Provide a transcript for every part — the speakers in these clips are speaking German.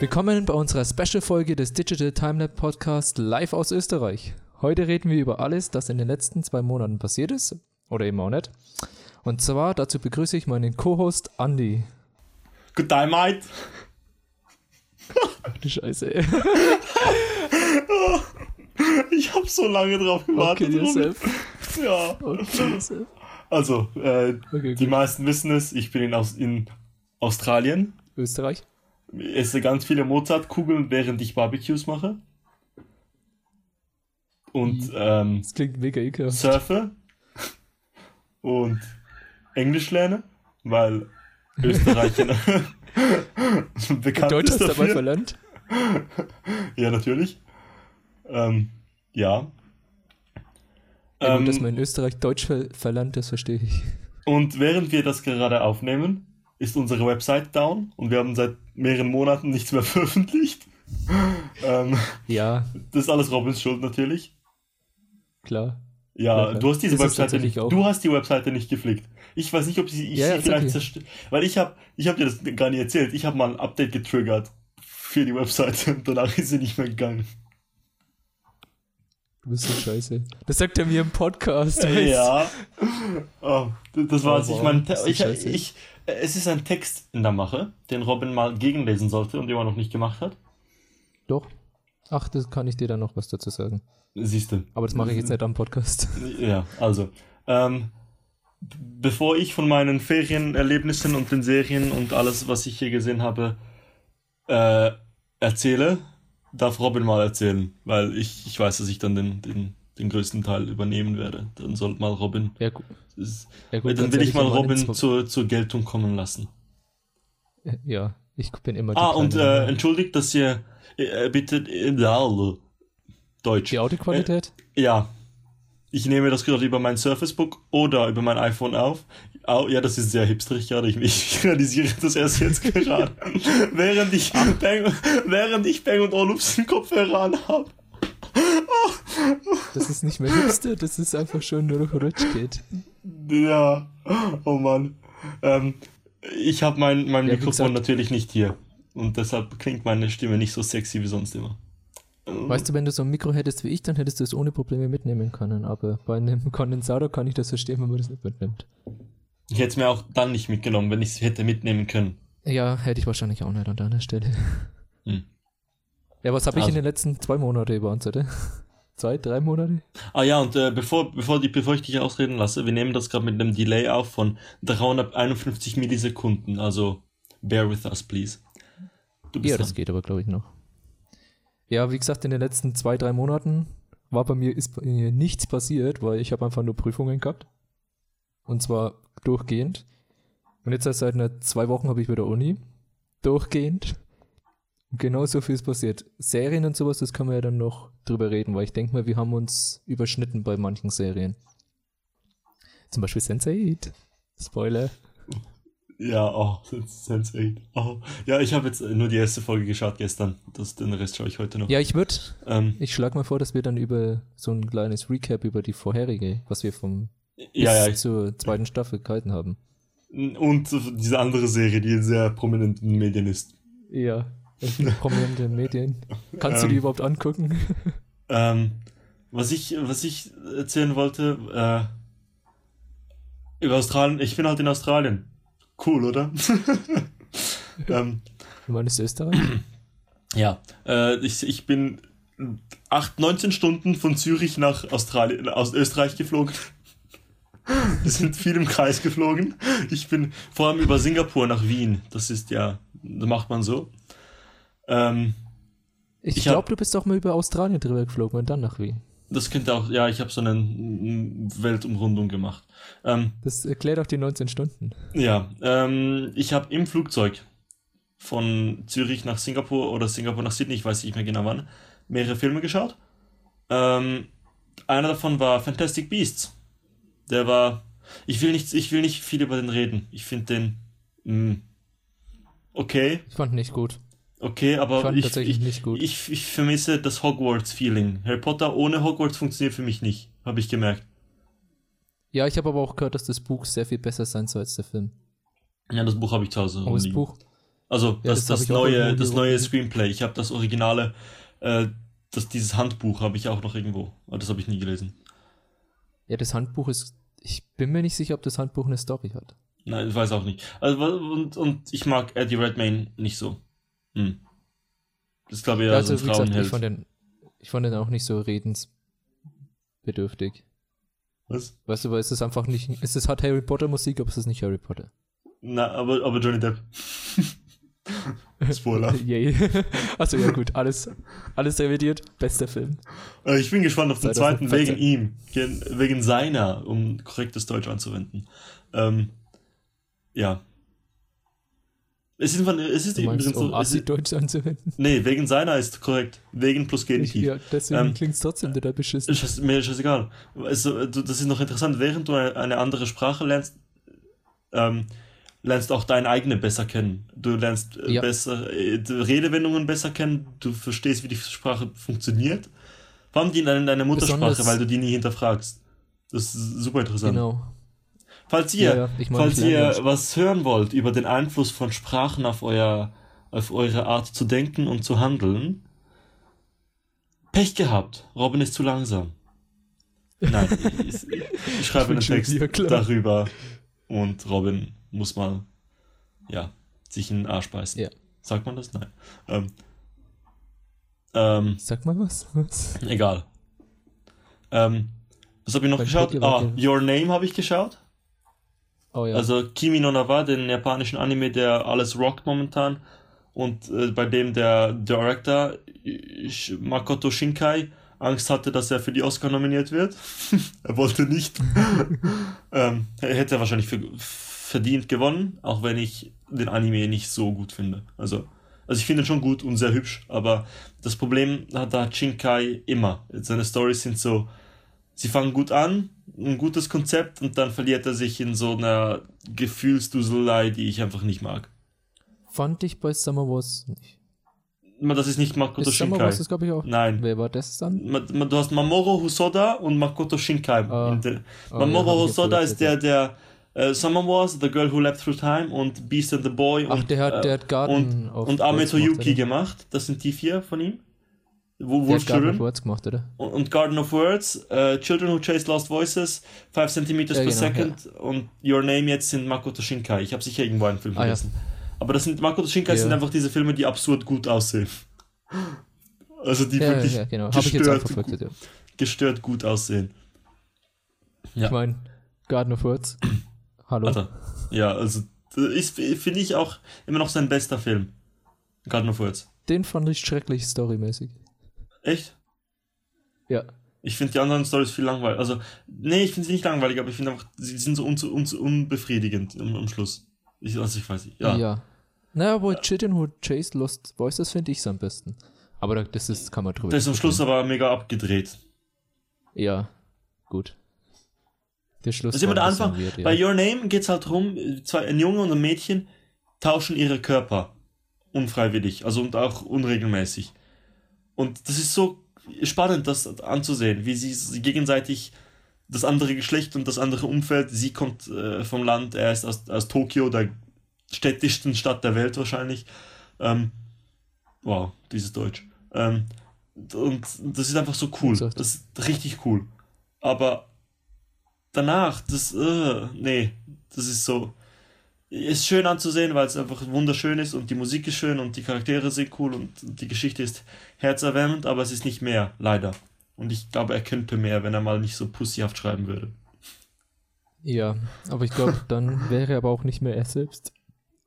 Willkommen bei unserer Special-Folge des Digital Timelab Podcast live aus Österreich. Heute reden wir über alles, das in den letzten zwei Monaten passiert ist. Oder eben auch nicht. Und zwar dazu begrüße ich meinen Co-Host Andy. Good day, mate. Du Scheiße. ey. Ich habe so lange drauf gewartet. Okay, yourself. Ja. Okay, yourself. Also, äh, Okay, die meisten wissen es, ich bin in, Aus in Australien. Österreich? Esse ganz viele Mozartkugeln, während ich Barbecues mache. Und ähm, Das klingt mega ekelhaft. surfe. Und Englisch lerne, weil Österreich bekannt Deutsch ist du dabei dafür. verlernt? Ja, natürlich. Ähm, ja. Ja, gut, Ähm, dass man in Österreich Deutsch ver verlernt, das verstehe ich. Und während wir das gerade aufnehmen, ist unsere Website down und wir haben seit mehreren Monaten nichts mehr veröffentlicht. ähm, Ja, das ist alles Robins Schuld natürlich. klar. Ja, Ja, du hast diese Webseite nicht, auch. du hast die Webseite nicht gepflegt. Ich weiß nicht, ob sie ich Ja, sie vielleicht okay. zerstört, weil ich habe ich habe dir das gar nicht erzählt. Ich habe mal ein Update getriggert für die Webseite und danach ist sie nicht mehr gegangen. Du bist so scheiße. Das sagt er mir im Podcast. weißt? Ja. Oh, das war's. Oh, ich wow, meine, das ist ich, ich, es ist ein Text in der Mache, den Robin mal gegenlesen sollte und den er noch nicht gemacht hat. Doch. Ach, das kann ich dir dann noch was dazu sagen. Siehst du. Aber das mache ich jetzt nicht am Podcast. Ja, also. Ähm, bevor ich von meinen Ferienerlebnissen und den Serien und alles, was ich hier gesehen habe, äh, erzähle, darf Robin mal erzählen, weil ich, ich weiß, dass ich dann den, den, den größten Teil übernehmen werde. Dann sollte mal Robin. Ja, gut. Ist, Ja, gut dann will ich mal Robin zur, zur Geltung kommen lassen. Ja, ich bin immer die Ah, und äh, entschuldigt, dass ihr äh, bitte äh, Deutsch. die Audioqualität? Ja. Ich nehme das gerade über mein Surface Book oder über mein iPhone auf. Au, ja, das ist sehr hipsterig gerade. Ich, ich realisiere das erst jetzt gerade. während ich Bang, während ich Bang und Olufsen Kopfhörer anhabe. Das ist nicht mehr Hipster, das ist einfach schon nur noch Rutsch geht. Ja. Oh Mann. Ähm, ich habe mein, mein Ja, Mikrofon natürlich nicht hier. Und deshalb klingt meine Stimme nicht so sexy wie sonst immer. Weißt du, wenn du so ein Mikro hättest wie ich, dann hättest du es ohne Probleme mitnehmen können. Aber bei einem Kondensator kann ich das verstehen, wenn man das nicht mitnimmt. Ich hätte es mir auch dann nicht mitgenommen, wenn ich es hätte mitnehmen können. Ja, hätte ich wahrscheinlich auch nicht an deiner Stelle. Hm. Ja, was habe ich Also- in den letzten zwei Monaten beantwortet? Zwei, drei Monate? Ah ja, und äh, bevor, bevor, die, bevor ich dich ausreden lasse, wir nehmen das gerade mit einem Delay auf von 351 Millisekunden, also bear with us, please. Ja, dran. das geht aber, glaube ich, noch. Ja, wie gesagt, in den letzten zwei, drei Monaten war bei mir, ist bei mir nichts passiert, weil ich habe einfach nur Prüfungen gehabt. Und zwar durchgehend. Und jetzt seit einer, zwei Wochen habe ich wieder Uni. Durchgehend. Und genau so viel ist passiert. Serien und sowas, das können wir ja dann noch drüber reden, weil ich denke mal, wir haben uns überschnitten bei manchen Serien. Zum Beispiel Sense8. Spoiler. Ja, oh, Sense8. Oh. Ja, ich habe jetzt nur die erste Folge geschaut gestern. Das, den Rest schaue ich heute noch. Ja, ich würde ähm, Ich schlage mal vor, dass wir dann über so ein kleines Recap über die vorherige, was wir vom ja, ja. zur zweiten Staffel gehalten haben. Und diese andere Serie, die in sehr prominenten Medien ist. Ja. Prominente Medien. Kannst du Ähm. die überhaupt angucken? Ähm, was ich, was ich erzählen wollte, äh, über Australien, ich bin halt in Australien. Cool, oder? ähm, Du meinst Österreich? ja, äh, ich, ich bin 8, 19 Stunden von Zürich nach Australien, aus Österreich geflogen. Wir sind viel im Kreis geflogen. Ich bin vor allem über Singapur nach Wien. Das ist ja, das macht man so. Ähm, Ich, Ich glaube, du bist doch mal über Australien drüber geflogen und dann nach Wien. das könnte auch, ja, ich habe so eine Weltumrundung gemacht. Ähm, Das erklärt auch die 19 Stunden. Ja, ähm, ich habe im Flugzeug von Zürich nach Singapur oder Singapur nach Sydney, ich weiß nicht mehr genau wann, mehrere Filme geschaut. Ähm, einer davon war Fantastic Beasts. Der war, ich will nicht, ich will nicht viel über den reden. Ich finde den mh, okay, Ich fand nicht gut. okay, aber Ich ich, tatsächlich ich, nicht gut. ich, ich vermisse das Hogwarts-Feeling. Harry Potter ohne Hogwarts funktioniert für mich nicht, habe ich gemerkt. Ja, ich habe aber auch gehört, dass das Buch sehr viel besser sein soll als der Film. Ja, das Buch habe ich zu Hause. Aber das. Buch, Also Ja, das, das das, neue, das neue. Screenplay. Ich habe das Originale, äh, das, dieses Handbuch habe ich auch noch irgendwo. Aber das habe ich nie gelesen. Ja, das Handbuch ist. Ich bin mir nicht sicher, ob das Handbuch eine Story hat. Nein, ich weiß auch nicht. Also, und, und ich mag Eddie Redmayne nicht so. Hm. Das glaube ich, Ja, also, so wie ein gesagt, ich fand, den, ich fand den auch nicht so redensbedürftig. Was? Weißt du, weil es ist einfach nicht. Es ist, hat Harry Potter Musik, aber es ist nicht Harry Potter. Na, aber, aber Johnny Depp. Spoiler. Yay. also ja gut, alles, alles revidiert. Bester Film. Äh, Ich bin gespannt auf den zweiten 2014. wegen ihm. Gen- Wegen seiner, um korrektes Deutsch anzuwenden. Ähm, ja. Es ist, es ist Du meinst, um so. Es ist, Assi-Deutsch anzuwenden? nee, wegen seiner ist korrekt. Wegen plus Genitiv. Ja, deswegen Ähm, klingt es trotzdem total beschissen. Das- mir ist das egal. Also, das ist noch interessant, während du eine eine andere Sprache lernst, ähm, lernst auch deine eigene besser kennen. Du lernst äh, Ja. besser äh, Redewendungen besser kennen, du verstehst, wie die Sprache funktioniert. Vor allem die in deiner Muttersprache, Besonders- weil du die nie hinterfragst. Das ist super interessant. Genau. Falls ihr, Ja, ich mag falls ihr lernen. was hören wollt über den Einfluss von Sprachen auf euer, auf eure Art zu denken und zu handeln, Pech gehabt. Robin ist zu langsam. Nein, ich, ich schreibe einen Text darüber und Robin muss mal, ja, sich in den Arsch beißen. Ja. Sagt man das? Nein. Ähm, ähm, Sag mal was. was? egal. Ähm, was habe ich noch Beim geschaut? Poké Ah, Your Name habe ich geschaut. Oh ja. Also Kimi no Na wa, den japanischen Anime, der alles rockt momentan. Und äh, bei dem der Director Makoto Shinkai Angst hatte, dass er für die Oscar nominiert wird. er wollte nicht. ähm, er hätte wahrscheinlich für, verdient gewonnen, auch wenn ich den Anime nicht so gut finde. Also, also ich finde ihn schon gut und sehr hübsch, aber das Problem hat da Shinkai immer. Seine Stories sind so, sie fangen gut an, ein gutes Konzept und dann verliert er sich in so einer Gefühlsduselei, die ich einfach nicht mag. Fand ich bei Summer Wars nicht. Das ist nicht Makoto Ist Summer Shinkai. Wars ist, glaube ich, auch. Nein. Wer war das dann? Du hast Mamoru Hosoda und Makoto Shinkai. Oh, Mamoru ja, Hosoda ist der, der äh, Summer Wars, The Girl Who Leapt Through Time und Beast and the Boy Ach, und, der hat, äh, der hat Garden und, of und Words Ame to gemacht, Yuki oder? gemacht. Das sind die vier von ihm. Wo Wolf hat Garden of Children Words gemacht, oder? und, und Garden of Words, äh, Children Who Chase Lost Voices, 5 Centimeters Ja, per genau, Second und Your Name jetzt sind Makoto Shinkai. Ich habe sicher irgendwo einen Film Ah, ja. vergessen. Aber das sind Makoto Shinkai Ja. sind einfach diese Filme, die absurd gut aussehen. Also die Ja, ja, wirklich ja, genau. Gestört, verfolgt, ja. gestört gut aussehen. Ja. Ich meine, Garden of Words. Hallo. Alter. Ja, also das ist finde ich auch immer noch sein bester Film. Garden of Words. Den fand ich schrecklich storymäßig. Echt? Ja. Ich finde die anderen Stories viel langweilig. Also, nee, ich finde sie nicht langweilig, aber ich finde einfach, sie sind so un un unbefriedigend am, am Schluss. Ich, also, ich weiß nicht. Ja. Ja. Naja, aber Children Who Chase Lost Voices finde ich am besten. Aber da- das ist, kann man drüber Der ist am. Schluss aber mega abgedreht. Ja, gut. Der Schluss Das ist immer der Anfang. weird, ja. Bei Your Name geht es halt zwei, ein Junge und ein Mädchen tauschen ihre Körper. Unfreiwillig. Also und auch unregelmäßig. Und das ist so spannend, das anzusehen, wie sie gegenseitig das andere Geschlecht und das andere Umfeld, sie kommt äh, vom Land, er ist aus, aus Tokio, der städtischsten Stadt der Welt wahrscheinlich. Ähm, wow, dieses Deutsch. Ähm, und das ist einfach so cool. Das ist richtig cool. Aber danach, das, äh, nee, das ist so, ist schön anzusehen, weil es einfach wunderschön ist und die Musik ist schön und die Charaktere sind cool und die Geschichte ist herzerwärmend, aber es ist nicht mehr, leider. Und ich glaube, er könnte mehr, wenn er mal nicht so pussyhaft schreiben würde. Ja, aber ich glaube, dann wäre er aber auch nicht mehr er selbst.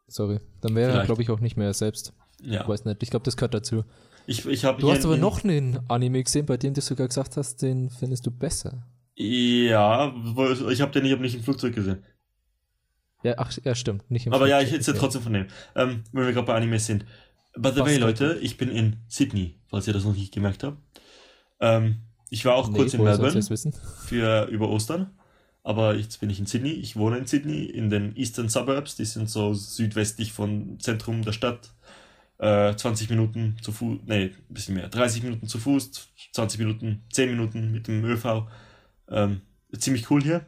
Sorry. Dann wäre er, glaube ich, auch nicht mehr er selbst. Ja. Weiß nicht. Ich glaube, das gehört dazu. Ich, ich Du hast aber noch einen Anime gesehen, bei dem du sogar gesagt hast, den findest du besser. Ja, ich habe den ich hab nicht im Flugzeug gesehen. Ja, ach, ja, stimmt. Nicht im Aber ja, ich Flugzeug, erzähle okay. trotzdem von dem. Ähm, wenn wir gerade bei Anime sind. By the way? Leute, ich bin in Sydney, falls ihr das noch nicht gemerkt habt. Ähm, ich war auch Nee, kurz in Melbourne für über Ostern. Aber jetzt bin ich in Sydney. Ich wohne in Sydney, in den Eastern Suburbs. Die sind so südwestlich vom Zentrum der Stadt. Äh, 20 Minuten zu Fuß, nee, ein bisschen mehr. 30 Minuten zu Fuß, 20 Minuten, 10 Minuten mit dem ÖV. Ähm, ziemlich cool hier.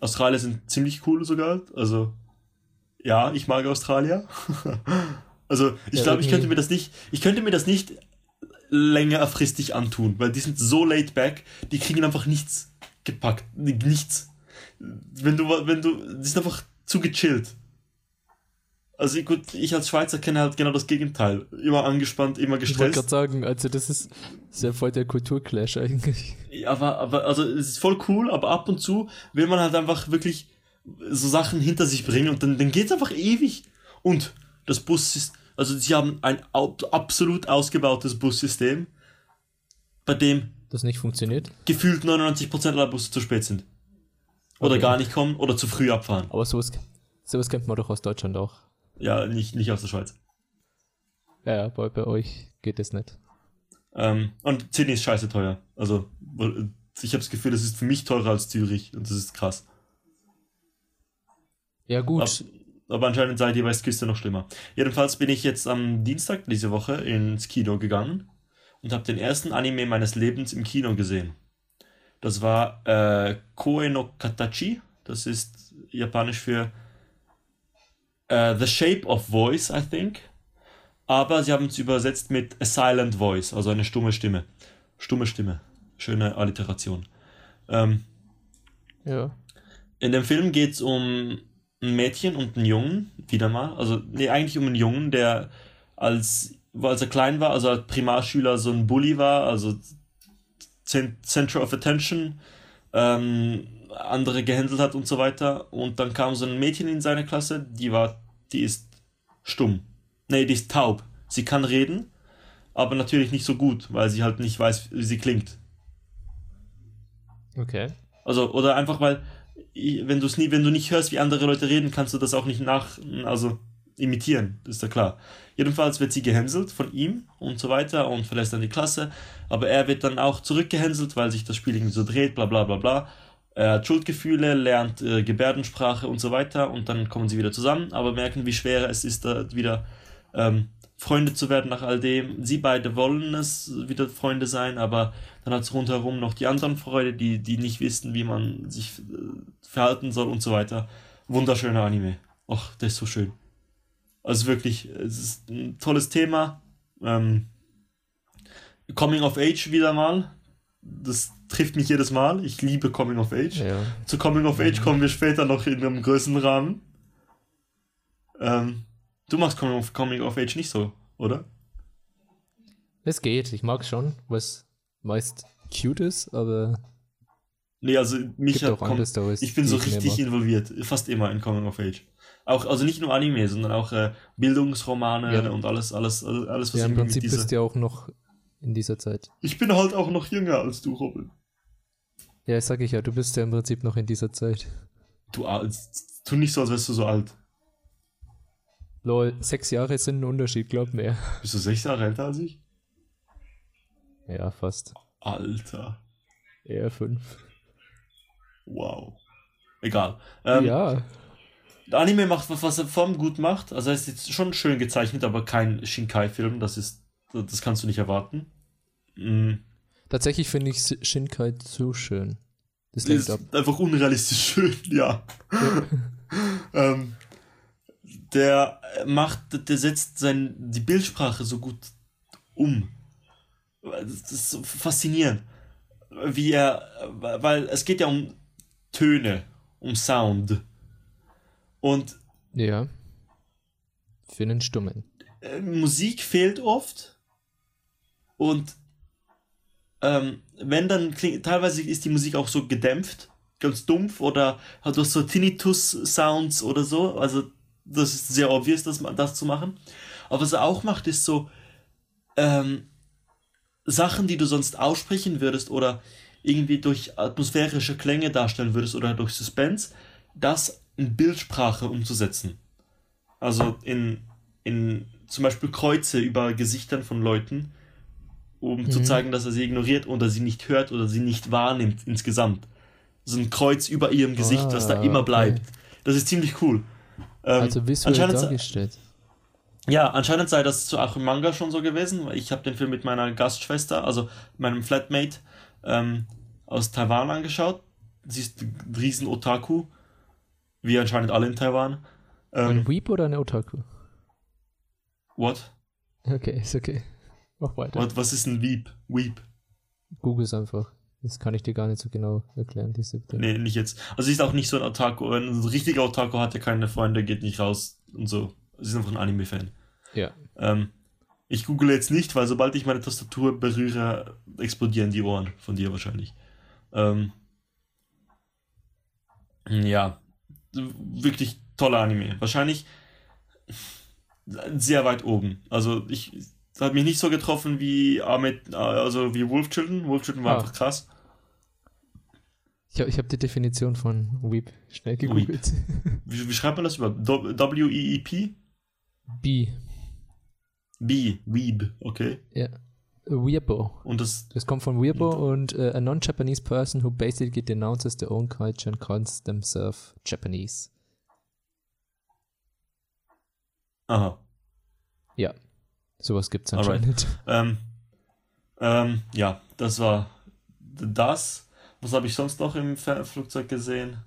Australier sind ziemlich cool sogar. Also Ja, ich mag Australier. also ich Ja, glaube, ich könnte mir das nicht, ich könnte mir das nicht längerfristig antun, weil die sind so laid back, die kriegen einfach nichts gepackt, nichts. Wenn du, wenn du, die sind einfach zu gechillt. Also ich- gut, ich als Schweizer kenne halt genau das Gegenteil. Immer angespannt, immer Ich wollte gestresst. gerade sagen, also das ist, ja voll der Kulturclash eigentlich. Ja, aber, aber, also es ist voll cool, aber ab und zu will man halt einfach wirklich so Sachen hinter sich bringen und dann, dann geht's einfach ewig. Und das Bus ist, also sie haben ein absolut ausgebautes Bussystem, bei dem Das nicht funktioniert. gefühlt 99% aller Busse zu spät sind. Oder Okay. gar nicht kommen oder zu früh abfahren. Aber sowas, sowas kennt man doch aus Deutschland auch. Ja, nicht, nicht aus der Schweiz. Ja, bei, bei euch geht das nicht. Ähm, und Sydney ist scheiße teuer. Also, ich habe das Gefühl, das ist für mich teurer als Zürich und das ist krass. Ja, gut. Ab, aber anscheinend sei die Westküste noch schlimmer. Jedenfalls bin ich jetzt am Dienstag diese Woche ins Kino gegangen und habe den ersten Anime meines Lebens im Kino gesehen. Das war äh, Koe no Katachi. Das ist japanisch für äh, The Shape of Voice, I think. Aber sie haben es übersetzt mit A Silent Voice, also eine stumme Stimme. Stumme Stimme. Schöne Alliteration. Ähm, ja. in dem Film geht es um ein Mädchen und einen Jungen, wieder mal. Also, nee, eigentlich um einen Jungen, der als, als er klein war, also als Primarschüler so ein Bully war, also Cent- Center of Attention, ähm, andere gehänselt hat und so weiter. Und dann kam so ein Mädchen in seine Klasse, die war, die ist stumm. Nee, die ist taub. Sie kann reden, aber natürlich nicht so gut, weil sie halt nicht weiß, wie sie klingt. Okay. Also, oder einfach weil, wenn du es nie, wenn du nicht hörst, wie andere Leute reden, kannst du das auch nicht nach, also imitieren, ist ja klar. Jedenfalls wird sie gehänselt von ihm und so weiter und verlässt dann die Klasse, aber er wird dann auch zurückgehänselt, weil sich das Spiel irgendwie so dreht, bla bla bla bla. Er hat Schuldgefühle, lernt äh, Gebärdensprache und so weiter und dann kommen sie wieder zusammen, aber merken, wie schwer es ist, da wieder ähm, Freunde zu werden nach all dem. Sie beide wollen es wieder Freunde sein, aber dann hat es rundherum noch die anderen Freunde, die, die nicht wissen, wie man sich äh, verhalten soll und so weiter. Wunderschöner Anime. Och, der ist so schön. Also wirklich, es ist ein tolles Thema. Ähm, Coming of Age wieder mal. Das trifft mich jedes Mal. Ich liebe Coming of Age. Ja. Zu Coming of Age Mhm. kommen wir später noch in einem größeren Rahmen. Ähm, du machst Coming of, Coming of Age nicht so, oder? Es geht, ich mag schon, was meist cute ist, aber Nee, also mich hat Com- Stories. ich bin so richtig involviert, fast immer in Coming of Age. Auch, also nicht nur Anime, sondern auch äh, Bildungsromane Ja. und alles, alles, alles, was Ja, im Prinzip dieser... bist du ja auch noch in dieser Zeit. Ich bin halt auch noch jünger als du, Robin. Ja, sag ich ja, du bist ja im Prinzip noch in dieser Zeit. Du tu nicht so, als wärst du so alt. Lol, sechs Jahre sind ein Unterschied, glaub mir. Bist du sechs Jahre älter als ich? Ja, fast. Alter. Eher fünf. Wow. Egal. Ähm, ja, Der Anime macht was, was er Form gut macht. Also er ist jetzt schon schön gezeichnet, aber kein Shinkai-Film. Das ist, das kannst du nicht erwarten. Mm. tatsächlich finde ich Shinkai zu schön. Das ist ab. einfach unrealistisch schön, ja. ähm, der macht, der setzt sein, die Bildsprache so gut um. Das ist so faszinierend. Wie er, weil es geht ja um Töne, um Sound. Und Ja. Für einen Stummen. Musik fehlt oft. Und ähm, wenn dann klingt, teilweise ist die Musik auch so gedämpft, ganz dumpf oder hat hast so Tinnitus-Sounds oder so. Also das ist sehr obvious, das, das zu machen. Aber was er auch macht, ist so ähm, Sachen, die du sonst aussprechen würdest oder irgendwie durch atmosphärische Klänge darstellen würdest oder durch Suspense, das in Bildsprache umzusetzen. Also in, in zum Beispiel Kreuze über Gesichtern von Leuten, um zu Mhm. zeigen, dass er sie ignoriert oder sie nicht hört oder sie nicht wahrnimmt insgesamt. So ein Kreuz über ihrem Gesicht, was da Ah, immer okay. bleibt. Das ist ziemlich cool. Ähm, Also visuell dargestellt. ja, anscheinend sei das zu auch im Manga schon so gewesen. weil Ich habe den Film mit meiner Gastschwester, also meinem Flatmate ähm, aus Taiwan angeschaut. Sie ist ein riesen Otaku, wie anscheinend alle in Taiwan. Ein Ähm, Weep oder eine Otaku? what? Okay, ist okay. Mach weiter. what? Was ist ein Weep? Weep? Google es einfach. Das kann ich dir gar nicht so genau erklären, die siebte. Nee, nicht jetzt. Also sie ist auch nicht so ein Otaku. Ein richtiger Otaku hat ja keine Freunde, geht nicht raus und so. Sie ist einfach ein Anime-Fan. Ja. Ähm, ich google jetzt nicht, weil sobald ich meine Tastatur berühre, explodieren die Ohren von dir wahrscheinlich. Ähm, ja, wirklich toller Anime. Wahrscheinlich sehr weit oben. Also ich das hat mich nicht so getroffen wie Ahmed, also wie Wolf Children. Wolf Children war Ah. einfach krass. Ich habe ich hab die Definition von Weep schnell gegoogelt. Wie, wie schreibt man das über? W-E-E-P? B. B, Weeb, okay. Ja. Weeabo. Und das, Das kommt von Weeabo und äh, a non-Japanese person who basically denounces their own culture and calls themselves Japanese. aha. Ja. Sowas gibt's Alright. anscheinend. Ähm, ähm, ja, das war das. Was habe ich sonst noch im Flugzeug gesehen?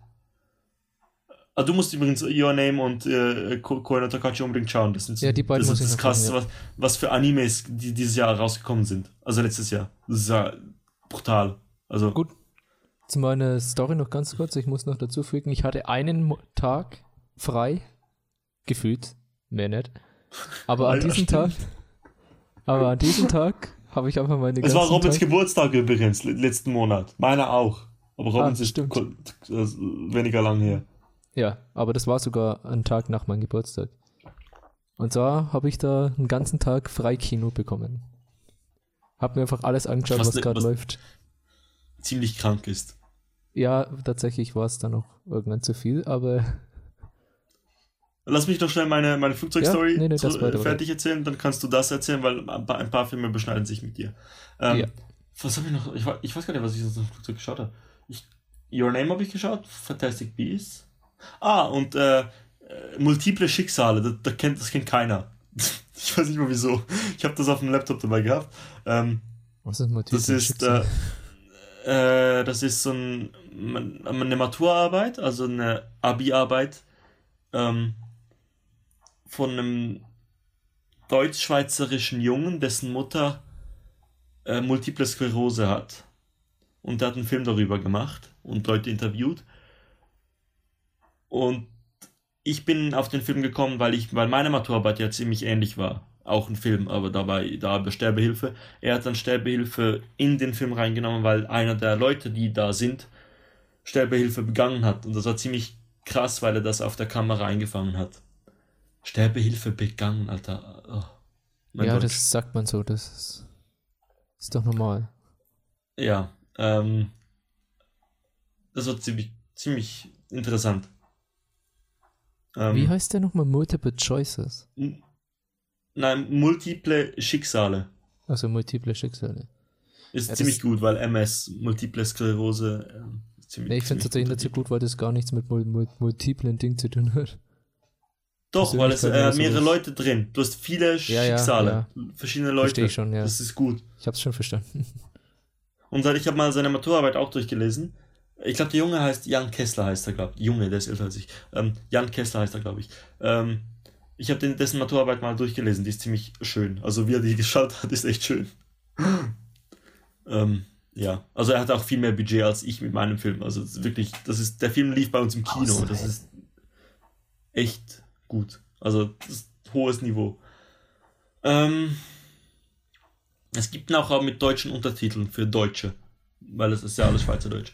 Ah, du musst übrigens Your Name und äh, Ko- Koe no Takachi unbedingt schauen. Das sind Ja, die beiden das ist krasseste, gucken, was, was für Animes die dieses Jahr rausgekommen sind. Also letztes Jahr. Das ist ja brutal. Also, Gut. Zu meiner Story noch ganz kurz. Ich muss noch dazu fügen, ich hatte einen Tag frei. Gefühlt. Mehr nicht. Aber an Ja, diesem. Tag. Aber an diesem Tag habe ich einfach meine es war Robins Tag, Geburtstag übrigens, le- letzten Monat. Meiner auch. Aber Robins ist stimmt. ko- äh, weniger lang her. Ja, aber das war sogar ein Tag nach meinem Geburtstag. Und zwar habe ich da einen ganzen Tag Freikino bekommen. Hab mir einfach alles angeschaut, Was was, ne- gerade läuft. Ziemlich krank ist. Ja, tatsächlich war es dann noch irgendwann zu viel, aber Lass mich doch schnell meine, meine Flugzeugstory Ja, nee, nee, so, weiter, äh, fertig erzählen, dann kannst du das erzählen, weil ein paar, ein paar Filme beschneiden sich mit dir. Ähm, Ja. Was habe ich noch? Ich, ich weiß gar nicht, was ich sonst im Flugzeug geschaut habe. Ich, Your Name habe ich geschaut, Fantastic Beasts. Ah, und äh, äh, multiple Schicksale, das, das, kennt, das kennt keiner. ich weiß nicht mal wieso. Ich habe das auf dem Laptop dabei gehabt. Ähm, was ist Motiv? das ist, äh, äh, das ist so ein, eine Maturarbeit, also eine Abi-Arbeit ähm, von einem deutsch-schweizerischen Jungen, dessen Mutter äh, Multiple Sklerose hat. Und der hat einen Film darüber gemacht und Leute interviewt. Und ich bin auf den Film gekommen, weil ich, weil meine Maturarbeit ja ziemlich ähnlich war. Auch ein Film, aber dabei, da über Sterbehilfe. Er hat dann Sterbehilfe in den Film reingenommen, weil einer der Leute, die da sind, Sterbehilfe begangen hat. Und das war ziemlich krass, weil er das auf der Kamera eingefangen hat. Sterbehilfe begangen, Alter. Oh, ja, Deutsch. das sagt man so, das ist, ist doch normal. Ja, ähm, das war ziemlich, ziemlich interessant. Ähm, Wie heißt der nochmal? Multiple Choices. Nein, multiple Schicksale. Also multiple Schicksale. Ist Ja, ziemlich gut, weil MS, multiple Sklerose, ähm, ist ziemlich Nee, ich finde es tatsächlich nicht so gut, weil das gar nichts mit mul mul multiplen Dingen zu tun hat. Doch, weil es äh, mehrere sowas. Leute drin. Du hast viele Ja, ja, Schicksale, verschiedene Leute. Verstehe ich schon, ja. Das ist gut. Ich hab's schon verstanden. Und dann- ich habe mal seine Maturarbeit auch durchgelesen. Ich glaube, der Junge heißt Jan Kessler, heißt er, glaube ich. Junge, der ist älter als ich. Ähm, Jan Kessler heißt er, glaube ich. Ähm, ich habe dessen Maturarbeit mal durchgelesen, die ist ziemlich schön. Also wie er die geschaut hat, ist echt schön. ähm, ja, also er hat auch viel mehr Budget als ich mit meinem Film. Also wirklich, das ist, der Film lief bei uns im Kino. Das ist echt gut. Also das ist hohes Niveau. Ähm, es gibt ihn auch mit deutschen Untertiteln für Deutsche, weil es ist ja alles Schweizerdeutsch.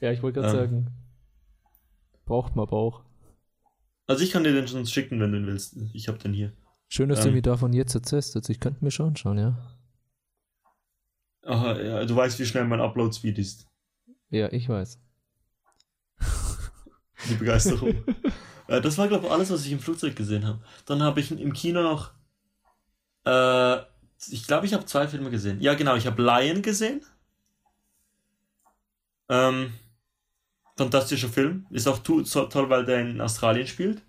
Ja, ich wollte gerade Ähm. sagen. Braucht man aber auch. Also ich kann dir den schon schicken, wenn du ihn willst. Ich habe den hier. Schön, dass du Ähm. mir davon jetzt erzählst. Also ich könnte mir schon anschauen, ja. Aha, ja, du weißt, wie schnell mein Upload-Speed ist. Ja, ich weiß. Die Begeisterung. äh, das war, glaube ich, alles, was ich im Flugzeug gesehen habe. Dann habe ich im Kino noch. Äh, ich glaube, ich habe zwei Filme gesehen. Ja, genau, ich habe Lion gesehen. Ähm, fantastischer Film. Ist auch so toll, weil der in Australien spielt.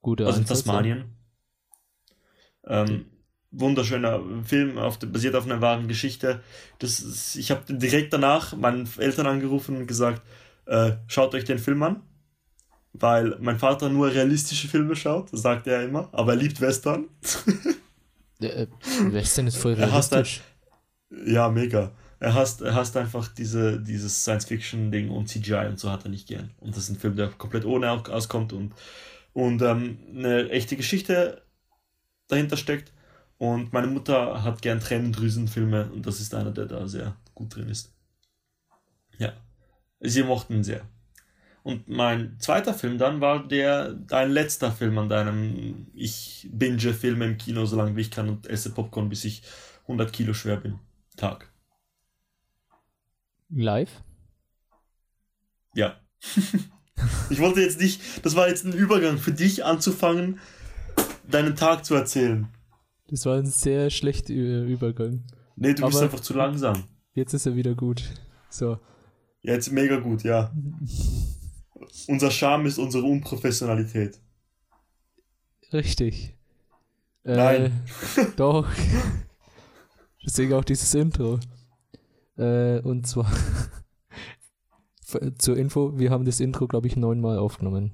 Gute also in. Tasmanien. Ähm, wunderschöner Film, auf, basiert auf einer wahren Geschichte. Das ist, ich habe direkt danach meinen Eltern angerufen und gesagt, äh, schaut euch den Film an. Weil mein Vater nur realistische Filme schaut, sagt er immer, aber er liebt Western. Äh, Western ist voll hasst realistisch. Ja, mega. Er hasst, er hasst einfach diese, dieses Science-Fiction-Ding und CGI und so hat er nicht gern. Und das ist ein Film, der komplett ohne au- auskommt und, und ähm, eine echte Geschichte dahinter steckt. Und meine Mutter hat gern Tränendrüsenfilme und das ist einer, der da sehr gut drin ist. Ja. Sie mochten ihn sehr. Und mein zweiter Film dann war der dein letzter Film an deinem ich binge Filme im Kino so lange wie ich kann und esse Popcorn bis ich 100 Kilo schwer bin. Tag. Live? Ja. ich wollte jetzt nicht, das war jetzt ein Übergang für dich anzufangen, deinen Tag zu erzählen. Das war ein sehr schlechter Übergang. Nee, du bist Aber- einfach zu langsam. Jetzt ist er wieder gut. So. Jetzt mega gut, ja. Unser Charme ist unsere Unprofessionalität. Richtig. Äh, Nein. Doch. Deswegen auch dieses Intro. Äh, und zwar zur Info, wir haben das Intro, glaube ich, neunmal aufgenommen.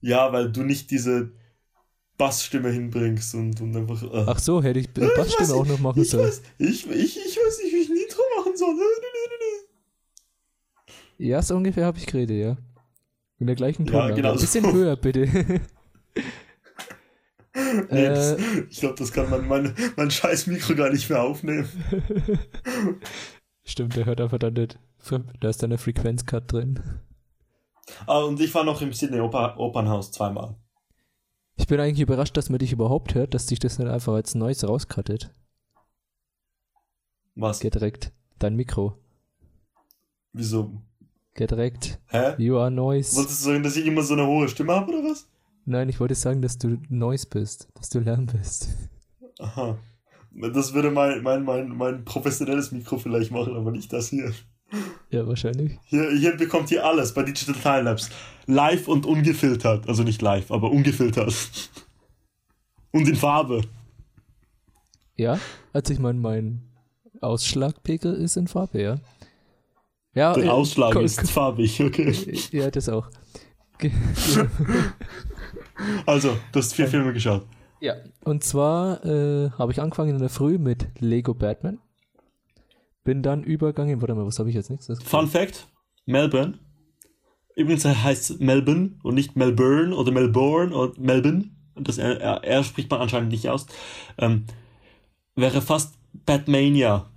Ja, weil du nicht diese Bassstimme hinbringst und, und einfach. Äh. Ach so, hätte ich weiß Bassstimme auch noch machen sollen. ich, ich, ich weiß nicht, wie ich ein Intro machen soll. Ja, so ungefähr habe ich geredet, ja. In der gleichen Ja, Tonlage. genau Ein bisschen so. höher, bitte. Nee, äh, das, ich glaube, das kann man mein, mein scheiß Mikro gar nicht mehr aufnehmen. Stimmt, der hört einfach dann nicht. Da ist dann der Frequenzcut drin. Ah, und ich war noch im Sydney Oper, Opernhaus zweimal. Ich bin eigentlich überrascht, dass man dich überhaupt hört, dass dich das nicht einfach als Noise rauskattet. Was? Geht direkt. Dein Mikro. Wieso? Geht direkt. Hä? You are Noise. Wolltest du sagen, dass ich immer so eine hohe Stimme habe oder was? Nein, ich wollte sagen, dass du Noise bist. Dass du Lärm bist. Aha. Das würde mein, mein, mein, mein professionelles Mikro vielleicht machen, aber nicht das hier. Ja, wahrscheinlich. Hier, hier bekommt ihr alles bei Digital Time Labs. Live und ungefiltert. Also nicht live, aber ungefiltert. Und in Farbe. Ja, also ich meine, mein Ausschlagpegel ist in Farbe, ja. Ja, Der äh, Ausschlag ko- ist farbig, okay. Ja, das auch. Also, du hast vier Filme geschaut. Ja, und zwar äh, habe ich angefangen in der Früh mit Lego Batman. Bin dann übergegangen, warte mal, was habe ich jetzt nichts? Fun Fact: Melbourne. Übrigens heißt es Melbourne und nicht Melbourne oder Melbourne oder Melbourne. Das R, R, R spricht man anscheinend nicht aus. Ähm, wäre fast Batmania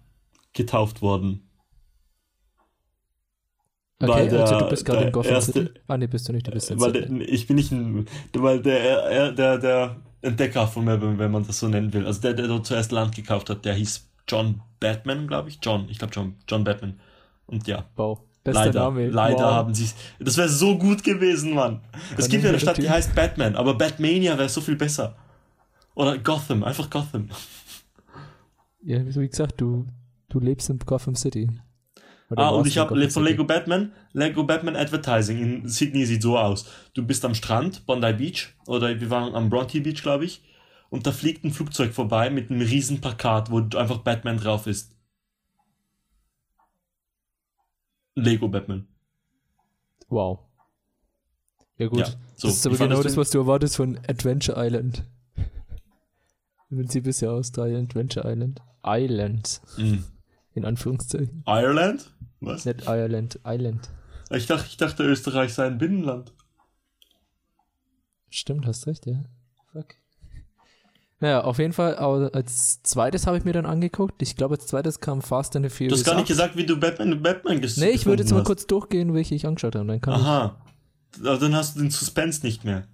getauft worden. Okay, weil der- also du bist gerade in Gotham erste- City. Ah, nee, bist du nicht, du bist in Weil der, ich bin nicht ein, weil der, er- der, der Entdecker von Melbourne, wenn man das so nennen will, also der, der dort zuerst Land gekauft hat, der hieß John Batman, glaube ich. John, ich glaube John, John Batman. Und ja, Wow, bester leider, Name. leider wow. haben sie Das wäre so gut gewesen, Mann. Es Kann gibt ja eine Stadt, die heißt Batman, aber Batmania wäre so viel besser. Oder Gotham, einfach Gotham. Ja, wie gesagt, du, du lebst in Gotham City. Ah, und ich habe von. Lego Batman, Lego Batman Advertising in Sydney sieht so aus. Du bist am Strand, Bondi Beach, oder wir waren am Bronte Beach, glaube ich, und da fliegt ein Flugzeug vorbei mit einem riesen Plakat, wo einfach Batman drauf ist. Lego Batman. Wow. Ja, gut. Ja, so, das ist aber genau das, was du erwartest von Adventure Island. Im Prinzip ist ja Australien Adventure Island. Island. Mhm. In Anführungszeichen. Ireland? Was? Nicht Ireland, Island. Ich dachte, ich dachte, Österreich sei ein Binnenland. Stimmt, hast recht, ja. Fuck. Naja, auf jeden Fall, aber als zweites habe ich mir dann angeguckt. Ich glaube, als zweites kam Fast and the Du Furious. hast gar nicht 8. gesagt, wie du Batman, Batman ges Nee, ich würde jetzt mal gefunden kurz durchgehen, welche ich angeschaut habe. Dann kann hast. Aha. Aber dann hast du den Suspense nicht mehr.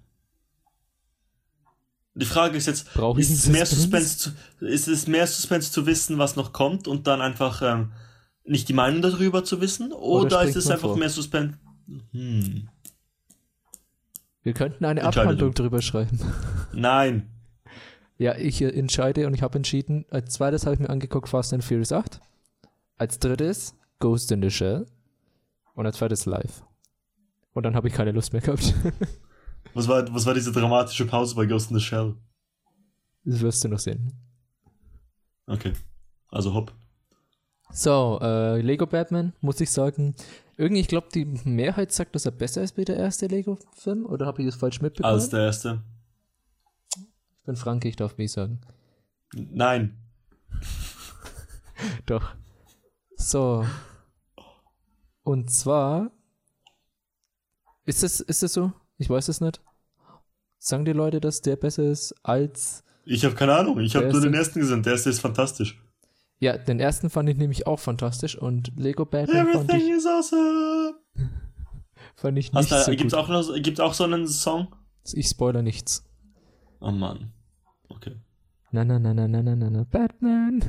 Die Frage ist jetzt, Brauche ich ist es, mehr Suspense? Zu, ist es mehr Suspense zu wissen, was noch kommt und dann einfach ähm, nicht die Meinung darüber zu wissen? Oder, Oder ist es einfach vor? mehr Suspense? Hm. Wir könnten eine Abhandlung du. drüber schreiben. Nein. Ja, ich äh, entscheide und ich habe entschieden, als zweites habe ich mir angeguckt Fast and Furious 8. Als drittes Ghost in the Shell. Und als zweites Live. Und dann habe ich keine Lust mehr gehabt. Was war, was war diese dramatische Pause bei Ghost in the Shell? das wirst du noch sehen. Okay. Also hopp. So, äh, Lego Batman, muss ich sagen, Irgendwie, ich glaube, die Mehrheit sagt, dass er besser ist wie der erste Lego-Film. Oder habe ich das falsch mitbekommen? Als der erste. ich bin Franke, ich darf B sagen. Nein. Doch. So. Und zwar. Ist das, ist das so? Ich weiß es nicht. Sagen die Leute, dass der besser ist als. Ich habe keine Ahnung. Ich habe nur den erste- ersten gesehen. Der erste ist fantastisch. Ja, den ersten fand ich nämlich auch fantastisch und Lego Batman fand Everything ich, is awesome. fand ich Hast nicht du, so gibt's gut. auch noch, gibt's auch so einen Song? Ich spoiler nichts. Oh Mann. Okay. Na, na, na, na, na, na, na, na, Batman.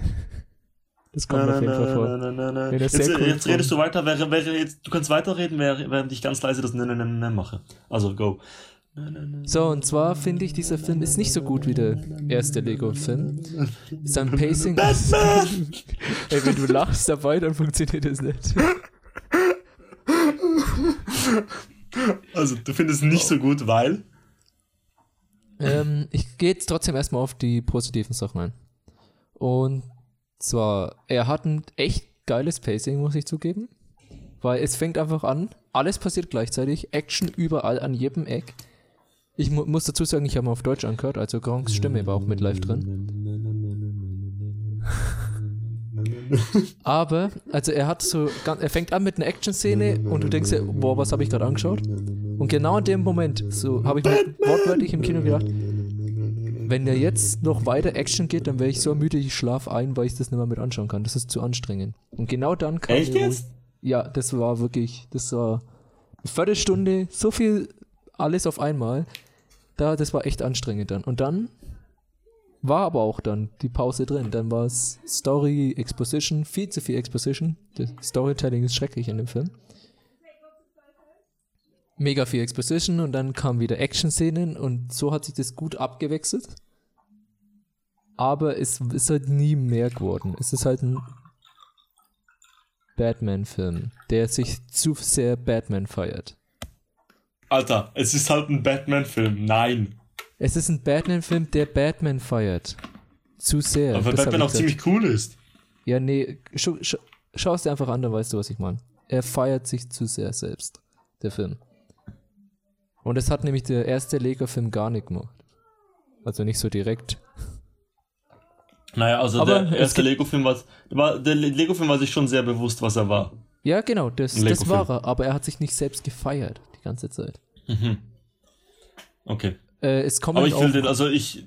Das kommt auf jeden Fall vor. Na, na, na, na. Ja, Jetzt, cool jetzt redest du weiter, während, während jetzt, du kannst weiterreden, während während ich ganz leise das Ne, Ne, Ne, Ne mache. Also, go. So, und zwar finde ich, dieser Film ist nicht so gut wie der erste Lego-Film. Sein Pacing ist. Ey, wenn du lachst dabei, dann funktioniert das nicht. Also, du findest es nicht so gut, weil. Ähm, ich gehe jetzt trotzdem erstmal auf die positiven Sachen ein. Und zwar, er hat ein echt geiles Pacing, muss ich zugeben. Weil es fängt einfach an, alles passiert gleichzeitig, Action überall an jedem Eck. Ich mu muss dazu sagen, ich habe mal auf Deutsch angehört, also Gronks Stimme war auch mit live drin. Aber, also er hat so, er fängt an mit einer Action-Szene und du denkst dir, boah, was habe ich gerade angeschaut? Und genau in dem Moment, so habe ich mir wortwörtlich im Kino gedacht, wenn der jetzt noch weiter Action geht, dann wäre ich so müde, ich schlaf ein, weil ich das nicht mehr mit anschauen kann. Das ist zu anstrengend. Und genau dann kam Echt jetzt? Ja, das war wirklich, das war eine Viertelstunde, so viel alles auf einmal. Da, das war echt anstrengend dann. Und dann war aber auch dann die Pause drin. Dann war es Story, Exposition, viel zu viel Exposition. Das Storytelling ist schrecklich in dem Film. Mega viel Exposition und dann kamen wieder Action-Szenen und so hat sich das gut abgewechselt. Aber es ist halt nie mehr geworden. Es ist halt ein Batman-Film, der sich zu sehr Batman feiert. Alter, es ist halt ein Batman-Film. Nein. Es ist ein Batman-Film, der Batman feiert. Zu sehr. Aber Batman auch ziemlich cool ist. Ja, nee, schau, schau, schau es dir einfach an, dann weißt du, was ich meine. Er feiert sich zu sehr selbst, der Film. Und das hat nämlich der erste Lego-Film gar nicht gemacht. Also nicht so direkt. Naja, also Aber der erste Lego-Film war, war, der Lego-Film war sich schon sehr bewusst, was er war. Ja, genau, das, das war er, aber er hat sich nicht selbst gefeiert, die ganze Zeit. Mhm. Okay. Äh, es kommen Aber ich will den, also ich,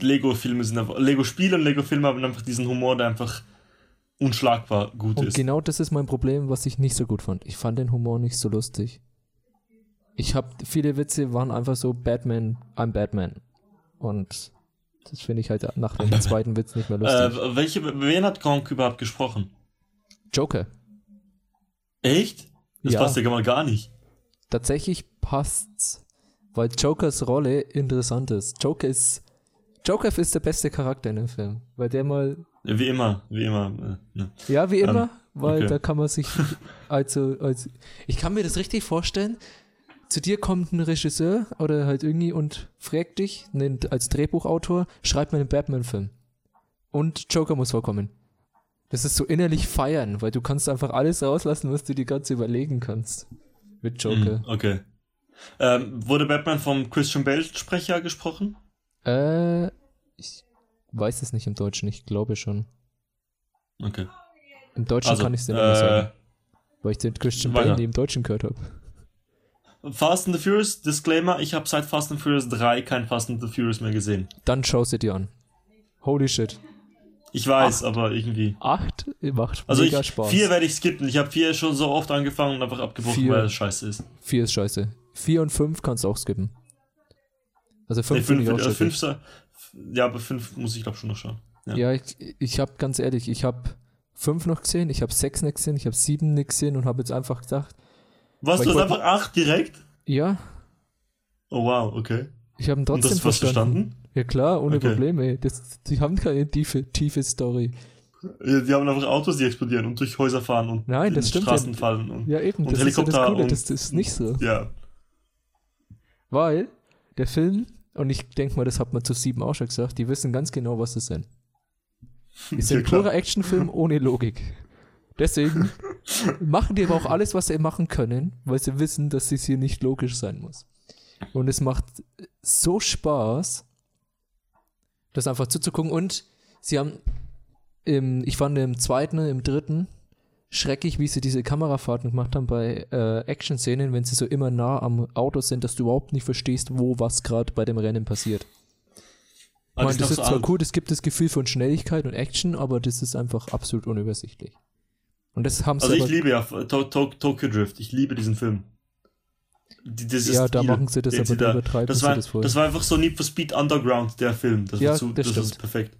Lego-Filme sind einfach, Lego-Spiele und Lego-Filme haben einfach diesen Humor, der einfach unschlagbar gut Und ist. genau das ist mein Problem, was ich nicht so gut fand. Ich fand den Humor nicht so lustig. Ich habe viele Witze waren einfach so Batman, I'm Batman. Und das finde ich halt nach dem zweiten Witz nicht mehr lustig. Äh, welche, wen hat Gronk überhaupt gesprochen? Joker. Echt? Das Ja. passt ja mal gar nicht. Tatsächlich passt's, weil Jokers Rolle interessant ist. Joker ist Joker ist der beste Charakter in dem Film, weil der mal Wie immer, wie immer. äh, ne. Ja, wie immer, weil okay. da kann man sich, also, als, ich kann mir das richtig vorstellen. Zu dir kommt ein Regisseur oder halt irgendwie und fragt dich, nennt als Drehbuchautor, schreib mir einen Batman-Film. Und Joker muss vorkommen. Das ist so innerlich feiern, weil du kannst einfach alles rauslassen, was du dir ganz überlegen kannst. Mit Joker. Mhm, okay. Ähm, wurde Batman vom Christian Bale-Sprecher gesprochen? Äh, ich weiß es nicht im Deutschen, ich glaube schon. Okay. Im Deutschen Also, kann ich es dir nicht mehr sagen, äh, weil ich den Christian weiter. Bale nie im Deutschen gehört habe. Fast and the Furious, Disclaimer, ich habe seit Fast and Furious 3 kein Fast and the Furious mehr gesehen. Dann schau sie dir an. Holy shit. Ich weiß, aber irgendwie. Acht macht Also mega ich, Spaß. vier werde ich skippen. Ich habe vier schon so oft angefangen und einfach abgebrochen, Vier. weil es scheiße ist. Vier ist scheiße. Vier und fünf kannst du auch skippen. Also Nee, fünf finde fünf, äh, fünf, ja, aber fünf muss ich glaube schon noch schauen. ja. Ja, ich, ich habe ganz ehrlich, ich habe fünf noch gesehen, ich habe sechs nicht gesehen, ich habe sieben nicht gesehen und habe jetzt einfach gedacht, Was, du hast einfach acht direkt? ja, Oh wow, okay. ich habe ihn Und trotzdem das was verstanden. verstanden? Ja klar, ohne Okay. Probleme. Das, die haben keine tiefe, tiefe Story. Ja, Die haben einfach Autos, die explodieren und durch Häuser fahren und Nein, in Straßen ja. fallen. Und, Ja eben, Und das ist ja das Helikopter Coole, und- das, das ist nicht so. ja. Weil der Film, und ich denke mal, das hat man zu sieben auch schon gesagt, die wissen ganz genau, was das sind. Sind Ja, klar. purer Actionfilm ohne Logik. Deswegen machen die aber auch alles, was sie machen können, weil sie wissen, dass es hier nicht logisch sein muss. Und es macht so Spaß, das einfach zuzugucken. Und sie haben, im, ich fand im zweiten, im dritten, schrecklich, wie sie diese Kamerafahrten gemacht haben bei äh, Action-Szenen, wenn sie so immer nah am Auto sind, dass du überhaupt nicht verstehst, wo was gerade bei dem Rennen passiert. Ich meine, das ist so zwar cool, es gibt das Gefühl von Schnelligkeit und Action, aber das ist einfach absolut unübersichtlich. Und das haben sie Also ich liebe ja to to Tokyo Drift. Ich liebe diesen Film. Die- dieses ja, da Stil, machen sie das aber, sie da übertreiben Das sie war, das voll. das war einfach so Need for Speed Underground, der Film. Das Ja, zu, das das, ist perfekt.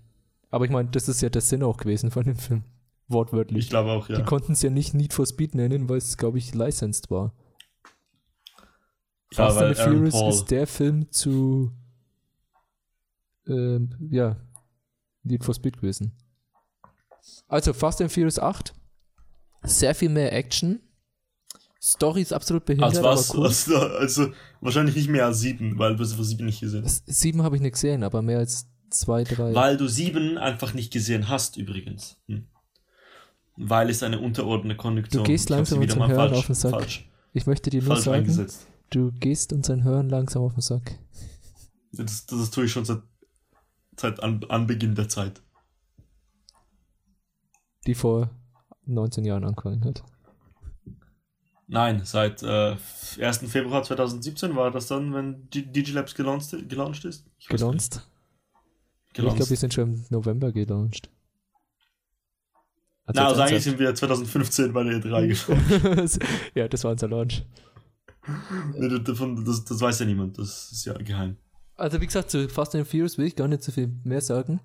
aber ich meine, das ist ja der Sinn auch gewesen von dem Film. Wortwörtlich. Ich glaube auch, ja. Die konnten es ja nicht Need for Speed nennen, weil es, glaube ich, licensed war. Ja, Fast and Furious Paul- ist der Film zu ähm, ja Need for Speed gewesen. Also Fast and Furious 8, sehr viel mehr Action. Story ist absolut behindert, Als was? aber cool. Also, also wahrscheinlich nicht mehr als sieben, weil du sieben nicht gesehen hast. Sieben habe ich nicht gesehen, aber mehr als zwei, drei. Weil du sieben einfach nicht gesehen hast, übrigens. Hm. Weil es eine unterordnete Konjunktion Du gehst langsam mal Hören falsch, auf den Sack. Falsch, ich möchte dir nur falsch sagen, eingesetzt. du gehst unseren Hören langsam auf den Sack. Das, das tue ich schon seit, seit an, Anbeginn der Zeit. Die vor 19 Jahren angefangen hat. Nein, seit äh, 1. Februar 2017 war das dann, wenn Digilabs gelauncht, gelauncht ist? Ich Gelauncht? Ich glaube, wir sind schon im November gelauncht. Na, also eigentlich sind wir 2015 bei der E3 gekommen. ernsthaft. ja, das war unser Launch. Nee, das- davon- das, das weiß ja niemand, das ist ja geheim. Also wie gesagt, zu Fast and Furious will ich gar nicht so viel mehr sagen.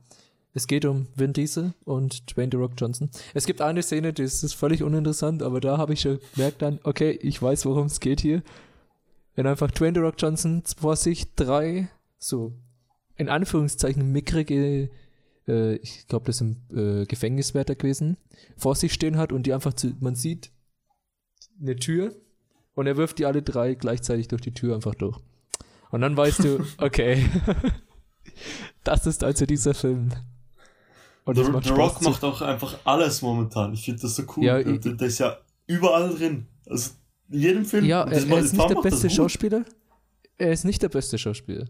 Es geht um Vin Diesel und Dwayne The Rock Johnson. Es gibt eine Szene, die ist ist völlig uninteressant, aber da habe ich schon gemerkt dann, okay, ich weiß, worum es geht hier. Wenn einfach Dwayne The Rock Johnson vor sich drei so in Anführungszeichen mickrige, äh, ich glaube, das sind äh, Gefängniswärter gewesen, vor sich stehen hat und die einfach zu, man sieht eine Tür und er wirft die alle drei gleichzeitig durch die Tür einfach durch. Und dann weißt du, okay, das ist also dieser Film. Und The, das macht The Spaß Rock zu- macht auch einfach alles momentan. Ich finde das so cool. Ja, der, ich- der, ist ja überall drin. Also in jedem Film. Ja, er, er ist nicht der beste. Schauspieler. Er ist nicht der beste Schauspieler.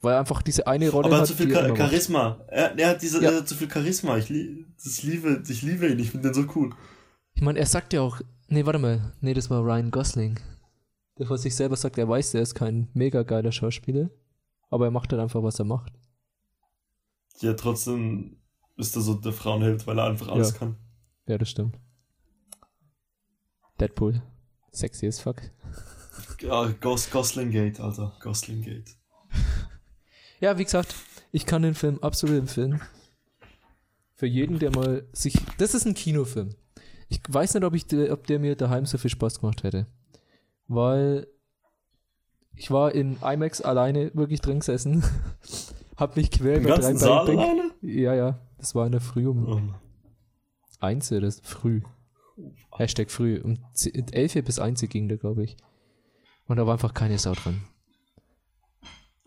Weil einfach diese eine Rolle Aber er hat, zu viel die Cha immer macht. Charisma. Er, er hat diese, Ja. er hat zu viel Charisma. Ich, lie das liebe, ich liebe ihn. Ich finde den so cool. Ich meine, er sagt ja auch, nee, warte mal, nee, das war Ryan Gosling. Der vor sich selber sagt, er weiß, er ist kein mega geiler Schauspieler, aber er macht halt einfach, was er macht. Ja, trotzdem ist er so der Frauenheld, weil er einfach alles Ja. kann. Ja, das stimmt. Deadpool. Sexy as fuck. Ja, Gos Gosling Gate, Alter. Gosling Gate. Ja, wie gesagt, ich kann den Film absolut empfehlen. Für jeden, der mal sich. Das ist ein Kinofilm. Ich weiß nicht, ob, ich, der- ob der mir daheim so viel Spaß gemacht hätte. Weil ich war in IMAX alleine wirklich drin gesessen. Hab mich quer Im ganzen Saal Bänke- alleine? Ja, ja. Das war in der Früh um Oh. eins, das früh. Hashtag früh. Um 10 11 bis 1 ging der, glaube ich. Und da war einfach keine Sau dran.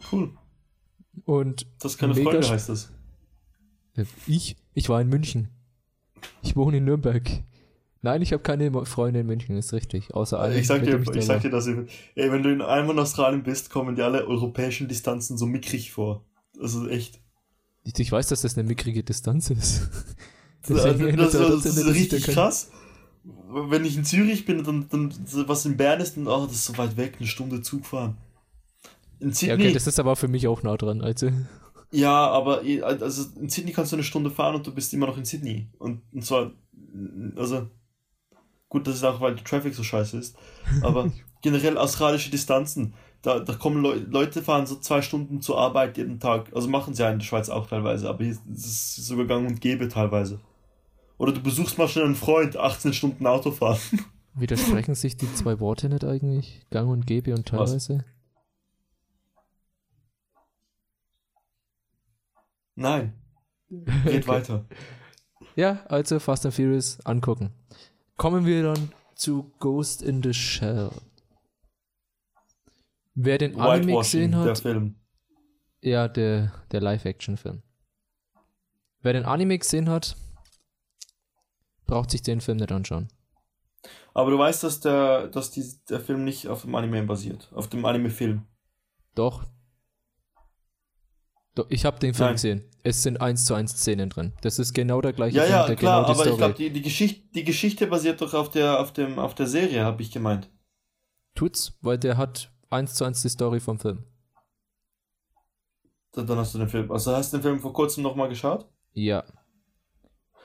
Cool. Und Das ist keine Mega Freude, heißt das. Ich? Ich war in München. Ich wohne in Nürnberg. Nein, ich habe keine Freunde in München, ist richtig. Außer einen, Ich sag dir, ich ich sag dir, dass ich, ey, wenn du in einmal in Australien bist, kommen dir alle europäischen Distanzen so mickrig vor. Also echt. Ich, ich weiß, dass das eine mickrige Distanz ist. Das, Deswegen ändert das, das, trotzdem ist richtig krass. Wenn ich in Zürich bin, dann, dann was in Bern ist, dann, oh, das ist so weit weg, eine Stunde Zug fahren. In Ja, Sydney, okay, das ist aber für mich auch nah dran. Also, ja, aber also in Sydney kannst du eine Stunde fahren und du bist immer noch in Sydney. Und, und zwar, also, gut, das ist auch, weil der Traffic so scheiße ist, aber generell australische Distanzen, da, da kommen Leu Leute, fahren so zwei Stunden zur Arbeit jeden Tag. Also machen sie ja in der Schweiz auch teilweise, aber hier ist es sogar gang und gäbe teilweise. Oder du besuchst mal schnell einen Freund, 18 Stunden Autofahren. widersprechen sich die zwei Worte nicht eigentlich? Gang und Gäbe und Was? teilweise? Nein. Geht Okay. weiter. Ja, also Fast and Furious angucken. Kommen wir dann zu Ghost in the Shell. Wer den Anime gesehen der hat, Film. ja, der, der Live-Action-Film. Wer den Anime gesehen hat, braucht sich den Film nicht anschauen. Aber du weißt, dass der, dass die, der Film nicht auf dem Anime basiert, auf dem Anime-Film. Doch. Doch, ich habe den Film Nein. gesehen. Es sind eins zu eins Szenen drin. Das ist genau der gleiche Ja, Film, ja, der klar, genau die aber ich Story. glaube, die, die, Geschichte, die Geschichte basiert doch auf der, auf dem, auf der Serie, habe ich gemeint. Tut's, weil der hat eins zu eins die Story vom Film. Da- Dann hast du den Film. Also hast du den Film vor kurzem nochmal geschaut? Ja.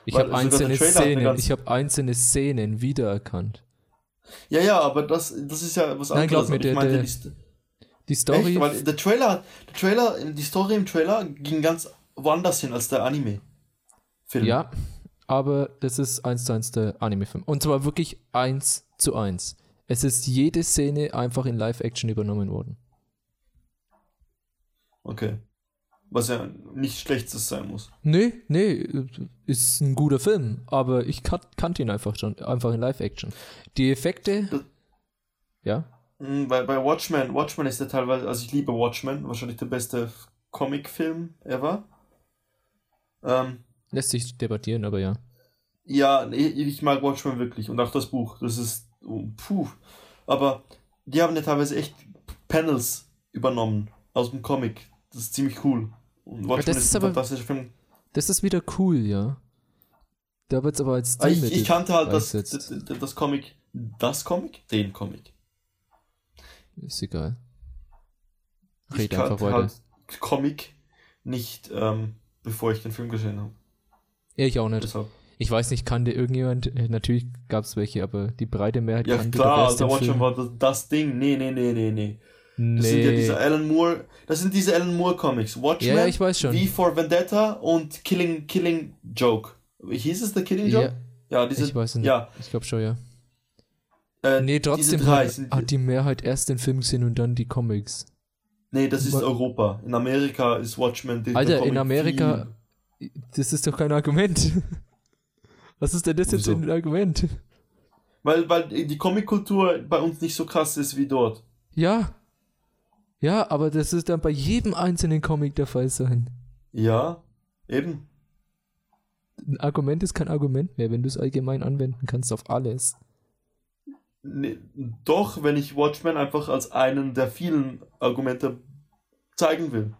Ich habe einzelne Szenen, ich habe einzelne Szenen wiedererkannt. Ja, ja, aber das, das ist ja was Nein, anderes. glaub mir, der- der- die Die Story, Echt? Weil der Trailer, der Trailer, die Story im Trailer ging ganz woanders hin als der Anime-Film. ja, aber das ist eins zu eins der Anime-Film. Und zwar wirklich eins zu eins. Es ist jede Szene einfach in Live-Action übernommen worden. Okay. Was ja nicht schlechtes sein muss. Nee, nee, ist ein guter Film, aber ich kan kannte ihn einfach schon, einfach in Live-Action. Die Effekte, Das- ja, Bei, bei Watchmen, Watchmen ist der teilweise, also ich liebe Watchmen, wahrscheinlich der beste Comic-Film ever. Ähm, lässt sich debattieren, aber ja. ja, nee, ich mag Watchmen wirklich und auch das Buch, das ist, puh. Aber die haben ja teilweise echt Panels übernommen aus dem Comic. Das ist ziemlich cool. Und Watchmen das ist, ist ein aber- fantastischer Film. Das ist wieder cool, ja. Da wird es aber als Ah, Ich, Stilmittel ich kannte halt das, das, das Comic, das Comic? Den Comic. Ist egal. Ich Red einfach kannte weiter. halt Comic nicht, ähm, bevor ich den Film gesehen habe. Ich auch nicht. Deshalb. Ich weiß nicht, kannte irgendjemand, äh, natürlich gab es welche, aber die breite Mehrheit Ja kannte klar, den Watchmen war das, das Ding. Nee, nee, nee, nee, nee. Das sind ja Nee. diese Alan Moore, das sind diese Alan Moore Comics. Watchmen, Ja, ich weiß schon. V for Vendetta und Killing, Killing Joke. Hieß es der Killing Joke? Ja, Ja, diese, ich weiß nicht. ja, Ich glaube schon, ja. äh, Nee, trotzdem hat, hat die Mehrheit erst den Film gesehen und dann die Comics. nee, das ist Wa- Europa. In Amerika ist Watchmen die, Alter, Comic in Amerika- Das ist doch kein Argument. Was ist denn das jetzt Wieso? für ein Argument? Weil, weil die Comic-Kultur bei uns nicht so krass ist wie dort. Ja. Ja, aber das ist dann bei jedem einzelnen Comic der Fall sein. Ja, eben. Ein Argument ist kein Argument mehr, wenn du es allgemein anwenden kannst auf alles. Nee, doch, wenn ich Watchmen einfach als einen der vielen Argumente zeigen will.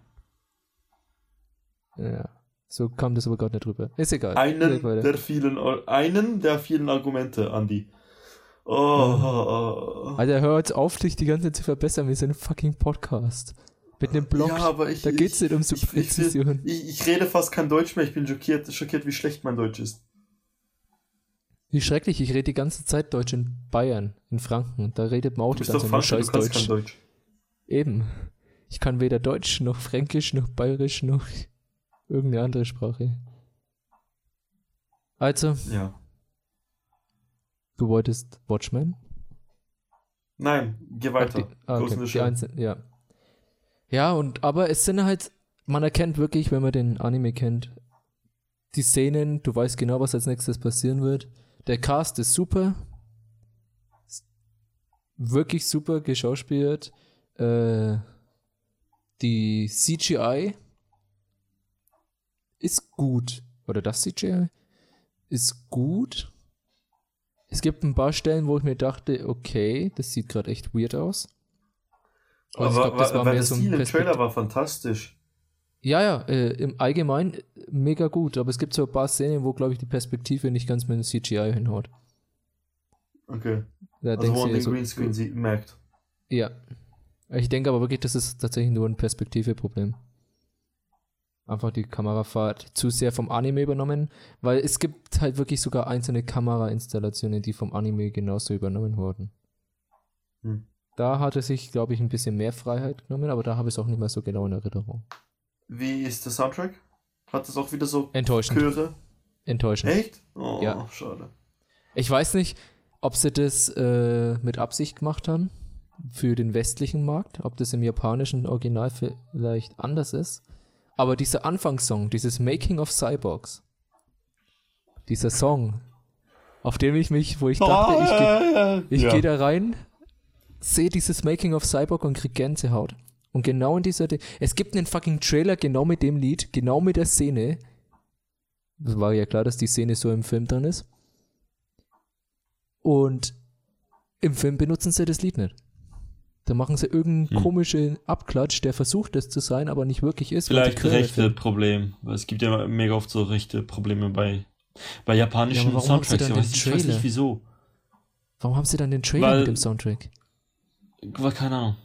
Ja. So kam das aber gerade nicht drüber. Ist egal. Einen der vielen, einen der vielen Argumente, Andi. Oh, oh, oh. Alter, hör jetzt auf, dich die ganze Zeit zu verbessern. Wir sind ein fucking Podcast. Mit einem Blog. Ja, aber ich, da geht's nicht um so ich, ich, Präzision. ich, ich rede fast kein Deutsch mehr. Ich bin schockiert, schockiert, wie schlecht mein Deutsch ist. Wie schrecklich, ich rede die ganze Zeit Deutsch in Bayern, in Franken. Da redet man auch die ganze Zeit Scheiß Deutsch. Deutsch. Eben. Ich kann weder Deutsch, noch Fränkisch, noch Bayerisch, noch irgendeine andere Sprache. Also, Ja. du wolltest Watchmen? Nein, geh weiter. Die, ah, okay. die einzelnen, ja. Ja, und aber es sind halt, man erkennt wirklich, wenn man den Anime kennt, die Szenen, du weißt genau, was als nächstes passieren wird. Der Cast ist super. Ist Wirklich super geschauspielert. Äh, die CGI ist gut. Oder das CGI ist gut. Es gibt ein paar Stellen, wo ich mir dachte, okay, das sieht gerade echt weird aus. Und Aber ich glaub, das war weil mehr der so ein Trailer war fantastisch. Ja, ja, äh, im Allgemeinen äh, mega gut, aber es gibt so ein paar Szenen, wo, glaube ich, die Perspektive nicht ganz mit dem CGI hinhaut. Okay. Da Also wo man den so, Greenscreen sieht, merkt. Ja. Ich denke aber wirklich, das ist tatsächlich nur ein Perspektive-Problem. Einfach die Kamerafahrt zu sehr vom Anime übernommen, weil es gibt halt wirklich sogar einzelne Kamerainstallationen, die vom Anime genauso übernommen wurden. Hm. Da hat er sich, glaube ich, ein bisschen mehr Freiheit genommen, aber da habe ich es auch nicht mehr so genau in Erinnerung. Wie ist der Soundtrack? Hat das auch wieder so Enttäuschend. Chöre? Enttäuschend. Echt? Oh, Ja. schade. Ich weiß nicht, ob sie das äh, mit Absicht gemacht haben für den westlichen Markt, ob das im japanischen Original vielleicht anders ist. Aber dieser Anfangssong, dieses Making of Cyborgs, dieser Song, auf dem ich mich, wo ich dachte, ich, geh, ich ja. gehe da rein, sehe dieses Making of Cyborg und krieg Gänsehaut. Und genau in dieser, es gibt einen fucking Trailer genau mit dem Lied, genau mit der Szene. Das war ja klar, dass die Szene so im Film drin ist. Und im Film benutzen sie das Lied nicht. Da machen sie irgendeinen Hm. komischen Abklatsch, der versucht es zu sein, aber nicht wirklich ist. Vielleicht rechte fehlen. Problem. Weil es gibt ja mega oft so rechte Probleme bei, bei japanischen Ja, Soundtracks. dann Ich weiß, nicht wieso. Warum haben sie dann den Trailer Weil- mit dem Soundtrack? War keine Ahnung.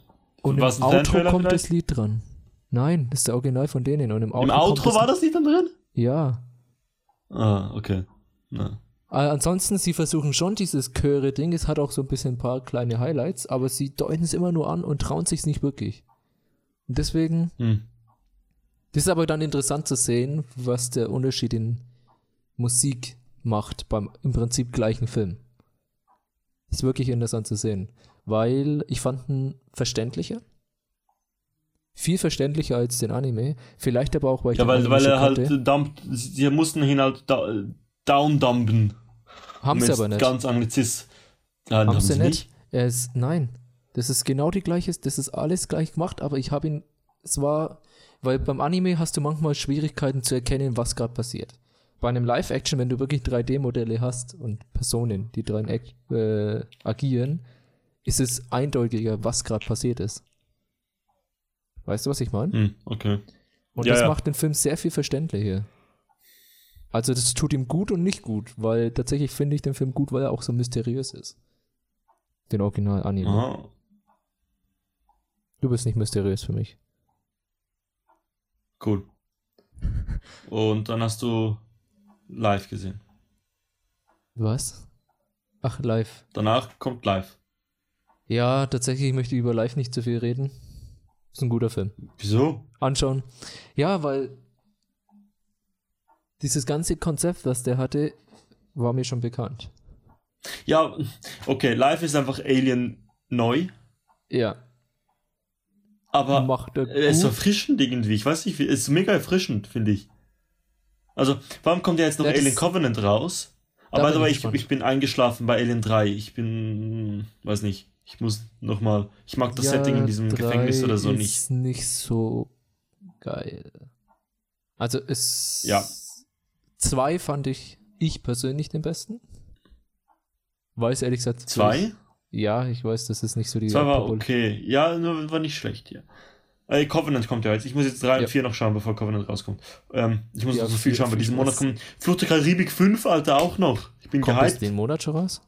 Und War's im Outro kommt vielleicht? das Lied dran. Nein, das ist der Original von denen. Und im Outro, Im Outro war das nicht dann drin? Ja. Ah, okay. Na. Äh, ansonsten, sie versuchen schon dieses Chöre-Ding. Es hat auch so ein bisschen ein paar kleine Highlights, aber sie deuten es immer nur an und trauen sich nicht wirklich. Und deswegen, Hm. das ist aber dann interessant zu sehen, was der Unterschied in Musik macht beim im Prinzip gleichen Film. Ist wirklich interessant zu sehen, weil ich fand ihn verständlicher. Viel verständlicher als den Anime. Vielleicht aber auch, weil ich Ja, weil, weil er halt kannte. dumpt, sie mussten ihn halt downdumpen. Haben sie aber nicht. Ganz Anglizist. Ja, Haben haben sie sie nicht? nicht. Ist, nein. Das ist genau die gleiche, das ist alles gleich gemacht, aber ich habe ihn, es war, weil beim Anime hast du manchmal Schwierigkeiten zu erkennen, was gerade passiert. Bei einem Live-Action, wenn du wirklich 3D-Modelle hast und Personen, die dran äh, agieren, ist es eindeutiger, was gerade passiert ist. Weißt du, was ich meine? Hm, okay. Und Ja, das ja. macht den Film sehr viel verständlicher. Also das tut ihm gut und nicht gut, weil tatsächlich finde ich den Film gut, weil er auch so mysteriös ist. Den Original-Anime. Aha. Du bist nicht mysteriös für mich. Cool. Und dann hast du live gesehen. Was? Ach, live. Danach kommt live. Ja, tatsächlich möchte ich über live nicht zu viel reden. Ist ein guter Film. Wieso? Anschauen. Ja, weil dieses ganze Konzept, was der hatte, war mir schon bekannt. Ja, okay, live ist einfach Alien neu, Ja. aber Macht er es ist erfrischend irgendwie. Ich weiß nicht, wie- es ist mega erfrischend, finde ich. Also, warum kommt ja jetzt noch Ja, Alien Covenant raus? Aber bin ich ich, bin eingeschlafen bei Alien 3. Ich bin, weiß nicht, ich muss nochmal, ich mag das Ja, Setting in diesem Gefängnis oder so ist nicht. nicht so geil. Also es. Ja. Zwei fand ich, ich persönlich den besten. Weiß ehrlich gesagt. Zwei? Ja, ich weiß, das ist nicht so die. Zwei war Paul- okay. Ja, nur war nicht schlecht, ja. Äh, Covenant kommt ja jetzt. Ich muss jetzt drei Ja. und vier noch schauen, bevor Covenant rauskommt. Ähm, ich muss Ja, noch so viel viel- schauen, weil diesen Monat kommt Flucht der Karibik 5, Alter, auch noch. Ich bin Kommt das gehypt. den Monat schon raus?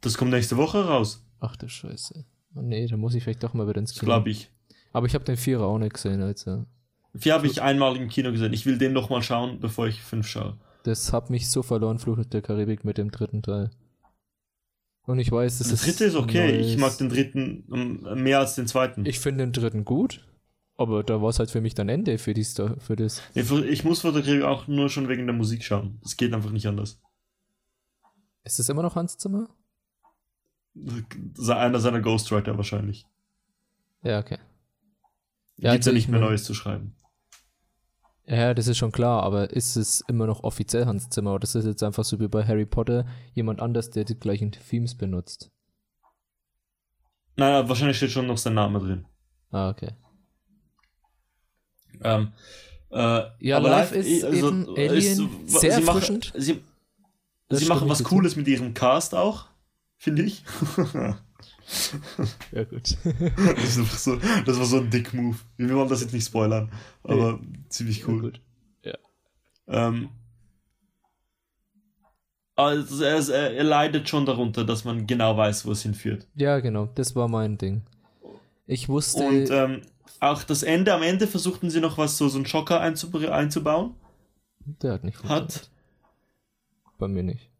Das kommt nächste Woche raus. Ach du Scheiße. Oh, nee, da muss ich vielleicht doch mal wieder ins Kino. glaube ich. Aber ich habe den Vierer auch nicht gesehen, also. Vier habe ich einmal im Kino gesehen. Ich will den noch mal schauen, bevor ich fünf schaue. Das hat mich so verloren, Flucht der Karibik mit dem dritten Teil. Und ich weiß, das Der ist. dritte ist okay. Ich neues- mag den dritten ähm, mehr als den zweiten. Ich finde den dritten gut, aber da war es halt für mich dann Ende für, die Sto für das. Nee, Ich muss Flucht der Karibik auch nur schon wegen der Musik schauen. Es geht einfach nicht anders. Ist das immer noch Hans Zimmer? Einer seiner Ghostwriter wahrscheinlich. Ja, okay. Ja, Ja, Gibt's ja nicht ich mehr Neues zu schreiben. Ja, das ist schon klar, aber ist es immer noch offiziell Hans Zimmer oder ist es jetzt einfach so wie bei Harry Potter jemand anders, der die gleichen Themes benutzt? Nein, wahrscheinlich steht schon noch sein Name drin. Ah, okay. Ähm, äh, Ja, aber live ist eben Alien sehr sie erfrischend. Machen, sie sie machen was. Cooles mit ihrem Cast auch, finde ich. Ja, gut. das, so, das war so ein Dick-Move. Wir wollen das jetzt nicht spoilern, aber ziemlich cool. gut. Ja. Ähm, also er, er, er leidet schon darunter, dass man genau weiß, wo es hinführt. Ja, genau, das war mein Ding. Ich wusste. Und ähm, auch das Ende, am Ende versuchten sie noch was, so, so einen Schocker einzub einzubauen. der hat nicht funktioniert. Hat, Bei mir nicht.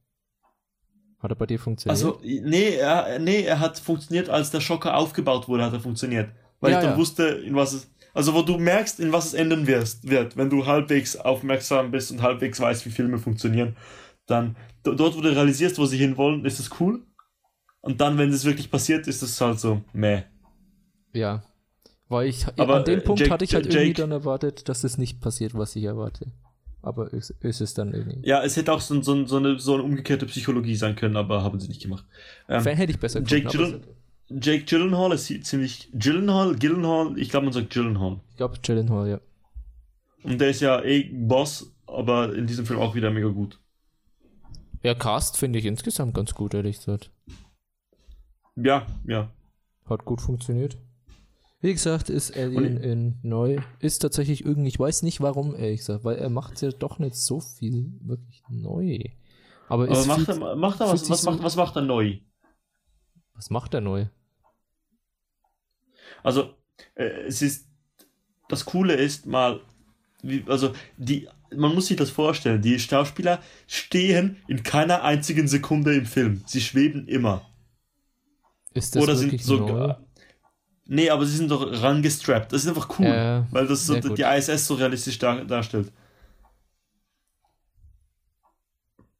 Hat er bei dir funktioniert? also, nee er, nee, er hat funktioniert, als der Schocker aufgebaut wurde, hat er funktioniert. Weil Ja, ich dann ja. wusste, in was es, also wo du merkst, in was es ändern wirst, wird, wenn du halbwegs aufmerksam bist und halbwegs weißt, wie Filme funktionieren, dann, dort, wo du realisierst, wo sie hinwollen, ist es cool. Und dann, wenn es wirklich passiert, ist es halt so, meh. ja. Weil ich, Aber, an dem äh, Punkt Jake- hatte ich halt Jake- irgendwie dann erwartet, dass es nicht passiert, was ich erwarte. Aber ist, ist es dann irgendwie. Ja, es hätte auch so, so, so, eine, so eine umgekehrte Psychologie sein können, aber haben sie nicht gemacht. Ähm, Fan hätte ich besser Jake gefunden, Gyllen- Jake Gyllenhaal ist ziemlich. Gyllenhaal, Gyllenhaal, ich glaube, man sagt Gyllenhaal. Ich glaube, Gyllenhaal, ja. Und der ist ja eh Boss, aber in diesem Film auch wieder mega gut. Ja, Cast finde ich insgesamt ganz gut, ehrlich gesagt. Ja, ja. Hat gut funktioniert. Wie gesagt, ist Alien Und- in neu. Ist tatsächlich irgendwie, ich weiß nicht warum, ehrlich gesagt, weil er macht ja doch nicht so viel wirklich neu. Aber, Aber macht viel, er, macht er was, was, so- macht, was macht er neu? was macht er neu? Also, äh, es ist, das Coole ist mal, wie, also, die, man muss sich das vorstellen, die Schauspieler stehen in keiner einzigen Sekunde im Film. Sie schweben immer. Ist das Oder sind wirklich sogar. neu? Nee, aber sie sind doch rangestrappt. Das ist einfach cool, Ja, weil das so die ISS so realistisch dar darstellt.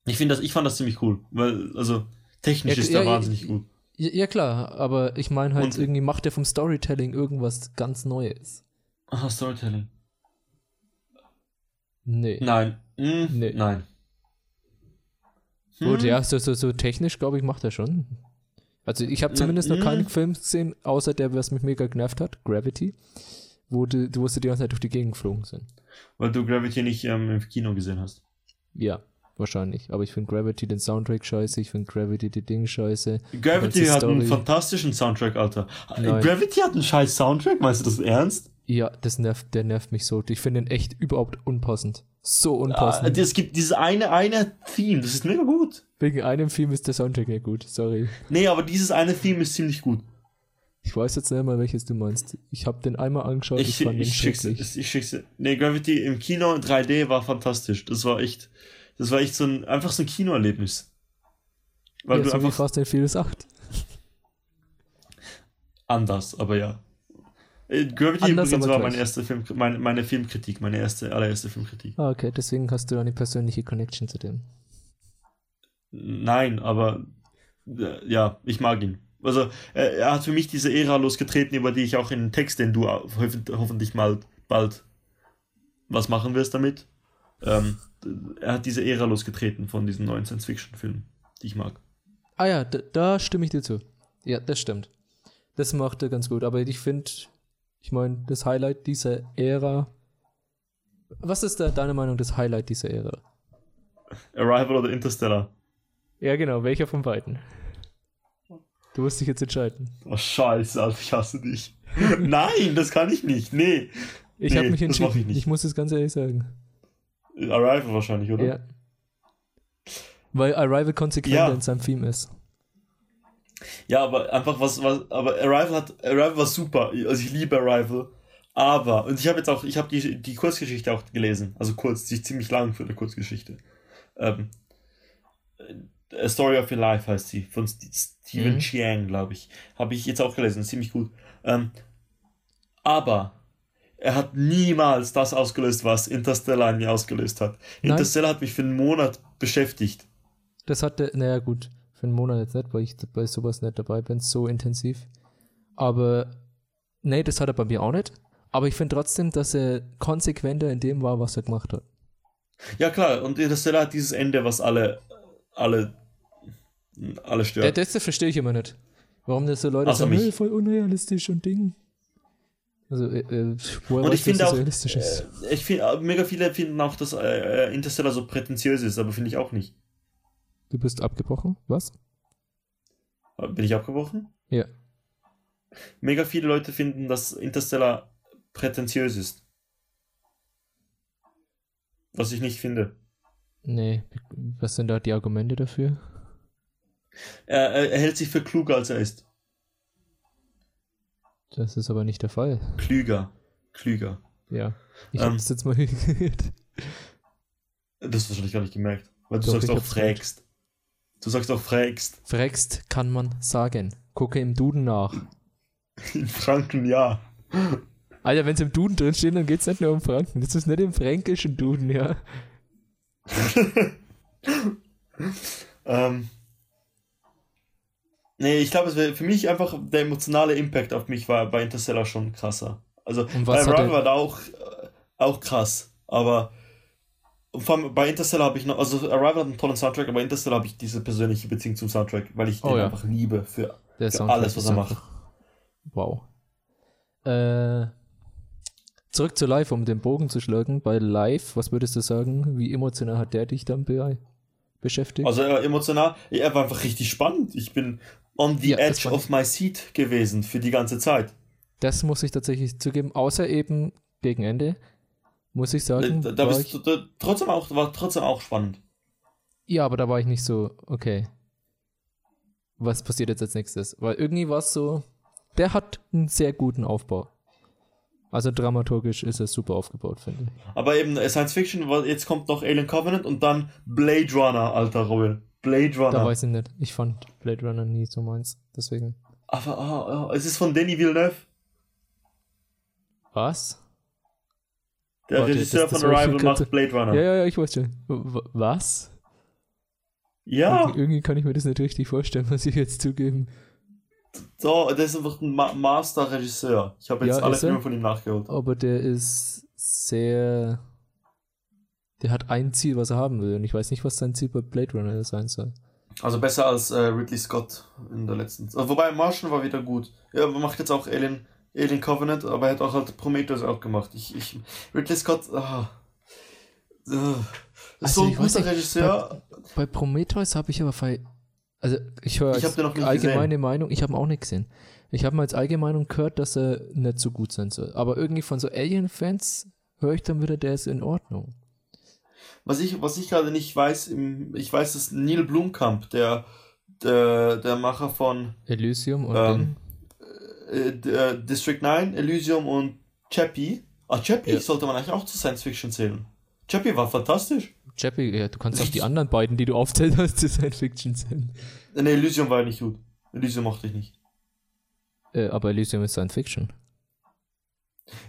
Ich finde das, ich fand das ziemlich cool, weil, also, technisch Ja, ist ja, der ja, wahnsinnig gut. Ja, ja klar, aber ich meine halt, Und- irgendwie macht er vom Storytelling irgendwas ganz Neues. Aha, Storytelling. Nee. Nein. Hm, Nee. Nein. Gut, Hm. ja, so, so, so technisch, glaube ich, macht er schon. Also ich habe zumindest noch mm. keinen Film gesehen, außer der, was mich mega genervt hat, Gravity, wo, die, wo sie die ganze Zeit durch die Gegend geflogen sind. Weil du Gravity nicht ähm, im Kino gesehen hast. Ja, wahrscheinlich. Aber ich finde Gravity den Soundtrack scheiße, ich finde Gravity die Dinge scheiße. Gravity hat einen Story. fantastischen Soundtrack, Alter. Nein. Gravity hat einen scheiß Soundtrack, meinst du das ernst? Ja, das nervt, der nervt mich so. Ich finde ihn echt überhaupt unpassend. So Ah, unpassend. es gibt dieses eine, eine Theme, das ist mega gut. Wegen einem Film ist der Soundtrack nicht gut, sorry. Nee, aber dieses eine Theme ist ziemlich gut. Ich weiß jetzt nicht mal, welches du meinst. Ich habe den einmal angeschaut, ich, Ich, fand den ich, schick's, schrecklich. ich schick's. Nee, Gravity im Kino in 3D war fantastisch. Das war echt, das war echt so ein, einfach so ein Kinoerlebnis. Weil ja, du so wie einfach Fast and Furious 8. anders, aber ja. Äh, Gravity Anders, übrigens war meine erste Film, meine, meine Filmkritik, meine erste, allererste Filmkritik. Ah, okay, deswegen hast du eine persönliche Connection zu dem. Nein, aber äh, ja, ich mag ihn. Also, äh, er hat für mich diese Ära losgetreten, über die ich auch in den Text, den du hoffentlich mal bald was machen wirst damit. Ähm, er hat diese Ära losgetreten von diesen neuen Science-Fiction-Filmen, die ich mag. Ah ja, da, da stimme ich dir zu. Ja, das stimmt. Das macht er ganz gut. Aber ich finde, ich meine, das Highlight dieser Ära. Was ist da deine Meinung, das Highlight dieser Ära? Arrival oder Interstellar? Ja, genau, welcher von beiden? Du musst dich jetzt entscheiden. Oh, scheiße, Alter, ich hasse dich. Nein, das kann ich nicht. Nee. Ich Nee, habe mich das entschieden. ich nicht. Ich muss es ganz ehrlich sagen. Arrival wahrscheinlich, oder? Ja. Weil Arrival konsequenter Ja. in seinem Theme ist. Ja, aber einfach was, was, aber Arrival hat, Arrival war super. Also ich liebe Arrival. Aber, und ich habe jetzt auch, ich habe die, die Kurzgeschichte auch gelesen. Also kurz, die ist ziemlich lang für eine Kurzgeschichte. Ähm, A Story of Your Life heißt sie, von St Stephen Mhm. Chiang, glaube ich. Habe ich jetzt auch gelesen, ziemlich gut. Ähm, aber er hat niemals das ausgelöst, was Interstellar in mir ausgelöst hat. Nein. Interstellar hat mich für einen Monat beschäftigt. Das hatte, naja, gut, für einen Monat jetzt nicht, weil ich bei sowas nicht dabei bin, so intensiv. Aber, nee, das hat er bei mir auch nicht. Aber ich finde trotzdem, dass er konsequenter in dem war, was er gemacht hat. Ja, klar, und Interstellar hat dieses Ende, was alle, alle, alle Ja. stört. das verstehe ich immer nicht. Warum das so Leute Außer sagen, hey, voll unrealistisch und Ding. Also, äh, äh, Und ich finde auch, realistisch ist? äh, ich finde, mega viele finden auch, dass äh, Interstellar so prätentiös ist, aber finde ich auch nicht. Du bist abgebrochen? Was? Bin ich abgebrochen? Ja. Mega viele Leute finden, dass Interstellar prätentiös ist. Was ich nicht finde. Nee, was sind da die Argumente dafür? Er, er, hält sich für kluger, als er ist. Das ist aber nicht der Fall. Klüger. Klüger. Ja. Ich Ähm. hab's jetzt mal gehört. Das hast du wahrscheinlich gar nicht gemerkt. Weil du Doch, sagst auch frägst. Du sagst auch frägst. Fragst kann man sagen. Gucke im Duden nach. In Franken, ja. Alter, wenn es im Duden drin steht, dann geht's nicht nur um Franken. Das ist nicht im fränkischen Duden, ja. Ähm, nee, ich glaube, es wäre für mich einfach der emotionale Impact auf mich war bei Interstellar schon krasser. Also bei er- war da auch, äh, auch krass, aber vor allem bei Interstellar habe ich noch, also Arrival hat einen tollen Soundtrack, aber Interstellar habe ich diese persönliche Beziehung zum Soundtrack, weil ich Oh den ja. einfach liebe für, für alles, was er macht. Wow. Äh, zurück zu Live, um den Bogen zu schlagen. Bei Live, was würdest du sagen? Wie emotional hat der dich dann be beschäftigt. Also er war emotional, er war einfach richtig spannend. Ich bin on the Ja, edge of my seat gewesen für die ganze Zeit. Das muss ich tatsächlich zugeben, außer eben gegen Ende, muss ich sagen. Da, da war bist ich, du da, trotzdem auch, war trotzdem auch spannend. ja, aber da war ich nicht so, okay. Was passiert jetzt als nächstes? Weil irgendwie war es so, der hat einen sehr guten Aufbau. Also dramaturgisch ist es super aufgebaut, finde ich. Aber eben äh, Science Fiction, jetzt kommt noch Alien Covenant und dann Blade Runner, alter Robin. Blade Da Runner. weiß ich nicht. Ich fand Blade Runner nie so meins. Deswegen. Aber ah, ah, es ist von Denis Villeneuve, Was? Der Warte, Regisseur das- das von Arrival macht Blade Runner. Ja, ja, ja, ich weiß schon. Was? Ja, Irgendwie, irgendwie kann ich mir das nicht richtig vorstellen, muss ich jetzt zugeben. so, der ist einfach ein Ma Master-Regisseur. Ich habe jetzt Ja, alle? Filme von ihm nachgeholt. Aber der ist sehr. Der hat ein Ziel, was er haben will. Und ich weiß nicht, was sein Ziel bei Blade Runner sein soll. Also besser als äh, Ridley Scott in der letzten. Wobei Martian war wieder gut. Er macht jetzt auch Alien, Alien Covenant, aber er hat auch halt Prometheus auch gemacht. Ich, ich, Ridley Scott, ah, ah, ist so Also, ein ich weiß guter Regisseur. Bei Prometheus habe ich aber. Also, ich höre als allgemeine Meinung, ich habe ihn auch nicht gesehen. Ich habe mal als Allgemeinung gehört, dass er nicht so gut sein soll. Aber irgendwie von so Alien-Fans höre ich dann wieder, der ist in Ordnung. Was ich, was ich gerade nicht weiß, im, ich weiß, dass Neil Blomkamp, der, der, der Macher von Elysium und Ähm, äh, äh, District 9, Elysium und Chappie. Ah, Chappie Ja. sollte man eigentlich auch zu Science Fiction zählen. Chappie war fantastisch. Chappie, ja, du kannst auch die anderen beiden, die du aufzählt hast, zu Science Fiction sehen. Ne, Elysium war nicht gut. Elysium mochte ich nicht. Äh, aber Elysium ist Science Fiction.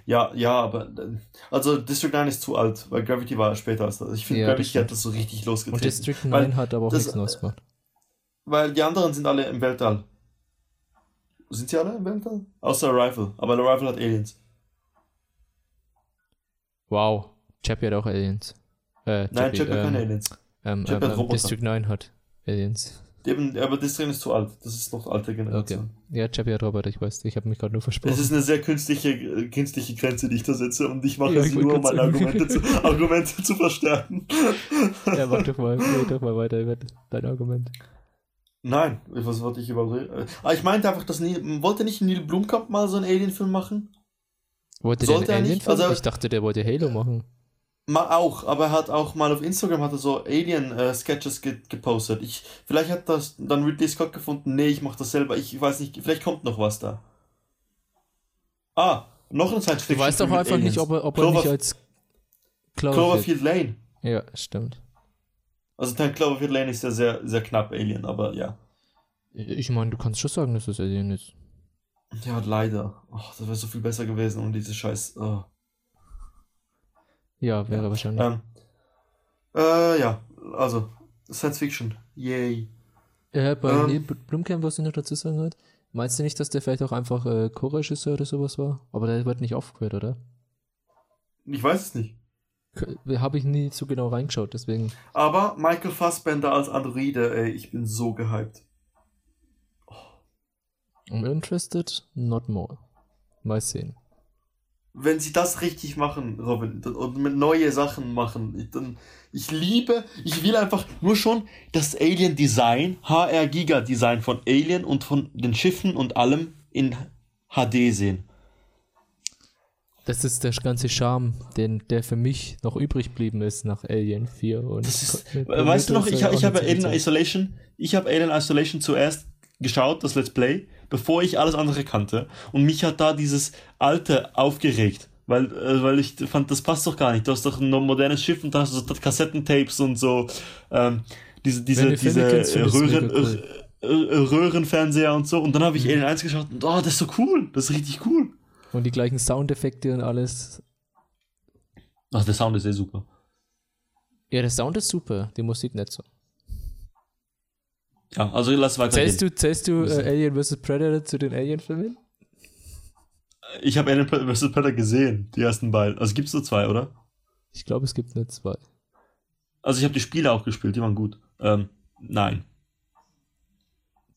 Ja, ja, aber äh, also District 9 ist zu alt, weil Gravity war später als das. Ich finde Ja, Gravity stimmt. hat das so richtig Und losgetreten. District 9 Weil hat aber auch das- nichts Neues gemacht. Weil die anderen sind alle im Weltall. Sind sie alle im Weltall? Außer Arrival. Aber Arrival hat Aliens. Wow. Chappie hat auch Aliens. Äh, Nein, Chappie hat ähm, keine Aliens. Ähm, Chappie ähm, hat ähm, Roboter. District 9 hat Aliens. Eben, aber District ist zu alt. Das ist noch alte Generation. Ja, Chappie hat Roboter, ich weiß. Ich habe mich gerade nur Es versprochen. ist eine sehr künstliche, äh, künstliche Grenze, die ich da setze und ich mache Ja, sie nur, um meine. Argumente zu, Argumente zu verstärken. ja, mach doch mal, mach doch mal weiter über dein Argument. Nein, was wollte ich überhaupt? äh, Ah, ich meinte einfach, dass Neil, wollte nicht Neil Blomkamp mal so einen Alien-Film machen? Wollte Sollte der er einen nicht? Alien-Film? Also- ich dachte, der wollte Halo machen. Mal auch, aber er hat auch mal auf Instagram hat er so Alien-Sketches ge gepostet. Ich, vielleicht hat das dann Ridley Scott gefunden, nee, ich mach das selber, ich weiß nicht, vielleicht kommt noch was da. Ah, noch ein science Du weißt doch einfach nicht, ob er, ob er nicht als. Cloverfield Lane. Ja, stimmt. Also dann Cloverfield Lane ist ja sehr, sehr knapp Alien, aber ja. Ich meine, du kannst schon sagen, dass das Alien ist. Ja, leider. Oh, das wäre so viel besser gewesen ohne diese Scheiß. Oh. Ja, wäre wahrscheinlich. Ähm, äh, ja, also Science Fiction. Yay. Äh, bei Ähm. Neil Blumkamp, was ich noch dazu sagen wollte, meinst du nicht, dass der vielleicht auch einfach äh, Co-Regisseur oder sowas war? Aber der wird nicht aufgehört, oder? Ich weiß es nicht. Habe ich nie so genau reingeschaut, deswegen. Aber Michael Fassbender als Androide, ey, ich bin so gehypt. I'm interested, not more. Mal sehen. Wenn sie das richtig machen, Robin, und mit neue Sachen machen, dann, ich liebe, ich will einfach nur schon das Alien-Design, HR-Giga-Design von Alien und von den Schiffen und allem in HD sehen. Das ist der ganze Charme, den, der für mich noch übrig geblieben ist nach Alien 4. Und ist, weißt du noch, ich, ich habe Alien Isolation, ich habe Alien Isolation zuerst geschaut, das Let's Play, bevor ich alles andere kannte. Und mich hat da dieses alte aufgeregt. Weil, äh, weil ich fand, das passt doch gar nicht. Du hast doch ein modernes Schiff und da hast du so Kassettentapes und so, ähm, diese, diese, diese kennst, Röhren, cool. äh, äh, Röhrenfernseher und so. Und dann habe ich Mhm. Alien 1 geschaut und oh, das ist so cool. Das ist richtig cool. Und die gleichen Soundeffekte und alles. Ach, der Sound ist eh super. Ja, der Sound ist super, die Musik nicht so. Ja, also lass weiter. Zählst du, zählst du äh, Alien vs. Predator zu den Alien-Filmen? Ich habe Alien vs. Predator gesehen, die ersten beiden. Also gibt's nur zwei, oder? Ich glaube, es gibt nur zwei. Also ich habe die Spiele auch gespielt, die waren gut. Ähm, nein.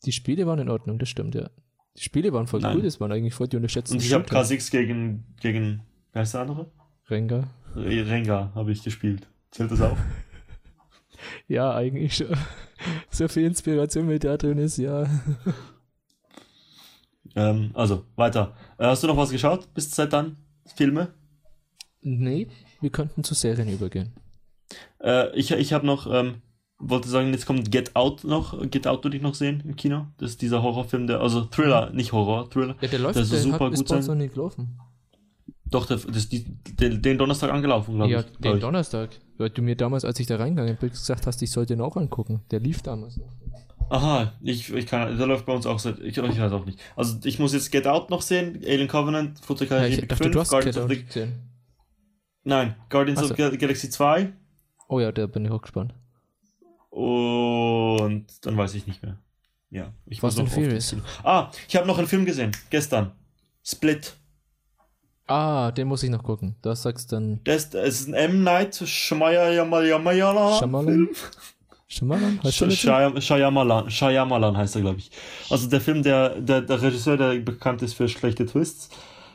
Die Spiele waren in Ordnung, das stimmt, ja. Die Spiele waren voll Nein. cool, das waren eigentlich voll die unterschätzten Und ich habe Shooter. K6 gegen, gegen, wer heißt der andere? Rengar. Rengar habe ich gespielt. Zählt das auch? Ja, eigentlich schon. So viel Inspiration mit da drin ist, ja. Ähm, also, weiter. Äh, hast du noch was geschaut bis seit dann? Filme? Nee, wir könnten zu Serien übergehen. Äh, ich ich habe noch, ähm, wollte sagen, jetzt kommt Get Out noch. Get Out würde ich noch sehen im Kino. Das ist dieser Horrorfilm, der, also Thriller, nicht Horror, Thriller. Ja, der läuft, Der soll der super hat, gut sein. noch nicht gelaufen. Doch, der, das, die, den, den Donnerstag angelaufen, glaube Ja, ich. glaub den ich. Donnerstag. Weil du mir damals, als ich da reingegangen bin, gesagt hast, ich sollte den auch angucken. Der lief damals noch. Aha, ich, ich kann, der läuft bei uns auch seit, ich, ich weiß auch nicht. Also ich muss jetzt Get Out noch sehen, Alien Covenant, Ja, Flugzeugkarriere ich dachte, du hast Guardians Get of Out the, gesehen. Nein, Guardians of so. Gal Galaxy 2 Oh ja, da bin ich auch gespannt. Und dann weiß ich nicht mehr. Ja, ich Fast and Furious. das- Ah, ich habe noch einen Film gesehen, gestern. Split. Ah, den muss ich noch gucken. Da sagst du dann Das, das ist ein M. Night Shyamalan. Shyamalan? Shyamalan? Shyamalan, Shyamalan heißt er, glaube ich. Also der Film, der, der, der Regisseur, der bekannt ist für schlechte Twists.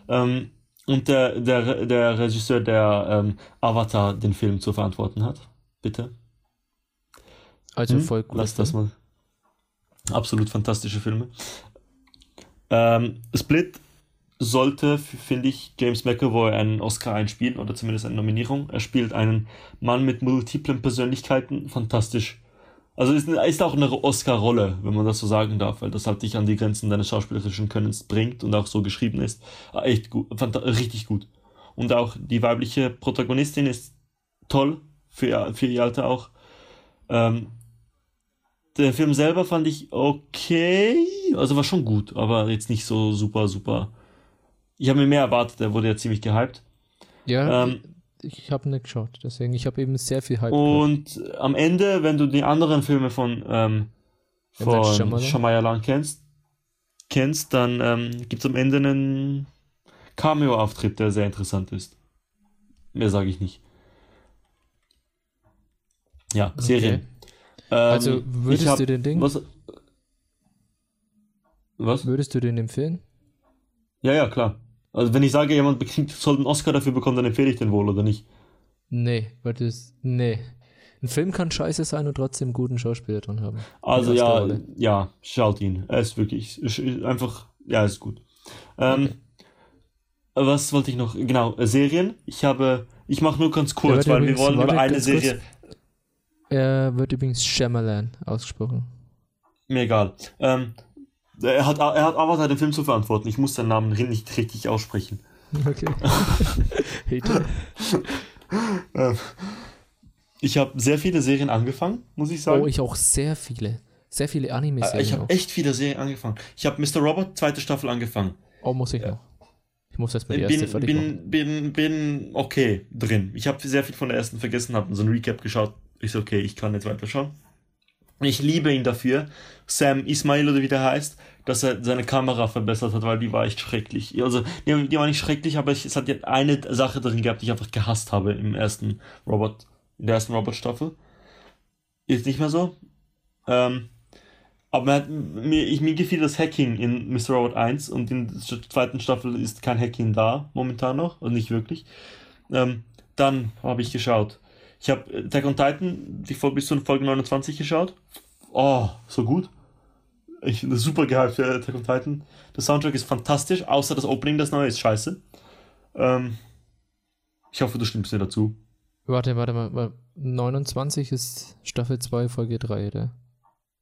Ähm, und der, der, der Regisseur, der ähm, Avatar den Film zu verantworten hat. Bitte. Also Hm? voll gut. Lass das mal. Absolut fantastische Filme. Ähm, Split sollte, finde ich, James McAvoy einen Oscar einspielen oder zumindest eine Nominierung. Er spielt einen Mann mit multiplen Persönlichkeiten. Fantastisch. Also ist, ist auch eine Oscar-Rolle, wenn man das so sagen darf, weil das halt dich an die Grenzen deines schauspielerischen Könnens bringt und auch so geschrieben ist. Ah, Echt gut, richtig gut. Und auch die weibliche Protagonistin ist toll, für ihr, für ihr Alter auch. Ähm, der Film selber fand ich okay, also war schon gut, aber jetzt nicht so super, super. Ich habe mir mehr erwartet, der wurde ja ziemlich gehypt. Ja, Ähm, ich, ich habe nicht geschaut. Deswegen, ich habe eben sehr viel Hype. Und am Ende, wenn du die anderen Filme von, ähm, Ja, von? Shyamalan kennst, kennst, dann ähm, gibt es am Ende einen Cameo-Auftritt, der sehr interessant ist. Mehr sage ich nicht. Ja, Serien. Ähm, Also würdest ich hab- du den Ding, Was? Was? würdest du den empfehlen? Ja, ja, klar. Also wenn ich sage, jemand bekriegt, soll einen Oscar dafür bekommen, dann empfehle ich den wohl, oder nicht? Nee, weil das, nee. Ein Film kann scheiße sein und trotzdem einen guten Schauspieler drin haben. Also ja, ja, schaut ihn. Er ist wirklich ist einfach, ja, ist gut. Ähm, Okay. Was wollte ich noch? Genau, Serien. Ich habe, ich mache nur ganz kurz, warte, weil wir wollen über eine ganz kurz. Er wird übrigens Shyamalan ausgesprochen. Mir egal. Ähm, er hat, er hat Avatar den Film zu verantworten. Ich muss seinen Namen nicht richtig aussprechen. Okay. Ähm, ich habe sehr viele Serien angefangen, muss ich sagen. Oh, ich auch sehr viele. Sehr viele Äh, Anime-Serien ich auch. habe echt viele Serien angefangen. Ich habe Mr. Robot zweite Staffel angefangen. Oh, muss ich noch. Ich muss erstmal die erste bin, bin, bin, bin okay drin. Ich habe sehr viel von der ersten vergessen, habe so ein Recap geschaut. So, okay, ich kann jetzt weiterschauen. Ich liebe ihn dafür, Sam Ismail oder wie der heißt, dass er seine Kamera verbessert hat, weil die war echt schrecklich. Also, die, die war nicht schrecklich, aber ich, es hat jetzt eine Sache drin gehabt, die ich einfach gehasst habe im ersten Robot, in der ersten Robot-Staffel. Ist nicht mehr so. Ähm, aber mir, hat, mir, ich, mir gefiel das Hacking in Mr. Robot 1 und in der zweiten Staffel ist kein Hacking da, momentan noch, und nicht wirklich. Ähm, dann habe ich geschaut. Ich habe Attack on Titan, die Folge bis zu Folge 29 geschaut. Oh, so gut. Ich bin super gehypt für Attack on Titan. Der Soundtrack ist fantastisch, außer das Opening, das neue ist scheiße. Ähm, ich hoffe, du stimmst mir dazu. Warte, warte mal. warte. 29 ist Staffel 2, Folge 3, oder?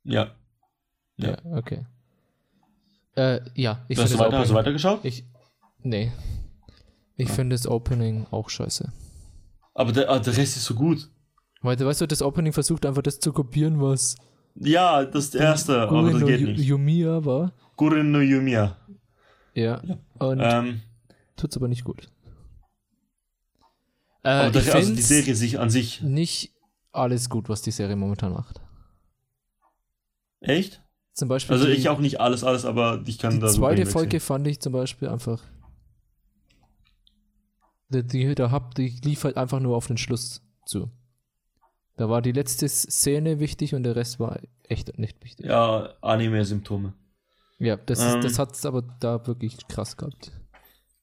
Ja. Ja. Ja, okay. Äh, ja, ich hast, du finde weiter, hast du weitergeschaut? Ich. Nee. Ich Ah. finde das Opening auch scheiße. Aber der, ah, der Rest ist so gut. Weil, weißt du, das Opening versucht einfach das zu kopieren, was Ja, das erste, aber Guri das no geht nicht. Yumiya war. Guren no Yumiya. Ja. Und Ähm, tut's aber nicht gut. Äh, aber der, also die Serie sich an sich. nicht alles gut, was die Serie momentan macht. Echt? Zum Beispiel Also die, ich auch nicht alles, alles, aber ich kann die da so zweite. Folge fand ich zum Beispiel einfach. Die, die, da hab, die lief halt einfach nur auf den Schluss zu. Da war die letzte Szene wichtig und der Rest war echt nicht wichtig. Ja, Anime-Symptome. Ja, das, Ähm. ist, das hat's aber da wirklich krass gehabt.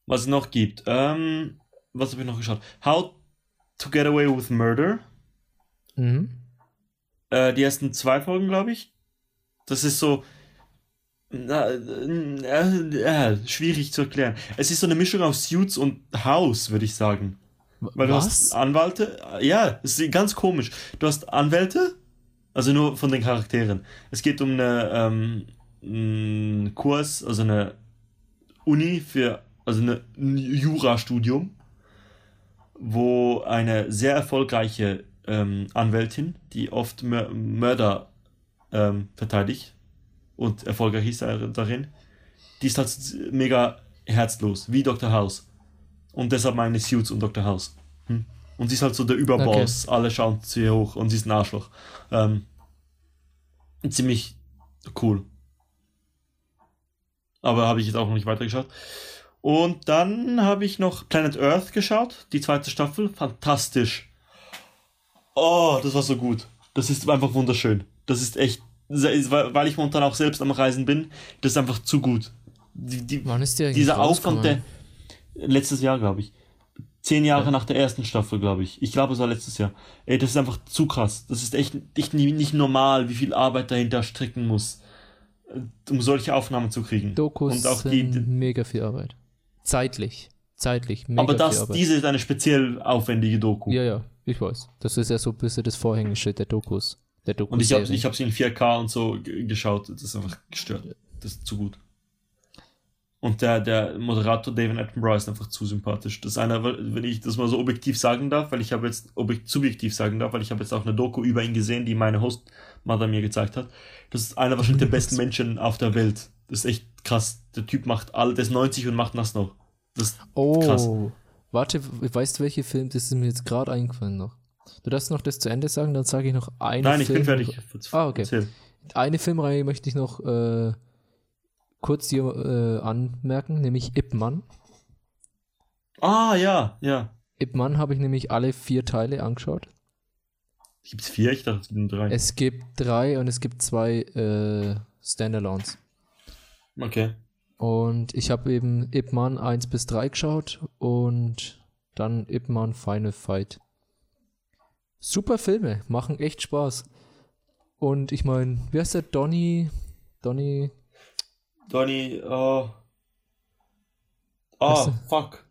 Was es noch gibt. Ähm, was habe ich noch geschaut? How to Get Away with Murder. Mhm. Äh, die ersten zwei Folgen, glaube ich. Das ist so. Na, äh, äh, schwierig zu erklären. Es ist so eine Mischung aus Suits und House, würde ich sagen. Weil Was? du hast Anwälte. Ja, es ist ganz komisch. Du hast Anwälte, also nur von den Charakteren. Es geht um eine, ähm, einen Kurs, also eine Uni für, also eine, ein Jurastudium, wo eine sehr erfolgreiche ähm, Anwältin, die oft Mör Mörder ähm, verteidigt und erfolgreich ist darin, die ist halt mega herzlos, wie Dr. House. Und deshalb meine Suits und Dr. House. Hm? Und sie ist halt so der Überboss, okay. alle schauen zu ihr hoch und sie ist ein Arschloch. Ähm, ziemlich cool. Aber habe ich jetzt auch noch nicht weitergeschaut. Und dann habe ich noch Planet Earth geschaut, die zweite Staffel. Fantastisch. Oh, das war so gut. Das ist einfach wunderschön. Das ist echt, weil ich momentan auch selbst am Reisen bin, das ist einfach zu gut. Die, die, Wann ist der dieser Aufwand, der letztes Jahr, glaube ich. Zehn Jahre ja. nach der ersten Staffel, glaube ich. Ich glaube, es war letztes Jahr. Ey, das ist einfach zu krass. Das ist echt, echt nicht normal, wie viel Arbeit dahinter stricken muss, äh, um solche Aufnahmen zu kriegen. Dokus Und auch die, die mega viel Arbeit. Zeitlich. Zeitlich. Mega aber das, diese ist eine speziell aufwendige Doku. Ja, ja, ich weiß. Das ist ja so ein bisschen das Vorhängeschild der Dokus. Der Dokus und ich habe ich hab sie in 4K und so geschaut. Das ist einfach gestört. Das ist zu gut. Und der, der Moderator David Attenborough ist einfach zu sympathisch. Das ist einer, wenn ich das mal so objektiv sagen darf, weil ich habe jetzt, objekt, subjektiv sagen darf, weil ich habe jetzt auch eine Doku über ihn gesehen, die meine Hostmother mir gezeigt hat. Das ist einer wahrscheinlich der besten Menschen auf der Welt. Das ist echt krass. Der Typ macht all, der ist 90 und macht das noch. Das ist oh, krass. Warte, weißt du, welche Film? Das ist mir jetzt gerade eingefallen noch. Du darfst noch das zu Ende sagen, dann sage ich noch eine Nein, ich Film bin fertig. Ah, okay. Erzähl. Eine Filmreihe möchte ich noch äh, kurz hier äh, anmerken, nämlich Ip Man. Ah, ja, ja. Ip Man habe ich nämlich alle vier Teile angeschaut. Gibt es vier? Ich dachte, es gibt drei. Es gibt drei und es gibt zwei äh, Standalones. Okay. Und ich habe eben Ip Man 1 bis 3 geschaut und dann Ip Man Final Fight. Super Filme, machen echt Spaß. Und ich meine, wie heißt der? Donny? Donny? Donny, oh. Oh, fuck.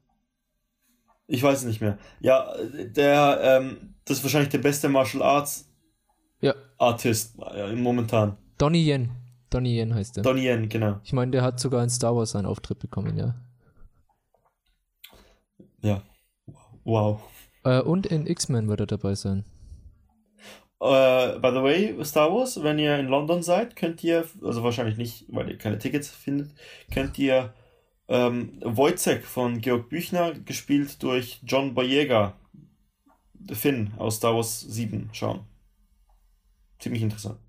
Ich weiß es nicht mehr. Ja, der, ähm, das ist wahrscheinlich der beste Martial Arts ja. Artist äh, momentan. Donny Yen. Donnie Yen heißt der. Donnie Yen, genau. Ich meine, der hat sogar in Star Wars einen Auftritt bekommen, ja. Ja. Wow. Äh, und in X-Men wird er dabei sein. Uh, by the way, Star Wars, wenn ihr in London seid, könnt ihr, also wahrscheinlich nicht, weil ihr keine Tickets findet, könnt ihr ähm, Wojciech von Georg Büchner, gespielt durch John Boyega, Finn aus Star Wars 7, schauen. Ziemlich interessant.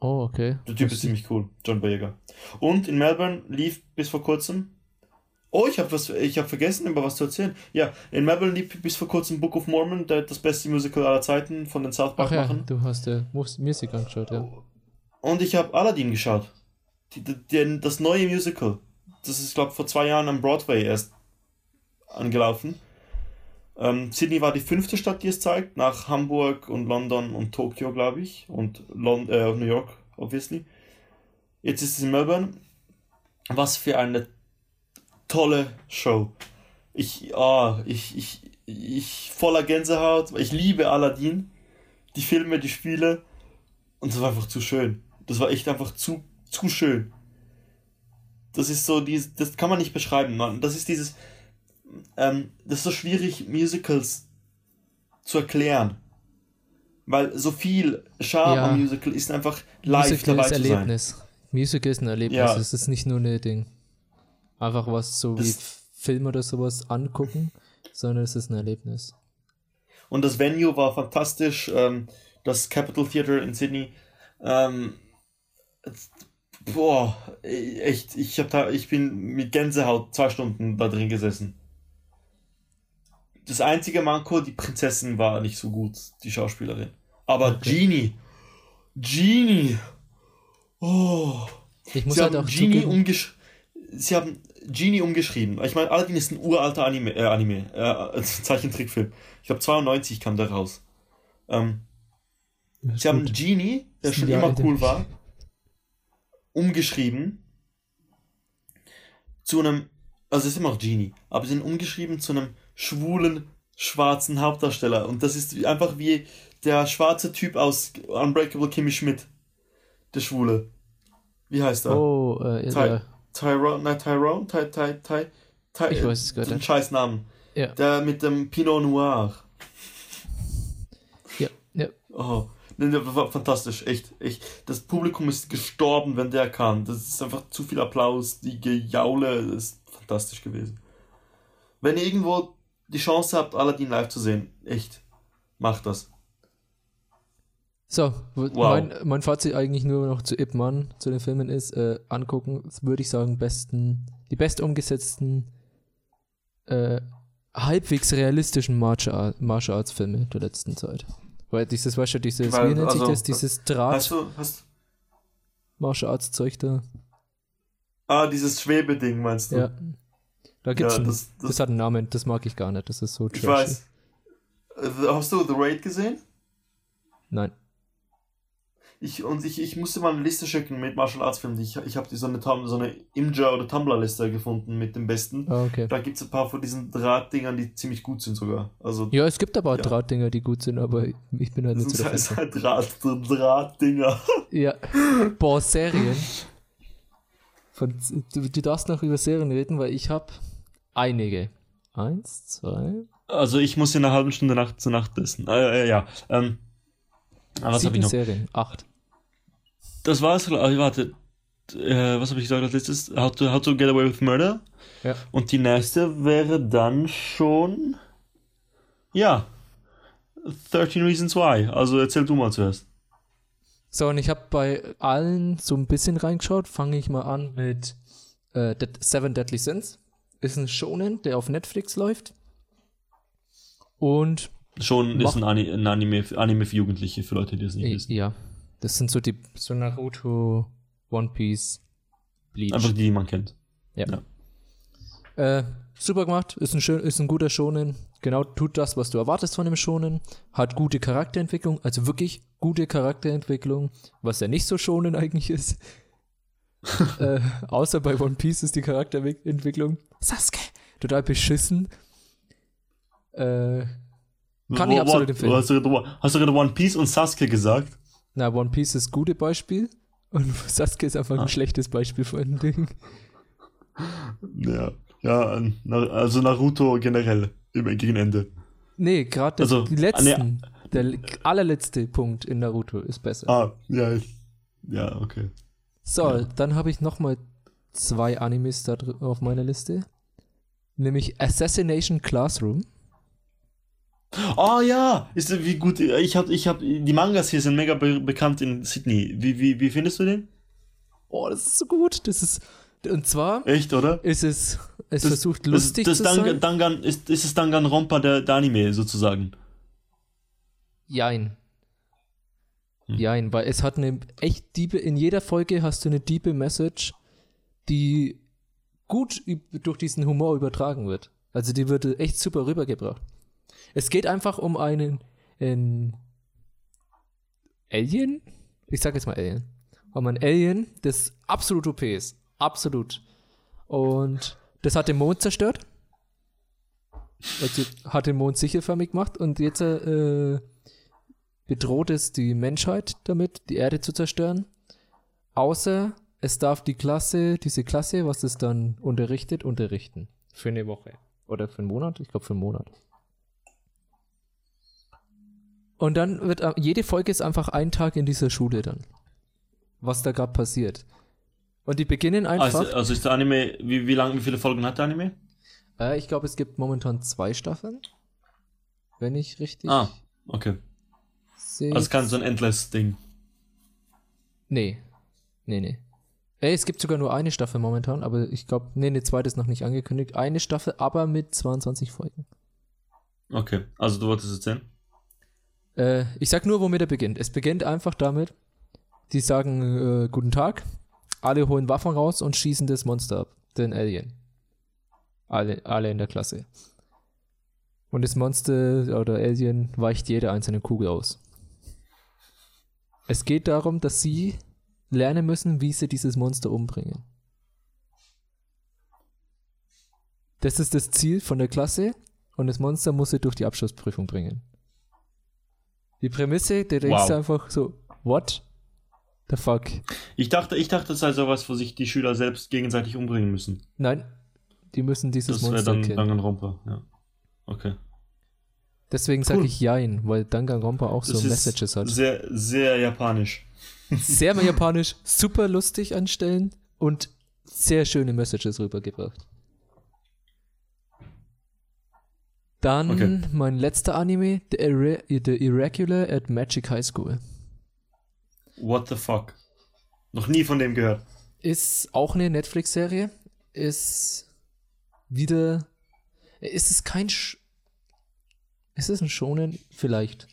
Oh, okay. Der Typ ist ziemlich cool, John Boyega. Und in Melbourne lief bis vor kurzem. Oh, ich habe was, ich habe vergessen, über was zu erzählen. Ja, in Melbourne lief bis vor kurzem Book of Mormon, das beste Musical aller Zeiten von den South Park Ach ja, machen. Du hast der Musik angeschaut, ja. Und ich habe Aladdin geschaut. Die, die, das neue Musical. Das ist, glaube ich, vor zwei Jahren am Broadway erst angelaufen. Ähm, Sydney war die fünfte Stadt, die es zeigt, nach Hamburg und London und Tokio, glaube ich, und Lond äh, New York, obviously. Jetzt ist es in Melbourne. Was für eine tolle Show. Ich, oh, ich, ich, ich voller Gänsehaut. Ich liebe Aladdin. Die Filme, die Spiele. Und das war einfach zu schön. Das war echt einfach zu, zu schön. Das ist so, dieses, das kann man nicht beschreiben, Mann. Das ist dieses, ähm, das ist so schwierig, Musicals zu erklären. Weil so viel Charme ja. am Musical ist einfach live Musical dabei ist zu Erlebnis. sein. Musical ist ein Erlebnis. Ja. Es ist nicht nur ein Ding. Einfach was so das wie Film oder sowas angucken, sondern es ist ein Erlebnis. Und das Venue war fantastisch. Ähm, das Capitol Theatre in Sydney. Ähm, boah, echt, ich, hab da, ich bin mit Gänsehaut zwei Stunden da drin gesessen. Das einzige Manko, die Prinzessin war nicht so gut, die Schauspielerin. Aber okay. Genie. Genie. Oh. Ich muss sie halt haben auch Genie umgesch Sie haben Genie umgeschrieben. Ich meine, Aladdin ist ein uralter Anime, äh, Anime, äh, Zeichentrickfilm. Ich glaube 92 kam der raus. Ähm, Sie haben Genie, der schon immer cool war, umgeschrieben zu einem, also es ist immer noch Genie, aber sie sind umgeschrieben zu einem schwulen, schwarzen Hauptdarsteller. Und das ist einfach wie der schwarze Typ aus Unbreakable Kimmy Schmidt. Der Schwule. Wie heißt er? Oh, äh, Ty- ja, Tyrone, nein, Tyrone? Ty, Ty, Ty, Ty, ich weiß es Den nicht. scheiß Namen. Ja. Der mit dem Pinot Noir. Ja, ja. Oh, der war fantastisch, echt, echt. Das Publikum ist gestorben, wenn der kam. Das ist einfach zu viel Applaus, die Gejaule, das ist fantastisch gewesen. Wenn ihr irgendwo die Chance habt, Aladdin live zu sehen, echt, macht das. So, Wow. mein, mein Fazit eigentlich nur noch zu Ip Man, zu den Filmen ist, äh, angucken, würde ich sagen, besten, die best umgesetzten, äh, halbwegs realistischen Martial, Art- Martial Arts Filme der letzten Zeit. Weil dieses, weißt du, dieses, Weil, wie nennt sich also, das, dieses Draht Hast du, hast, Martial Arts Zeug da? ah, dieses Schwebeding meinst du? Ja. Da gibt's Ja, das- das, das- hat einen Namen, das mag ich gar nicht, das ist so Ich trashy. weiß. Äh, Hast du The Raid gesehen? Nein. Ich, und ich, ich musste mal eine Liste schicken mit Martial Arts Filmen. Ich, ich habe so eine, so eine Imgur oder Tumblr-Liste gefunden mit dem besten. Ah, okay. Da gibt es ein paar von diesen Drahtdingern, die ziemlich gut sind sogar. Also, Ja, es gibt aber auch Ja. Drahtdinger, die gut sind, aber ich bin halt das nicht so sind der halt, halt Draht, Drahtdinger. Ja. Boah, Serien. Von, du, du darfst noch über Serien reden, weil ich habe einige. Eins, zwei, Also ich muss in einer halben Stunde Nacht zur Nacht essen. Äh, äh, ja. Ähm, was habe ich noch? Serien. Acht. Das war's. äh, Warte. Äh, was habe ich gesagt als letztes? How to, How to Get Away with Murder. Ja. Und die nächste wäre dann schon. Ja. 13 Reasons Why. Also erzähl du mal zuerst. So, und ich habe bei allen so ein bisschen reingeschaut. Fange ich mal an mit äh, Seven Deadly Sins. Ist ein Shonen, der auf Netflix läuft. Und Schon Mach- ist ein, Ani ein Anime, Anime für Jugendliche, für Leute, die es nicht äh, wissen. ja, das sind so die so Naruto, One Piece, Bleach. Einfach die, die man kennt. Äh, super gemacht, ist ein, schön, ist ein guter Shonen. Genau, tut das, was du erwartest von dem Shonen. Hat gute Charakterentwicklung, also wirklich gute Charakterentwicklung, was ja nicht so Shonen eigentlich ist. äh, außer bei One Piece ist die Charakterentwicklung Sasuke total beschissen. Äh, Kann ich absolut empfehlen. Hast du, gerade- hast du gerade One Piece und Sasuke gesagt? Na, One Piece ist ein gutes Beispiel und Sasuke ist einfach ein Ah. schlechtes Beispiel von dem Ding. Ja. Ja, also Naruto generell. Im, gegen Ende. Nee, gerade Also, die letzten, der le- allerletzte Punkt in Naruto ist besser. Ah, ja. ich- Ja, okay. So, Ja. dann habe ich noch mal zwei Animes da auf meiner Liste. Nämlich Assassination Classroom. Oh ja, ist wie gut. Ich hab, ich hab, die Mangas hier sind mega be bekannt in Sydney. Wie, wie, wie findest du den? Oh, das ist so gut. Das ist und zwar Echt, oder? ist es es Das- versucht Das, lustig das zu Dangan, sein. Dangan, ist, ist es Danganronpa der, der Anime sozusagen? Jein. Hm. Jein, weil es hat eine echt diebe in jeder Folge hast du eine diebe Message, die gut durch diesen Humor übertragen wird. Also die wird echt super rübergebracht. Es geht einfach um einen, einen Alien? Ich sag jetzt mal Alien. Um ein Alien, das absolut OP ist. Absolut. Und das hat den Mond zerstört. Also hat den Mond sichelförmig gemacht und jetzt äh, bedroht es die Menschheit damit, die Erde zu zerstören. Außer es darf die Klasse, diese Klasse, was es dann unterrichtet, unterrichten. Für eine Woche. Oder für einen Monat? Ich glaube für einen Monat. Und dann wird jede Folge ist einfach ein Tag in dieser Schule dann. Was da gerade passiert. Und die beginnen einfach. Also, also ist der Anime, wie, wie lang, wie viele Folgen hat der Anime? äh, ich glaube, es gibt momentan zwei Staffeln. Wenn ich richtig Ah, okay. sehe. Also kein so ein Endless-Ding. Nee. Nee, nee. Ey, es gibt sogar nur eine Staffel momentan, aber ich glaube, nee, eine zweite ist noch nicht angekündigt. Eine Staffel, aber mit 22 Folgen. Okay, also du wolltest erzählen? Äh, ich sag nur, womit er beginnt. Es beginnt einfach damit, die sagen, äh, guten Tag, alle holen Waffen raus und schießen das Monster ab, den Alien. Alle, alle in der Klasse. Und das Monster oder Alien weicht jede einzelne Kugel aus. Es geht darum, dass sie lernen müssen, wie sie dieses Monster umbringen. Das ist das Ziel von der Klasse und das Monster muss sie durch die Abschlussprüfung bringen. Die Prämisse, der denkst Wow. einfach so, what the fuck? Ich dachte, ich dachte, das sei sowas, wo sich die Schüler selbst gegenseitig umbringen müssen. Nein, die müssen dieses Das wäre Monster dann kennen. Danganronpa, ja. Okay. Deswegen sage Cool. ich Jein, weil Danganronpa auch so Das ist Messages hat. Sehr, sehr japanisch. Sehr japanisch, super lustig anstellen und sehr schöne Messages rübergebracht. Dann Okay. mein letzter Anime, The, Irre The Irregular at Magic High School. What the fuck? Noch nie von dem gehört. Ist auch eine Netflix-Serie. Ist wieder. Ist es kein. Sch ist es ein Shonen? Vielleicht.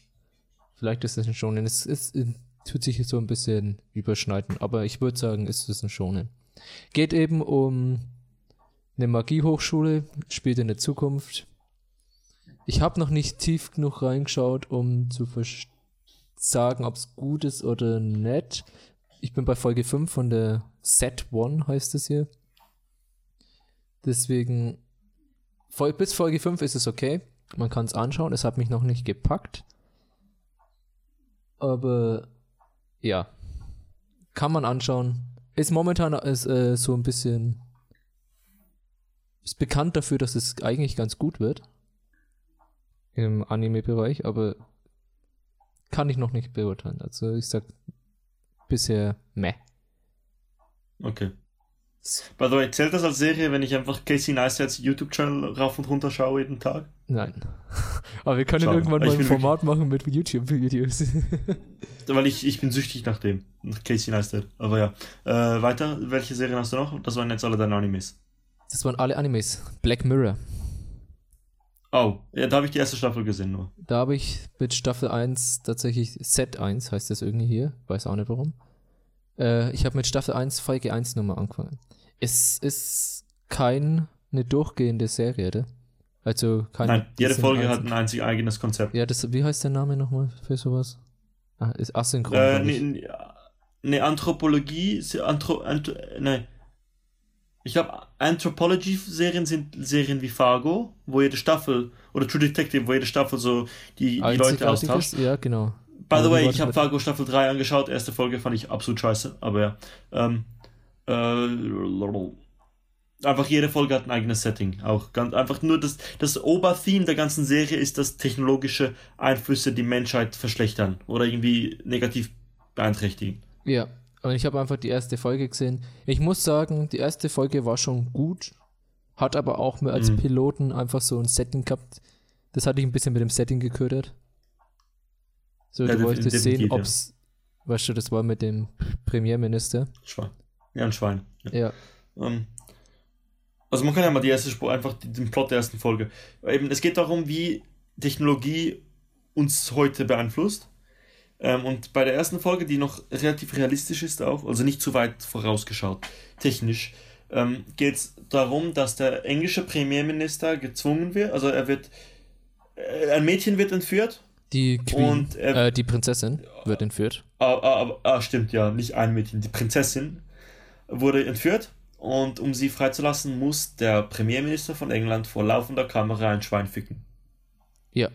Vielleicht ist es ein Shonen. Es, es, äh, tut sich so ein bisschen überschneiden, aber ich würde sagen, ist es ein Shonen. Geht eben um eine Magiehochschule, spielt in der Zukunft. Ich habe noch nicht tief genug reingeschaut, um zu sagen, ob es gut ist oder nett. Ich bin bei Folge 5 von der Set One, heißt es hier. Deswegen, bis Folge 5 ist es okay. Man kann es anschauen. Es hat mich noch nicht gepackt. Aber ja, kann man anschauen. Ist momentan ist, äh, so ein bisschen. Ist bekannt dafür, dass es eigentlich ganz gut wird. Im Anime-Bereich, aber kann ich noch nicht beurteilen. Also ich sag bisher meh. Okay. By the way, zählt das als Serie, wenn ich einfach Casey Neistats YouTube-Channel rauf und runter schaue jeden Tag? Nein. Aber wir können Schade. irgendwann mal ein Format machen mit YouTube-Videos. Weil ich, ich bin süchtig nach dem. Nach Casey Neistat. Aber ja. Äh, weiter, welche Serien hast du noch? Das waren jetzt alle deine Animes. Das waren alle Animes. Black Mirror. Oh, ja, da habe ich die erste Staffel gesehen nur. Da habe ich mit Staffel 1 tatsächlich Set 1, heißt das irgendwie hier. Weiß auch nicht warum. Äh, ich habe mit Staffel 1 Folge 1 Nummer angefangen. Es ist keine durchgehende Serie, oder? Also keine. Nein, jede Folge hat ein einzig eigenes Konzept. Ja, das, wie heißt der Name nochmal für sowas? Ah, ist asynchron. Äh, ich. ne, ne Anthropologie, Anthro, Anth, ne. Ich glaube, Anthropology-Serien sind Serien wie Fargo, wo jede Staffel, oder True Detective, wo jede Staffel so die, die Leute austauscht. Ja, genau. By the way, ich habe Fargo Staffel 3 angeschaut, erste Folge fand ich absolut scheiße, aber ja. Ähm, äh, einfach jede Folge hat ein eigenes Setting. Auch ganz einfach nur das, das Obertheme der ganzen Serie ist, dass technologische Einflüsse die Menschheit verschlechtern oder irgendwie negativ beeinträchtigen. Ja, und ich habe einfach die erste Folge gesehen. Ich muss sagen, die erste Folge war schon gut, hat aber auch mir als Mhm. Piloten einfach so ein Setting gehabt. Das hatte ich ein bisschen mit dem Setting geködert. So, Ja, du wolltest sehen, ja. ob's, weißt du, das war mit dem Premierminister. Schwein. Ja, ein Schwein. Ja. Ja, Ähm, also man kann ja mal die erste Spur, einfach den Plot der ersten Folge. Eben, es geht darum, wie Technologie uns heute beeinflusst. Ähm, und bei der ersten Folge, die noch relativ realistisch ist auch, also nicht zu weit vorausgeschaut, technisch, ähm, geht es darum, dass der englische Premierminister gezwungen wird, also er wird, äh, ein Mädchen wird entführt. die Queen, Und er- äh, die Prinzessin wird entführt. Ah, ah, ah, stimmt, ja, nicht ein Mädchen, die Prinzessin wurde entführt. Und um sie freizulassen, muss der Premierminister von England vor laufender Kamera ein Schwein ficken. Ja,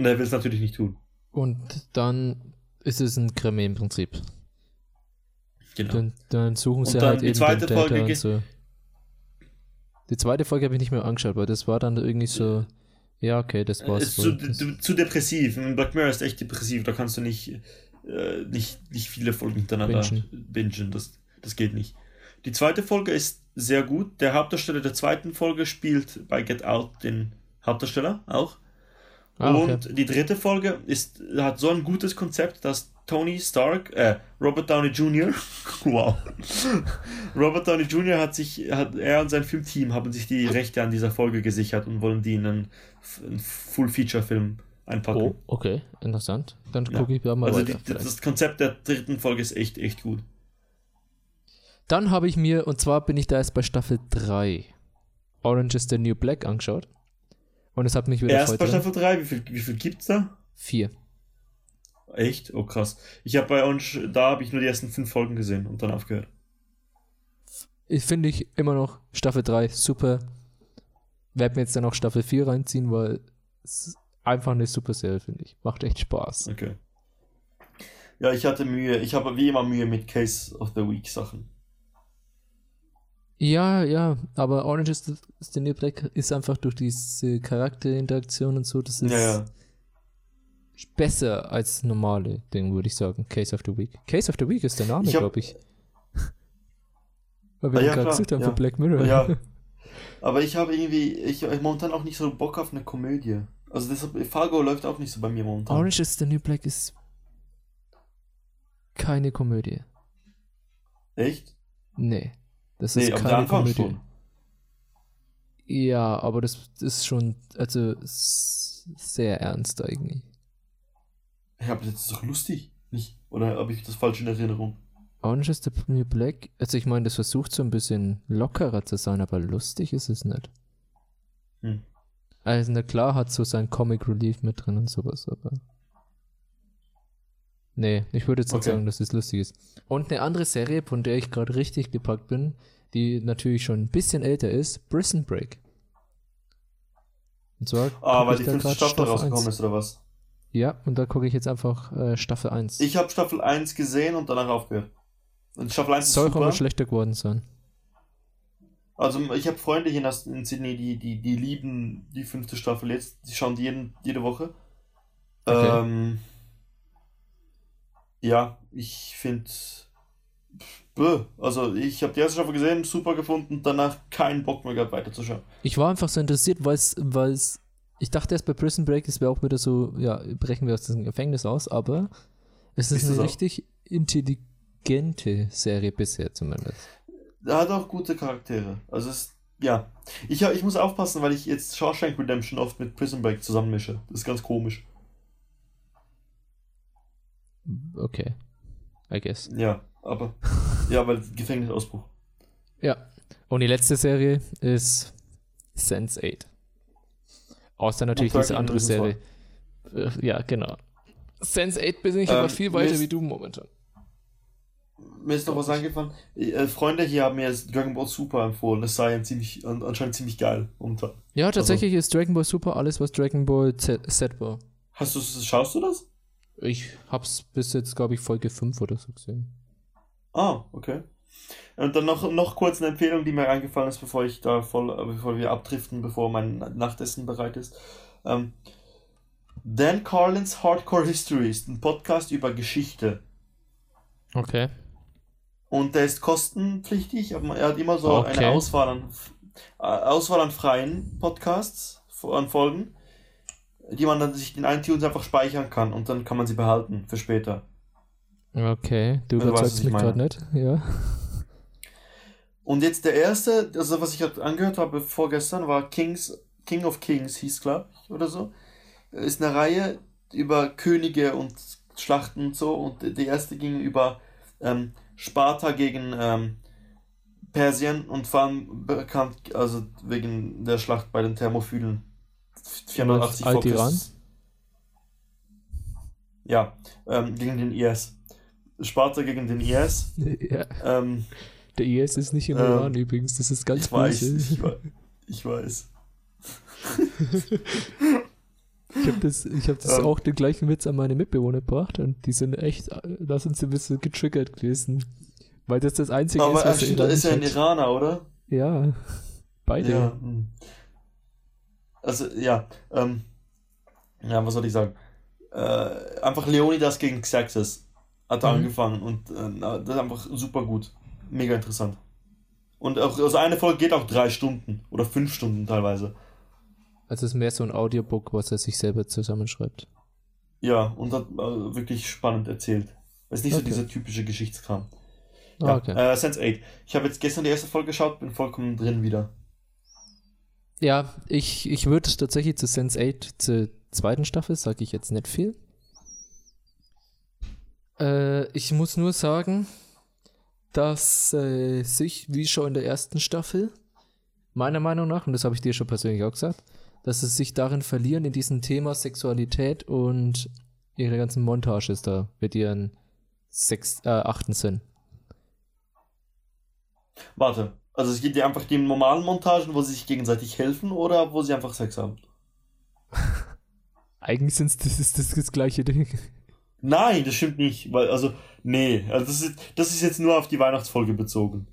Und er will es natürlich nicht tun. und dann ist es ein Krimi im Prinzip. Genau. Dann, dann suchen sie dann halt die eben zweite den Folge und so. Die zweite Folge habe ich nicht mehr angeschaut, weil das war dann irgendwie so, ja, okay, das war's. ist zu, wohl. Das- zu, zu depressiv. Black Mirror ist echt depressiv. Da kannst du nicht, äh, nicht, nicht viele Folgen hintereinander Bingen. bingen. Das, das geht nicht. Die zweite Folge ist sehr gut. Der Hauptdarsteller der zweiten Folge spielt bei Get Out den Hauptdarsteller auch. Ah, okay. Und die dritte Folge ist, hat so ein gutes Konzept, dass Tony Stark, äh, Robert Downey Jr., wow, Robert Downey Jr. hat sich, hat, er und sein Filmteam haben sich die Rechte an dieser Folge gesichert und wollen die in einen, einen Full-Feature-Film einpacken. Oh, okay, interessant. Dann Ja. gucke ich da mal also weiter. die, das Konzept der dritten Folge ist echt, echt gut. Dann habe ich mir, und zwar bin ich da erst bei Staffel 3, Orange is the New Black angeschaut. Und es hat mich wieder Erst bei. Staffel 3, wie viel, wie viel gibt's da? Vier. Echt? Oh krass. Ich habe bei Orange, da habe ich nur die ersten fünf Folgen gesehen und dann aufgehört. Ich finde ich immer noch Staffel 3 super. Werd mir jetzt dann auch Staffel 4 reinziehen, weil es einfach eine super Serie, finde ich. Macht echt Spaß. Okay. Ja, ich hatte Mühe. Ich habe wie immer Mühe mit Case of the Week Sachen. Ja, ja, aber Orange is the, is the New Black ist einfach durch diese Charakterinteraktion und so, das ist Ja, ja. besser als normale Ding, würde ich sagen. Case of the Week. Case of the Week ist der Name, glaube ich. Weil wir Ah, ja, gerade gesagt haben ja. für Black Mirror. Ja. Aber ich habe irgendwie, ich ich momentan auch nicht so Bock auf eine Komödie. Also deshalb, Fargo läuft auch nicht so bei mir momentan. Orange is the New Black ist keine Komödie. Echt? Nee. Das Nee, ist aber keine Anfang Komödie. schon. Ja, aber das ist schon, also sehr ernst eigentlich. Ich habe das ist doch lustig, nicht? Oder habe ich das falsch in Erinnerung? Orange is the New Black, also ich meine, das versucht so ein bisschen lockerer zu sein, aber lustig ist es nicht. Hm. Also, na klar hat so sein Comic Relief mit drin und sowas, aber. Nee, ich würde jetzt nicht Okay. sagen, dass es lustig ist. Und eine andere Serie, von der ich gerade richtig gepackt bin, die natürlich schon ein bisschen älter ist, Prison Break. Und zwar. Ah, weil die fünfte grad Staffel rausgekommen 1. ist, oder was? Ja, und da gucke ich jetzt einfach äh, Staffel 1. Ich habe Staffel 1 gesehen und danach aufgehört. Und Staffel 1 ist Soll auch super. immer schlechter geworden sein. Also ich habe Freunde hier in Sydney, die, die, die lieben die fünfte Staffel jetzt. Die schauen die jeden, jede Woche. Okay. Ähm, ja, ich finde. Also ich habe die erste Staffel gesehen, super gefunden, danach keinen Bock mehr gehabt weiterzuschauen. Ich war einfach so interessiert, weil es. Ich dachte erst bei Prison Break, es wäre auch wieder so, ja, brechen wir aus dem Gefängnis aus, aber es ist Ist eine richtig intelligente Serie bisher zumindest. Er hat auch gute Charaktere. Also es, ja. Ich, ich muss aufpassen, weil ich jetzt Shawshank Redemption oft mit Prison Break zusammenmische. Das ist ganz komisch. Okay. I guess. Ja, aber. ja, weil Gefängnisausbruch. Ja. Und die letzte Serie ist Sense 8. Außer natürlich Und diese 13 andere Serie. Äh, Ja, genau. Sense 8 bin ich Ähm, aber viel weiter ist- wie du momentan. Mir ist noch was eingefallen. Äh, Freunde hier haben mir jetzt Dragon Ball Super empfohlen. Das sei ziemlich, an, anscheinend ziemlich geil. momentan. Ja, tatsächlich ist Dragon Ball Super alles, was Dragon Ball Z, Z war. Hast du, schaust du das? Ich hab's bis jetzt, glaube ich, Folge 5 oder so gesehen. Ah, okay. Und dann noch, noch kurz eine Empfehlung, die mir eingefallen ist, bevor ich da voll, bevor wir abdriften, bevor mein Nachtessen bereit ist. Ähm, Dan Carlins Hardcore History ist ein Podcast über Geschichte. Okay. Und der ist kostenpflichtig, aber er hat immer so Okay. eine Auswahl an, äh, Auswahl an freien Podcasts, an Folgen, die man dann sich in iTunes einfach speichern kann und dann kann man sie behalten für später. Okay, du was überzeugst ich mich gerade nicht, ja. Und jetzt der erste, also was ich halt angehört habe vorgestern, war Kings, King of Kings hieß, glaube ich, oder so. Ist eine Reihe über Könige und Schlachten und so. Und die erste ging über ähm, Sparta gegen ähm, Persien und vor allem bekannt, also wegen der Schlacht bei den Thermophylen. 480 vor? Christus. Ja, ähm, gegen den IS. Sparta gegen den IS. ja. Ähm, Der IS ist nicht im Ähm, Iran übrigens, das ist ganz ich weiß, ich weiß. Ich weiß. Ich habe das, ich hab das Ähm. auch den gleichen Witz an meine Mitbewohner gebracht und die sind echt, da sind sie ein bisschen getriggert gewesen. Weil das das Einzige Aber ist, er was Iran ist ja ein. Iraner, oder? Ja, beide. Ja. Also, ja. Ähm, ja, was soll ich sagen? Äh, einfach Leonidas gegen Xerxes hat Mhm. angefangen und äh, das ist einfach super gut. Mega interessant. Und auch, also eine Folge geht auch drei Stunden oder fünf Stunden teilweise. Also es ist mehr so ein Audiobook, was er sich selber zusammenschreibt. Ja, und hat äh, wirklich spannend erzählt. Es ist nicht so Okay. dieser typische Geschichtskram. Ah, Ja, okay. äh, Sense 8. Ich habe jetzt gestern die erste Folge geschaut, bin vollkommen drin wieder. Ja, ich, ich würde tatsächlich zu Sense 8 zur zweiten Staffel, sage ich jetzt nicht viel. Äh, ich muss nur sagen, dass äh, sich, wie schon in der ersten Staffel, meiner Meinung nach, und das habe ich dir schon persönlich auch gesagt, dass es sich darin verlieren, in diesem Thema Sexualität und ihre ganzen Montages da mit ihren sechs, äh, achten Sinn. Warte, also es gibt ja einfach die normalen Montagen, wo sie sich gegenseitig helfen oder wo sie einfach Sex haben? Eigentlich sind's, das ist das, das gleiche Ding. Nein, das stimmt nicht, weil, also, nee, also das ist, das ist jetzt nur auf die Weihnachtsfolge bezogen.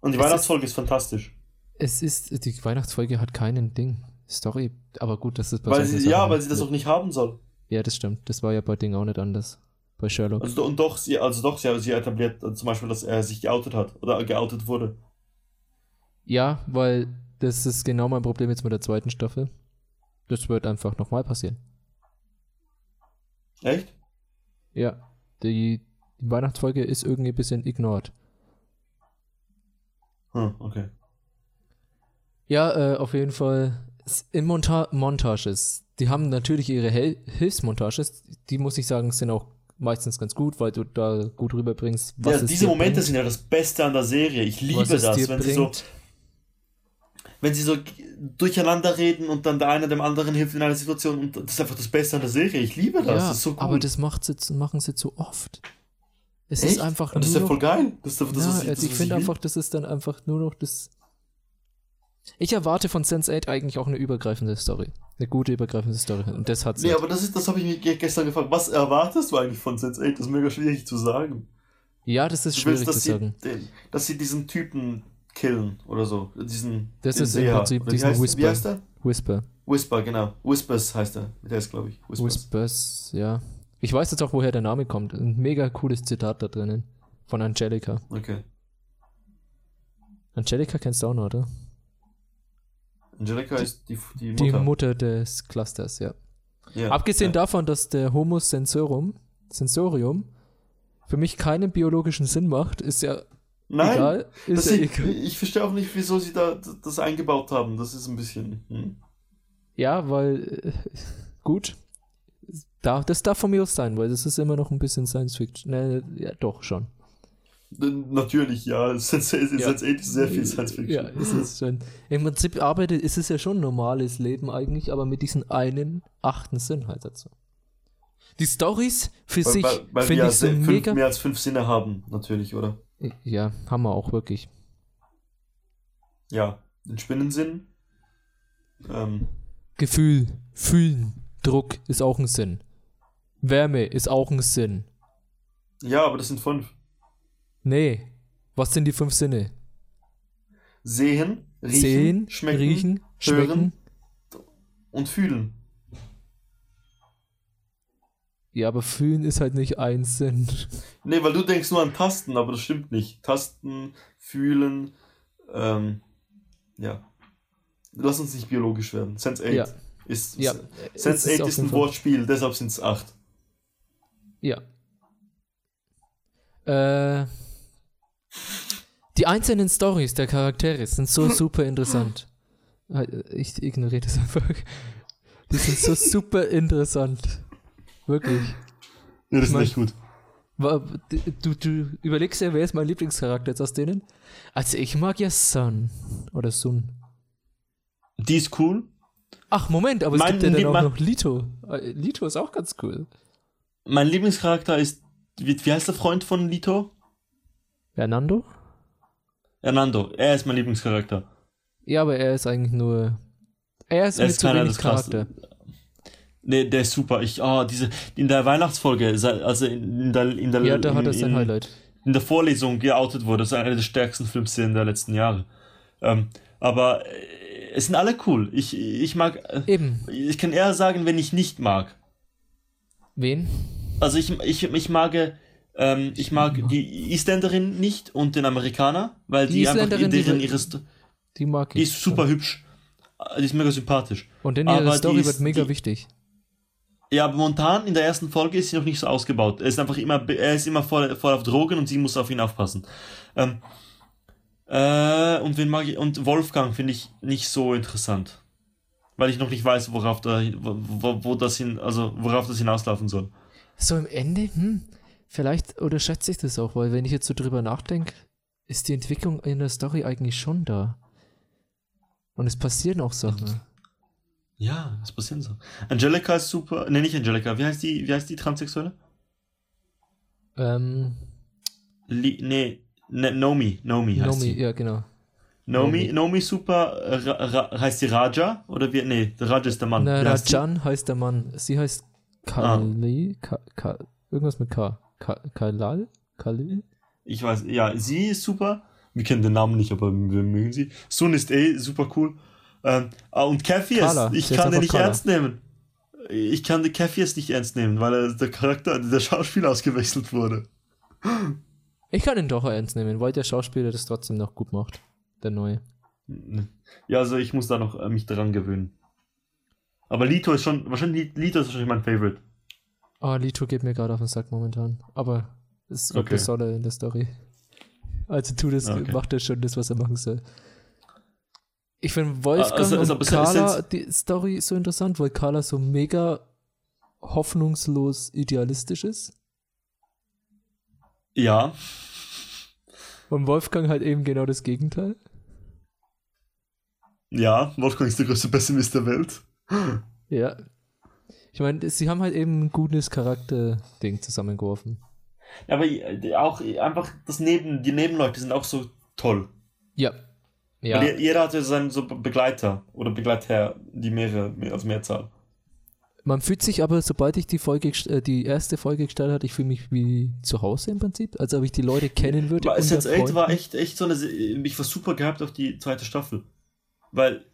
Und die Es ist- Weihnachtsfolge ist fantastisch. Es ist, die Weihnachtsfolge hat keinen Ding. Story, aber gut, das ist bei Weil sie, ja, weil sie das auch nicht haben soll. Ja, das stimmt. Das war ja bei Ding auch nicht anders. Bei Sherlock. Also, und doch, sie, also doch, sie, sie etabliert äh, zum Beispiel, dass er sich geoutet hat oder geoutet wurde. Ja, weil das ist genau mein Problem jetzt mit der zweiten Staffel. Das wird einfach nochmal passieren. Echt? Ja, die, die Weihnachtsfolge ist irgendwie ein bisschen ignored. Hm, okay. Ja, äh, auf jeden Fall. In Monta Montages, die haben natürlich ihre Hel Hilfsmontages, die muss ich sagen, sind auch meistens ganz gut, weil du da gut rüberbringst, was ja, es diese Momente bringt, sind ja das Beste an der Serie. Ich liebe das, wenn sie so, bringt. wenn sie so durcheinander reden und dann der eine dem anderen hilft in einer Situation und das ist einfach das Beste an der Serie. Ich liebe das. ja, das so aber das macht sie, machen sie zu oft. Es Echt? ist einfach Und das ist nur ja voll geil. Das das, ja, was ich, also ich finde einfach, das ist dann einfach nur noch das. Ich erwarte von Sense8 eigentlich auch eine übergreifende Story. Eine gute übergreifende Story. Und das hat sie. Nee, aber das ist, das habe ich mich ge- gestern gefragt. Was erwartest du eigentlich von Sense8? Das ist mega schwierig zu sagen. ja, das ist Du schwierig willst, zu sagen. sie, den, dass sie diesen Typen killen oder so. Diesen. Das ist im. Prinzip Oder wie diesen heißt, Whisper. Wie heißt der? Whisper. Whisper, genau. Whispers heißt er. Der ist, glaube ich. Whispers. Whispers, ja. Ich weiß jetzt auch, woher der Name kommt. Ein mega cooles Zitat da drinnen. Von Angelica. Okay. Angelica kennst du auch noch, oder? Angelica ist die, die Mutter. Die Mutter des Clusters, ja. ja. Abgesehen ja. davon, dass der Homus Sensorum, Sensorium für mich keinen biologischen Sinn macht, ist ja Nein, egal. Ist ja sie, egal. ich verstehe auch nicht, wieso sie da das eingebaut haben. Das ist ein bisschen. Hm. Ja, weil äh, gut. Da, das darf von mir aus sein, weil das ist immer noch ein bisschen Science Fiction. Ne, ja, doch schon. Natürlich, ja. Sense8 Ja. Sense8 ist sehr viel Science Fiction. Ja, ist es schon. Im Prinzip arbeitet, ist es ja schon ein normales Leben eigentlich, aber mit diesem einen achten Sinn halt dazu. Die Stories für Weil, sich finde ja ich so fünf, mega. mehr als fünf Sinne haben, natürlich, oder? Ja, haben wir auch wirklich. Ja. Den Spinnensinn. Ähm, Gefühl, fühlen, Druck ist auch ein Sinn. Wärme ist auch ein Sinn. ja, aber das sind fünf. Nee. Was sind die fünf Sinne? Sehen, riechen, Sehen, schmecken riechen, hören. schmecken. und fühlen. Ja, aber fühlen ist halt nicht ein Sinn. Nee, weil du denkst nur an Tasten, aber das stimmt nicht. Tasten, fühlen, ähm, ja. Lass uns nicht biologisch werden. Sense 8 Ja. ist, Ja, Sense es 8 auf ist jeden ein Fall- Wortspiel, deshalb sind es 8. Ja. Äh, die einzelnen Stories der Charaktere sind so super interessant. Äh, Ich ignoriere das einfach. Die sind so super interessant. Wirklich. Nee, das ist nicht gut. Du, du überlegst ja, wer ist mein Lieblingscharakter jetzt aus denen? Also ich mag ja Sun. Oder Sun. Die ist cool. Ach, Moment, aber es Mein gibt ja dann auch noch Lito. Äh, Lito ist auch ganz cool. Mein Lieblingscharakter ist, wie, wie heißt der Freund von Lito? Fernando? Hernando. Er ist mein Lieblingscharakter. Ja, aber er ist eigentlich nur. Er ist Er mit ist zu wenig. Charakter. Nee, der ist super. Ich, oh, diese, in der Weihnachtsfolge, also in, der, in der, Ja, da hat in, er sein in, Highlight. in der Vorlesung geoutet wurde. Das ist eine der stärksten Filmszenen der letzten Jahre. Ähm, aber äh, es sind alle cool. Ich, ich mag, äh, Eben. ich kann eher sagen, wenn ich nicht mag. Wen? Also ich, ich, ich mag, ähm, ich mag die Isländerin nicht und den Amerikaner, weil Die die, einfach die deren ihre, Sto- Die mag ich. die ist super hübsch. Äh, Die ist mega sympathisch. Und in ihrer aber die Story ist- wird mega die- wichtig. Ja, aber momentan in der ersten Folge ist sie noch nicht so ausgebaut. Er ist einfach immer, er ist immer voll, voll auf Drogen und sie muss auf ihn aufpassen. Ähm, äh, und wen mag ich, und Wolfgang finde ich nicht so interessant. Weil ich noch nicht weiß, worauf da, wo, wo, wo das hin, also worauf das hinauslaufen soll. So im Ende, hm, vielleicht unterschätze ich das auch, weil wenn ich jetzt so drüber nachdenke, ist die Entwicklung in der Story eigentlich schon da. Und es passieren auch Sachen. Ja, was passiert so? Angelica ist super. Ne, nicht Angelica. Wie heißt die, wie heißt die Transsexuelle? Ähm, Li nee, ne, Nomi. Nomi heißt Nomi, sie. ja, genau. Nomi, Nomi. Nomi super. Ra, Ra, heißt sie Raja? Oder wie? Nee, Raja ist der Mann. Na, Wie heißt die? Rajan heißt der Mann. Sie heißt Kali. Ka, Ka, irgendwas mit K. Ka, Kalal? Khalil? Ich weiß, ja, sie ist super. Wir kennen den Namen nicht, aber wir mögen sie. Sun ist eh super cool. Ähm, ah, und Kathy ist, ich kann den nicht Carla. ernst nehmen. Ich kann den Kathy jetzt nicht ernst nehmen, weil er, der Charakter, der Schauspieler ausgewechselt wurde. Ich kann ihn doch ernst nehmen, weil der Schauspieler das trotzdem noch gut macht. Der neue. Ja, also ich muss da noch äh, mich daran gewöhnen. Aber Lito ist schon, wahrscheinlich Lito ist wahrscheinlich mein Favorite. Ah, Lito geht mir gerade auf den Sack momentan. Aber es ist okay. Solle in der Story. Also tu das, Okay. macht er schon das, was er machen soll. Ich finde Wolfgang also- also- und Carla die Story so interessant, weil Carla so mega hoffnungslos idealistisch ist. Ja, Und Wolfgang halt eben genau das Gegenteil. ja, Wolfgang ist der größte Pessimist der Welt. Ja. Ich meine, sie haben halt eben ein gutes Charakter-Ding zusammengeworfen. Aber äh, auch einfach das Neben, die Nebenleute sind auch so toll. Ja. Ja. Weil je- jeder hat ja seinen so Begleiter oder Begleiter, die mehrere, mehr- als Mehrzahl. Man fühlt sich aber, sobald ich die Folge, äh, die erste Folge gestartet hatte, ich fühle mich wie zu Hause im Prinzip, als ob ich die Leute kennen würde. Weil unter Sense8 war Freunden. echt, echt so eine, Se- ich war super gehypt auf die zweite Staffel. Weil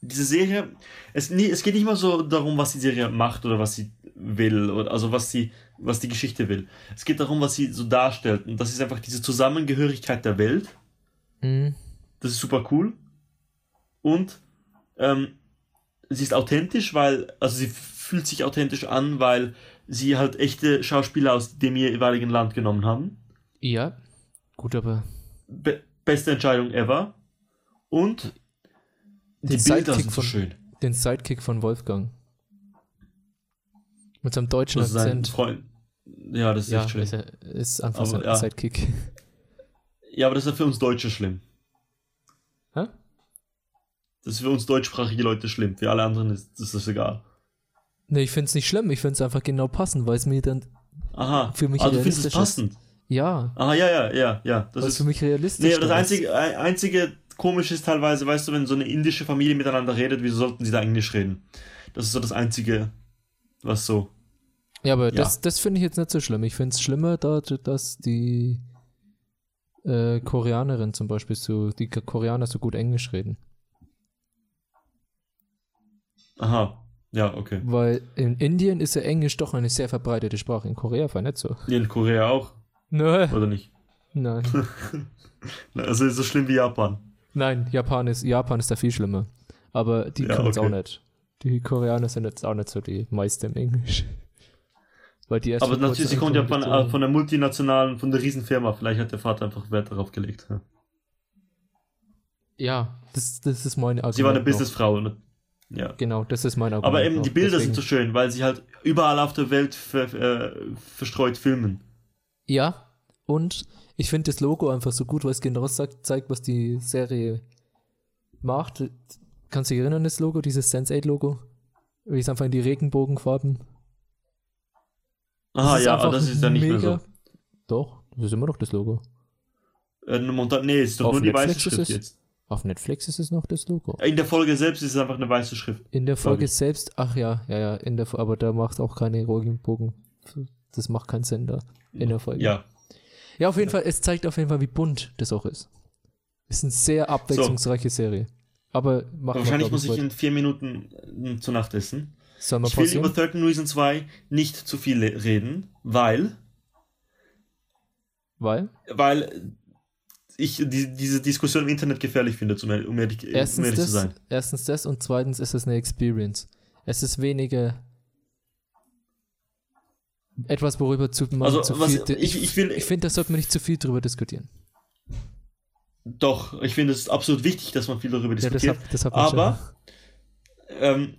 diese Serie, es, nee, es geht nicht mal so darum, was die Serie macht oder was sie will, oder, also was sie, was die Geschichte will. Es geht darum, was sie so darstellt. Und das ist einfach diese Zusammengehörigkeit der Welt. Mhm. Das ist super cool. Und ähm, sie ist authentisch, weil, also sie fühlt sich authentisch an, weil sie halt echte Schauspieler aus dem jeweiligen Land genommen haben. Ja. Gut, aber Be beste Entscheidung ever. Und die Den Bilder Sidekick sind so von- schön. den Sidekick von Wolfgang. Mit seinem deutschen Das Akzent. Freund. Ja, das ist Ja, echt schlimm. ist, er- ist einfach Aber so ein ja. Sidekick. Ja, aber das ist ja für uns Deutsche schlimm. Hä? Das ist für uns deutschsprachige Leute schlimm. Für alle anderen ist ist das egal. Nee, ich finde es nicht schlimm, ich finde es einfach genau passend, weil es mir dann, Aha. Für mich ah, du findest es realistisch ist. passend. ja, Aha, ja, ja, ja, ja. Das weil ist für mich realistisch Nee, aber das einzige, ein- einzige komisch ist teilweise, weißt du, wenn so eine indische Familie miteinander redet, wieso sollten sie da Englisch reden? Das ist so das einzige, was so. Ja, aber Ja. das, das finde ich jetzt nicht so schlimm. Ich finde es schlimmer, da, dass die äh, Koreanerin zum Beispiel so, die Koreaner so gut Englisch reden. Aha. Ja, okay. Weil in Indien ist ja Englisch doch eine sehr verbreitete Sprache. In Korea war nicht so. In Korea auch, Nö. oder nicht? Nein. Also ist so schlimm wie Japan. Nein, Japan ist, Japan ist da viel schlimmer. Aber die Ja, können es okay. auch nicht. Die Koreaner sind jetzt auch nicht so die Meister im Englisch. Weil die Aber natürlich, sie kommt ja von, äh, von der multinationalen, von der Riesenfirma. Vielleicht hat der Vater einfach Wert darauf gelegt. Ja. Ja, das, das ist mein Argument. Sie war eine. Businessfrau. Ne? Ja. Genau, das ist mein Argument. Aber eben, die Bilder Deswegen- sind so schön, weil sie halt überall auf der Welt ver, äh, verstreut filmen. Ja, und ich finde das Logo einfach so gut, weil es genau sagt, zeigt, was die Serie macht. Kannst du dich erinnern, das Logo, dieses Sense8-Logo? Wie es einfach in die Regenbogenfarben. Aha, ja, aber das ist ja nicht mehr so. Doch, das ist immer noch das Logo. Äh, nee, es ist doch Auf nur die Netflix weiße ist Schrift es- jetzt. Auf Netflix ist es noch das Logo. In der Folge selbst ist es einfach eine weiße Schrift. In der Folge selbst, ach ja, ja, ja, in der, aber da macht auch keine Regenbogen. Das macht keinen Sinn da in der Folge. Ja. Ja, auf jeden Fall, es zeigt auf jeden Fall, wie bunt das auch ist. Ist eine sehr abwechslungsreiche Serie. Aber wahrscheinlich muss ich in vier Minuten äh, zur Nacht essen. Soll Ich will pausieren? über 13 Reasons 2 nicht zu viel reden, weil, Weil? weil ich die, diese Diskussion im Internet gefährlich finde, um ehrlich, um ehrlich, Erstens ehrlich zu das, sein. erstens das und zweitens ist es eine Experience. Es ist weniger etwas, worüber zu, man Also, zu viel. ich, ich ich finde, da sollte man nicht zu viel drüber diskutieren. doch, ich finde es absolut wichtig, dass man viel darüber Ja, das diskutiert. hat, das man aber ähm,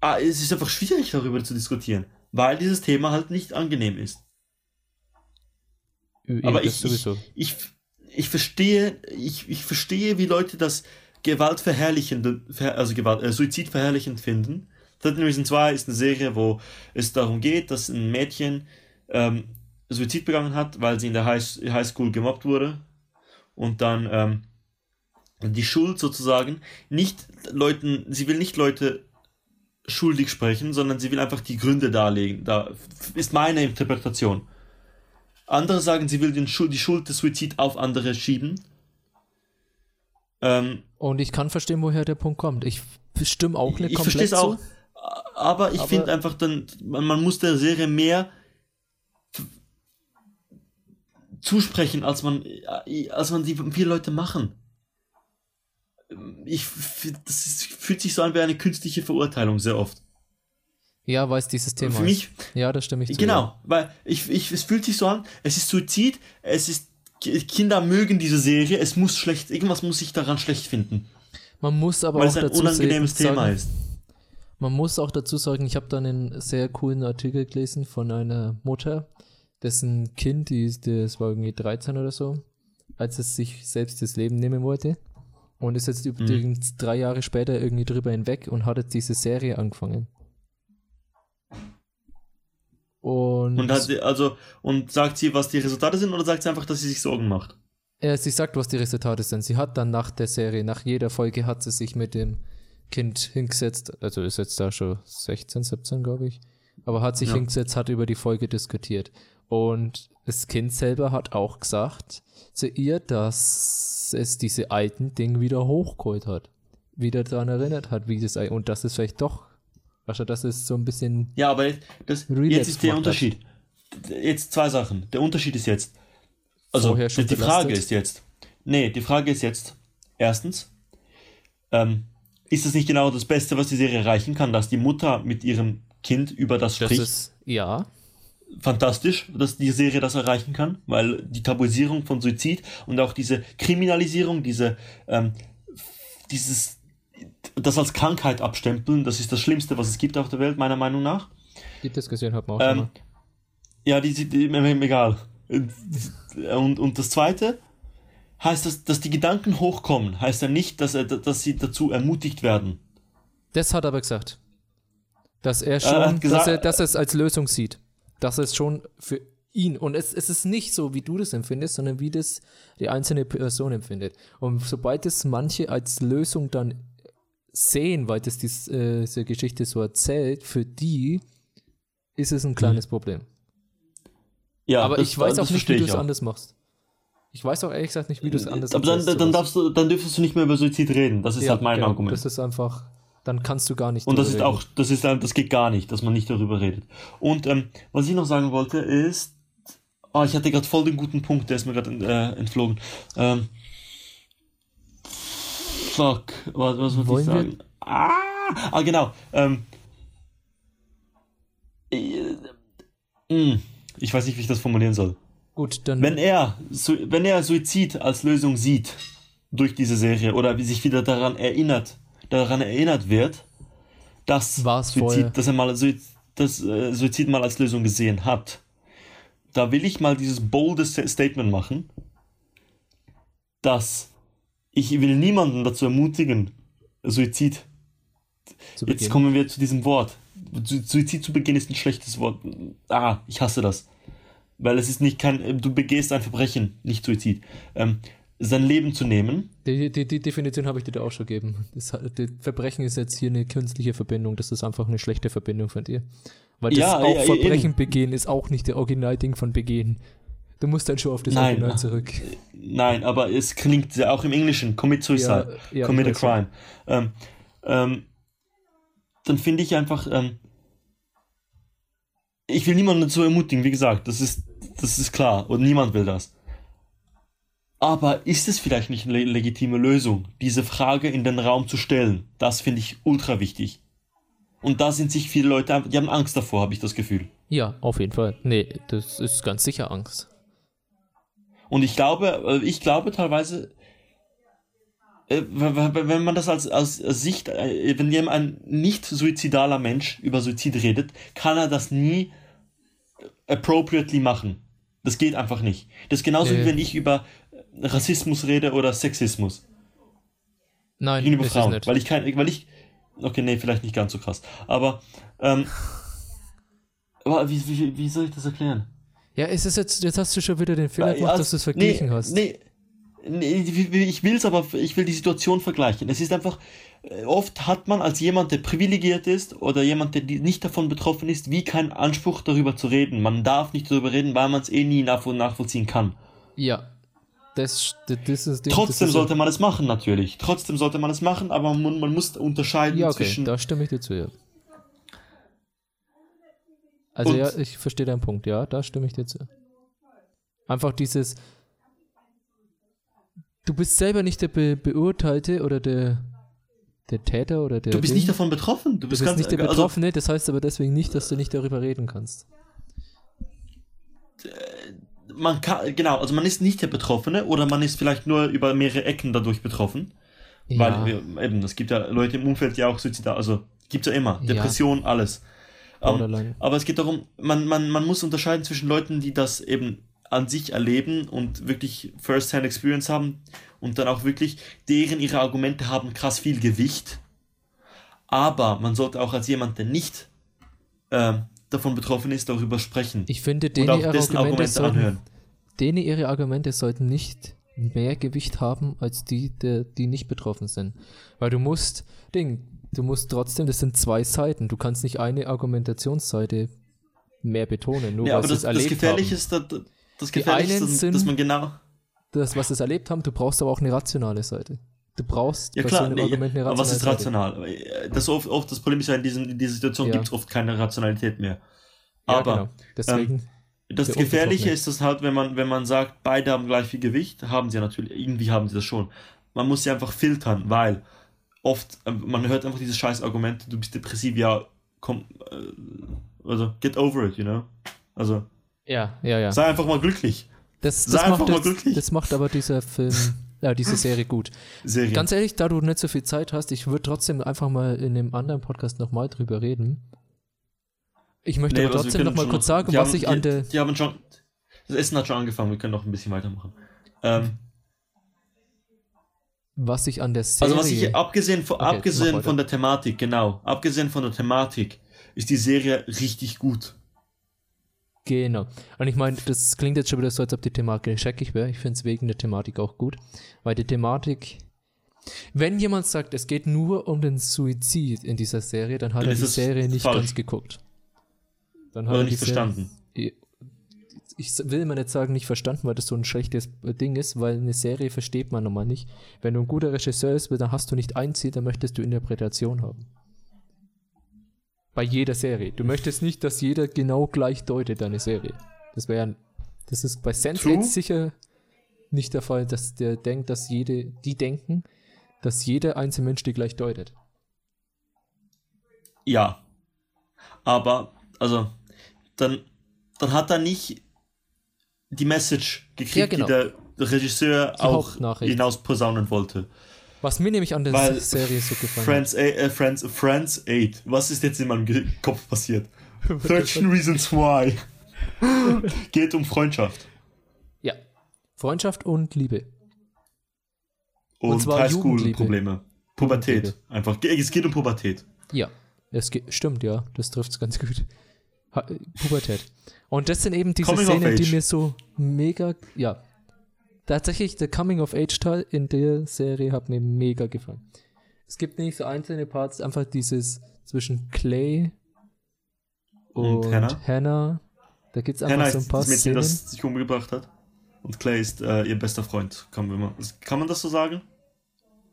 ah, es ist einfach schwierig, darüber zu diskutieren, weil dieses Thema halt nicht angenehm ist. schon. aber ich- sowieso. ich, ich verstehe, ich, ich verstehe, wie Leute das gewaltverherrlichend, also Gewalt, äh, suizidverherrlichend finden. 13 Reason 2 ist eine Serie, wo es darum geht, dass ein Mädchen ähm, Suizid begangen hat, weil sie in der High, Highschool gemobbt wurde und dann ähm, die Schuld sozusagen nicht Leuten, sie will nicht Leute schuldig sprechen, sondern sie will einfach die Gründe darlegen. Da ist meine Interpretation. Andere sagen, sie will den Schuld, die Schuld des Suizid auf andere schieben. Ähm, und ich kann verstehen, woher der Punkt kommt. Ich stimme auch nicht komplett Ich es auch, aber ich finde einfach dann, man, man muss der Serie mehr zusprechen, als man, als man die viele Leute machen. Ich, das ist, fühlt sich so an wie eine künstliche Verurteilung sehr oft. Ja, weil es dieses Thema Für mich, ist. Ja, das stimme ich zu. Genau, ja. weil ich, ich, es fühlt sich so an, es ist Suizid, es ist, Kinder mögen diese Serie, es muss schlecht, irgendwas muss ich daran schlecht finden. Man muss aber weil auch es ein unangenehmes sagen, Thema ist. Man muss auch dazu sagen, ich habe dann einen sehr coolen Artikel gelesen von einer Mutter, dessen Kind, die, das war irgendwie 13 oder so, als es sich selbst das Leben nehmen wollte. Und ist jetzt mhm. drei Jahre später irgendwie drüber hinweg und hat jetzt diese Serie angefangen. Und, und hat, also, und sagt sie, was die Resultate sind, oder sagt sie einfach, dass sie sich Sorgen macht? Ja, sie sagt, was die Resultate sind. Sie hat dann nach der Serie, nach jeder Folge hat sie sich mit dem Kind hingesetzt, also ist jetzt da schon 16, 17, glaube ich, aber hat sich ja. hingesetzt, hat über die Folge diskutiert. Und das Kind selber hat auch gesagt zu ihr, dass es diese alten Dinge wieder hochgeholt hat. Wieder daran erinnert hat, wie das und das ist vielleicht doch, also das ist so ein bisschen. Ja, aber das, jetzt ist der Unterschied. Hat. Jetzt zwei Sachen. Der Unterschied ist jetzt. Also die belastet. Frage ist jetzt. Nee, die Frage ist jetzt. Erstens, ähm, ist es nicht genau das Beste, was die Serie erreichen kann, dass die Mutter mit ihrem Kind über das spricht? Das ist, ja fantastisch, dass die Serie das erreichen kann, weil die Tabuisierung von Suizid und auch diese Kriminalisierung, diese, ähm, dieses, das als Krankheit abstempeln, das ist das Schlimmste, was es gibt auf der Welt, meiner Meinung nach. Die Diskussion hat man auch ähm, schon mal. Ja, die, die, die, egal. Und, und das Zweite heißt, dass, dass die Gedanken hochkommen, heißt ja nicht, dass, er, dass sie dazu ermutigt werden. Das hat er aber gesagt. Dass er schon, er gesagt, dass, er, dass er es als Lösung sieht dass es schon für ihn und es, es ist nicht so, wie du das empfindest, sondern wie das die einzelne Person empfindet. Und sobald es manche als Lösung dann sehen, weil das dies, äh, diese Geschichte so erzählt, für die ist es ein kleines mhm. Problem. Ja, aber das, ich weiß auch nicht, wie du es anders machst. Ich weiß auch ehrlich gesagt nicht, wie du es anders machst. Aber dann, dann, darfst du, dann dürftest du nicht mehr über Suizid reden. Das ist ja, halt mein genau, Argument. Das ist einfach dann kannst du gar nicht. Und das ist reden. auch, das ist das geht gar nicht, dass man nicht darüber redet. Und ähm, was ich noch sagen wollte ist, oh, ich hatte gerade voll den guten Punkt, der ist mir gerade äh, entflogen. Ähm, fuck, was, was wollte ich sagen? Ah, ah, genau. Ähm, äh, mm, ich weiß nicht, wie ich das formulieren soll. Gut, dann. Wenn er, wenn er Suizid als Lösung sieht durch diese Serie oder wie sich wieder daran erinnert, daran erinnert wird, dass, Suizid, dass er mal Suizid, das, äh, Suizid mal als Lösung gesehen hat. Da will ich mal dieses bolde Statement machen, dass ich will niemanden dazu ermutigen, Suizid. Jetzt kommen wir zu diesem Wort. Suizid zu Beginn ist ein schlechtes Wort. Ah, ich hasse das. Weil es ist nicht kein, du begehst ein Verbrechen, nicht Suizid. Ähm, sein Leben zu nehmen. Die, die, die Definition habe ich dir auch schon gegeben. Das, das, Verbrechen ist jetzt hier eine künstliche Verbindung. Das ist einfach eine schlechte Verbindung von dir. Weil das ja, auch ja, Verbrechen eben. begehen ist auch nicht der Originalding von begehen. Du musst dann schon auf das Nein, Original zurück. Nein, aber es klingt ja auch im Englischen. Commit Suicide. Ja, commit a crime. Ähm, ähm, dann finde ich einfach, ähm, ich will niemanden dazu ermutigen, wie gesagt, das ist, das ist klar. Und niemand will das. Aber ist es vielleicht nicht eine legitime Lösung, diese Frage in den Raum zu stellen? Das finde ich ultra wichtig. Und da sind sich viele Leute, die haben Angst davor, habe ich das Gefühl. Ja, auf jeden Fall. Nee, das ist ganz sicher Angst. Und ich glaube, äh, ich glaube teilweise, äh, wenn man das als, als Sicht, äh, wenn jemand ein nicht suizidaler Mensch über Suizid redet, kann er das nie appropriately machen. Das geht einfach nicht. Das ist genauso äh. wie wenn ich über Rassismus rede oder Sexismus. Nein, gegenüber Frauen. nicht. Weil ich kein, weil ich, okay, nee, vielleicht nicht ganz so krass. Aber, ähm, aber wie, wie, wie soll ich das erklären? Ja, ist es jetzt, jetzt hast du schon wieder den Fehler Äh, gemacht, also, dass du es verglichen nee, hast. Nee, nee, ich will es aber, ich will die Situation vergleichen. Es ist einfach, äh, oft hat man als jemand, der privilegiert ist oder jemand, der nicht davon betroffen ist, wie keinen Anspruch darüber zu reden. Man darf nicht darüber reden, weil man es eh nie nach nachvollziehen kann. Ja. Das, das, ist Ding, Trotzdem das sollte man es machen, natürlich. Trotzdem sollte man es machen, aber man, man muss unterscheiden Ja, okay, zwischen. da stimme ich dir zu, ja. Also ja, ich verstehe deinen Punkt, ja, da stimme ich dir zu. Einfach dieses, du bist selber nicht der Be Beurteilte oder der, der Täter oder der Du bist Ding. nicht davon betroffen. Du du bist, bist ganz nicht der also, Betroffene, das heißt aber deswegen nicht, dass du nicht darüber reden kannst. man kann, genau, also man ist nicht der Betroffene oder man ist vielleicht nur über mehrere Ecken dadurch betroffen. Ja, Weil eben, es gibt ja Leute im Umfeld, die auch suizidal, also gibt's ja immer. Ja. Depression, alles. Ähm, Borderline. aber es geht darum, man, man, man muss unterscheiden zwischen Leuten, die das eben an sich erleben und wirklich First-Hand Experience haben und dann auch wirklich, deren ihre Argumente haben krass viel Gewicht. Aber man sollte auch als jemand, der nicht ähm, davon betroffen ist, darüber sprechen. Ich finde, denen ihre Argumente, Argumente sollten, anhören. denen ihre Argumente sollten nicht mehr Gewicht haben als die, der, die nicht betroffen sind. Weil du musst, Ding, du musst trotzdem, das sind zwei Seiten. Du kannst nicht eine Argumentationsseite mehr betonen, nur Ja, weil aber das, es das erlebt Gefährliche haben. ist, dass, das Gefährliche einen ist, dass, sind- dass man genau. Das, was sie es erlebt haben, du brauchst aber auch eine rationale Seite. Du brauchst Ja klar, so nee, Argument eine aber was ist rationale rational? Äh, Das, oft, oft, das Problem ist ja, in, diesen, in dieser Situation Ja. gibt es oft keine Rationalität mehr. Seite. Ja, aber genau. Deswegen, das der Gefährliche ist das halt, wenn man, wenn man sagt, beide haben gleich viel Gewicht, haben sie ja natürlich, irgendwie haben sie das schon. Man muss sie einfach filtern, weil oft, äh, man hört einfach dieses scheiß Argument, du bist depressiv, ja, komm, äh, also get over it, you know? Also, ja, ja, ja. sei einfach mal glücklich. Das, sei das, einfach macht, mal glücklich. das macht aber dieser Film, ja, diese Serie gut. Serie. Ganz ehrlich, da du nicht so viel Zeit hast, ich würde trotzdem einfach mal in einem anderen Podcast nochmal drüber reden. Ich möchte Nee, aber also trotzdem nochmal kurz sagen, was haben, ich an die, der. Die haben schon. Das Essen hat schon angefangen, wir können noch ein bisschen weitermachen. Ähm, Was ich an der Serie. also was ich abgesehen von, Okay, abgesehen von der Thematik, genau, abgesehen von der Thematik, ist die Serie richtig gut. Genau. Und ich meine, das klingt jetzt schon wieder so, als ob die Thematik scheckig wäre. Ich finde es wegen der Thematik auch gut. Weil die Thematik. Wenn jemand sagt, es geht nur um den Suizid in dieser Serie, dann hat Dann er die Serie nicht falsch. ganz geguckt. Dann hat Oder er nicht Serie- verstanden. ich will immer nicht sagen, nicht verstanden, weil das so ein schlechtes Ding ist, weil eine Serie versteht man normal nicht. Wenn du ein guter Regisseur bist, dann hast du nicht ein Ziel, dann möchtest du Interpretation haben. Bei jeder Serie. Du möchtest nicht, dass jeder genau gleich deutet deine Serie. Das wäre, das ist bei True. Sense8 sicher nicht der Fall, dass der denkt, dass jede, die denken, dass jeder einzelne Mensch die gleich deutet. Ja. Aber, also, dann, dann hat er nicht die Message gekriegt, Ja, genau. die der Regisseur Die auch Hauptnachricht. hinaus posaunen wollte. Was mir nämlich an der Weil Serie so gefallen hat. Friends, äh, äh, Friends, Friends 8. Was ist jetzt in meinem Ge Kopf passiert? 13 Reasons Why. Geht um Freundschaft. Ja. Freundschaft und Liebe. Und Und, zwar Highschool-Probleme. Pubertät. Einfach. Es geht um Pubertät. Ja, es ge- stimmt, ja, das trifft es ganz gut. Ha Pubertät. Und das sind eben diese Coming Szenen, die mir so mega, ja. Tatsächlich, der Coming-of-Age-Teil in der Serie hat mir mega gefallen. Es gibt nicht so einzelne Parts, einfach dieses zwischen Clay und, Und Hannah? Hannah. Da gibt es einfach Hannah so ist ein paar das Mädchen, Szenen. das sich umgebracht hat. Und Clay ist äh, ihr bester Freund. Kann man, kann man das so sagen?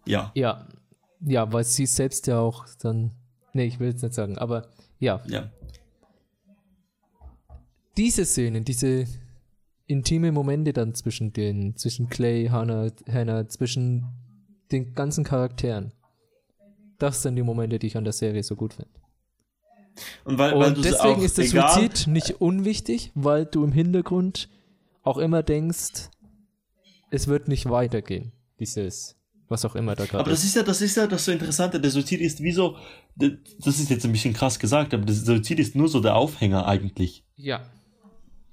Ja. Ja, ja, weil sie selbst ja auch dann, nee, ich will jetzt nicht sagen, aber ja, Ja. diese Szenen, diese intime Momente dann zwischen den, zwischen Clay, Hannah, Hannah, zwischen den ganzen Charakteren, das sind die Momente, die ich an der Serie so gut finde. Und weil, weil Und deswegen ist der Suizid nicht unwichtig, weil du im Hintergrund auch immer denkst, es wird nicht weitergehen, dieses, was auch immer da gerade Aber das ist ja, das ist ja das so Interessante. Der Suizid ist wie so, das ist jetzt ein bisschen krass gesagt, aber der Suizid ist nur so der Aufhänger eigentlich. Ja.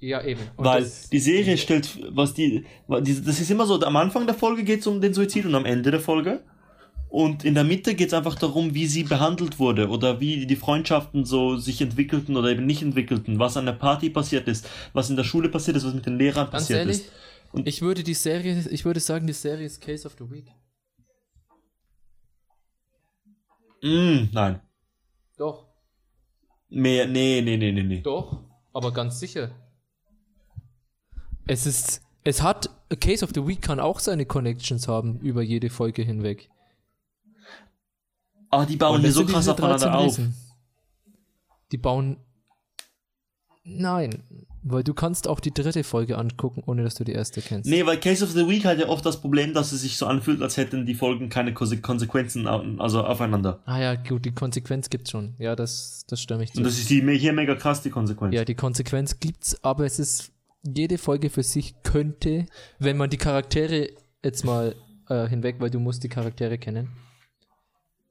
Ja, eben. Und Weil die Serie stellt, was die, was die, das ist immer so, am Anfang der Folge geht es um den Suizid und am Ende der Folge. Und in der Mitte geht es einfach darum, wie sie behandelt wurde oder wie die Freundschaften so sich entwickelten oder eben nicht entwickelten, was an der Party passiert ist, was in der Schule passiert ist, was mit den Lehrern Ganz passiert ehrlich, ist. und ich würde die Serie, ich würde sagen, die Serie ist Case of the Week. Mm, nein. Doch. Mehr, nee, nee, nee, nee, nee. Doch, aber ganz sicher. Es ist, es hat, A Case of the Week kann auch seine Connections haben über jede Folge hinweg. Aber die bauen hier so krass diese 13 aufeinander auf. Die bauen, nein, weil du kannst auch die dritte Folge angucken, ohne dass du die erste kennst. Nee, weil Case of the Week hat ja oft das Problem, dass es sich so anfühlt, als hätten die Folgen keine Konse- Konsequenzen also aufeinander. Ah ja, gut, die Konsequenz gibt's schon. Ja, das, das stimme ich zu. Und das ist die, hier mega krass, die Konsequenz. Ja, die Konsequenz gibt's, aber es ist, jede Folge für sich könnte, wenn man die Charaktere jetzt mal äh, hinweg, weil du musst die Charaktere kennen,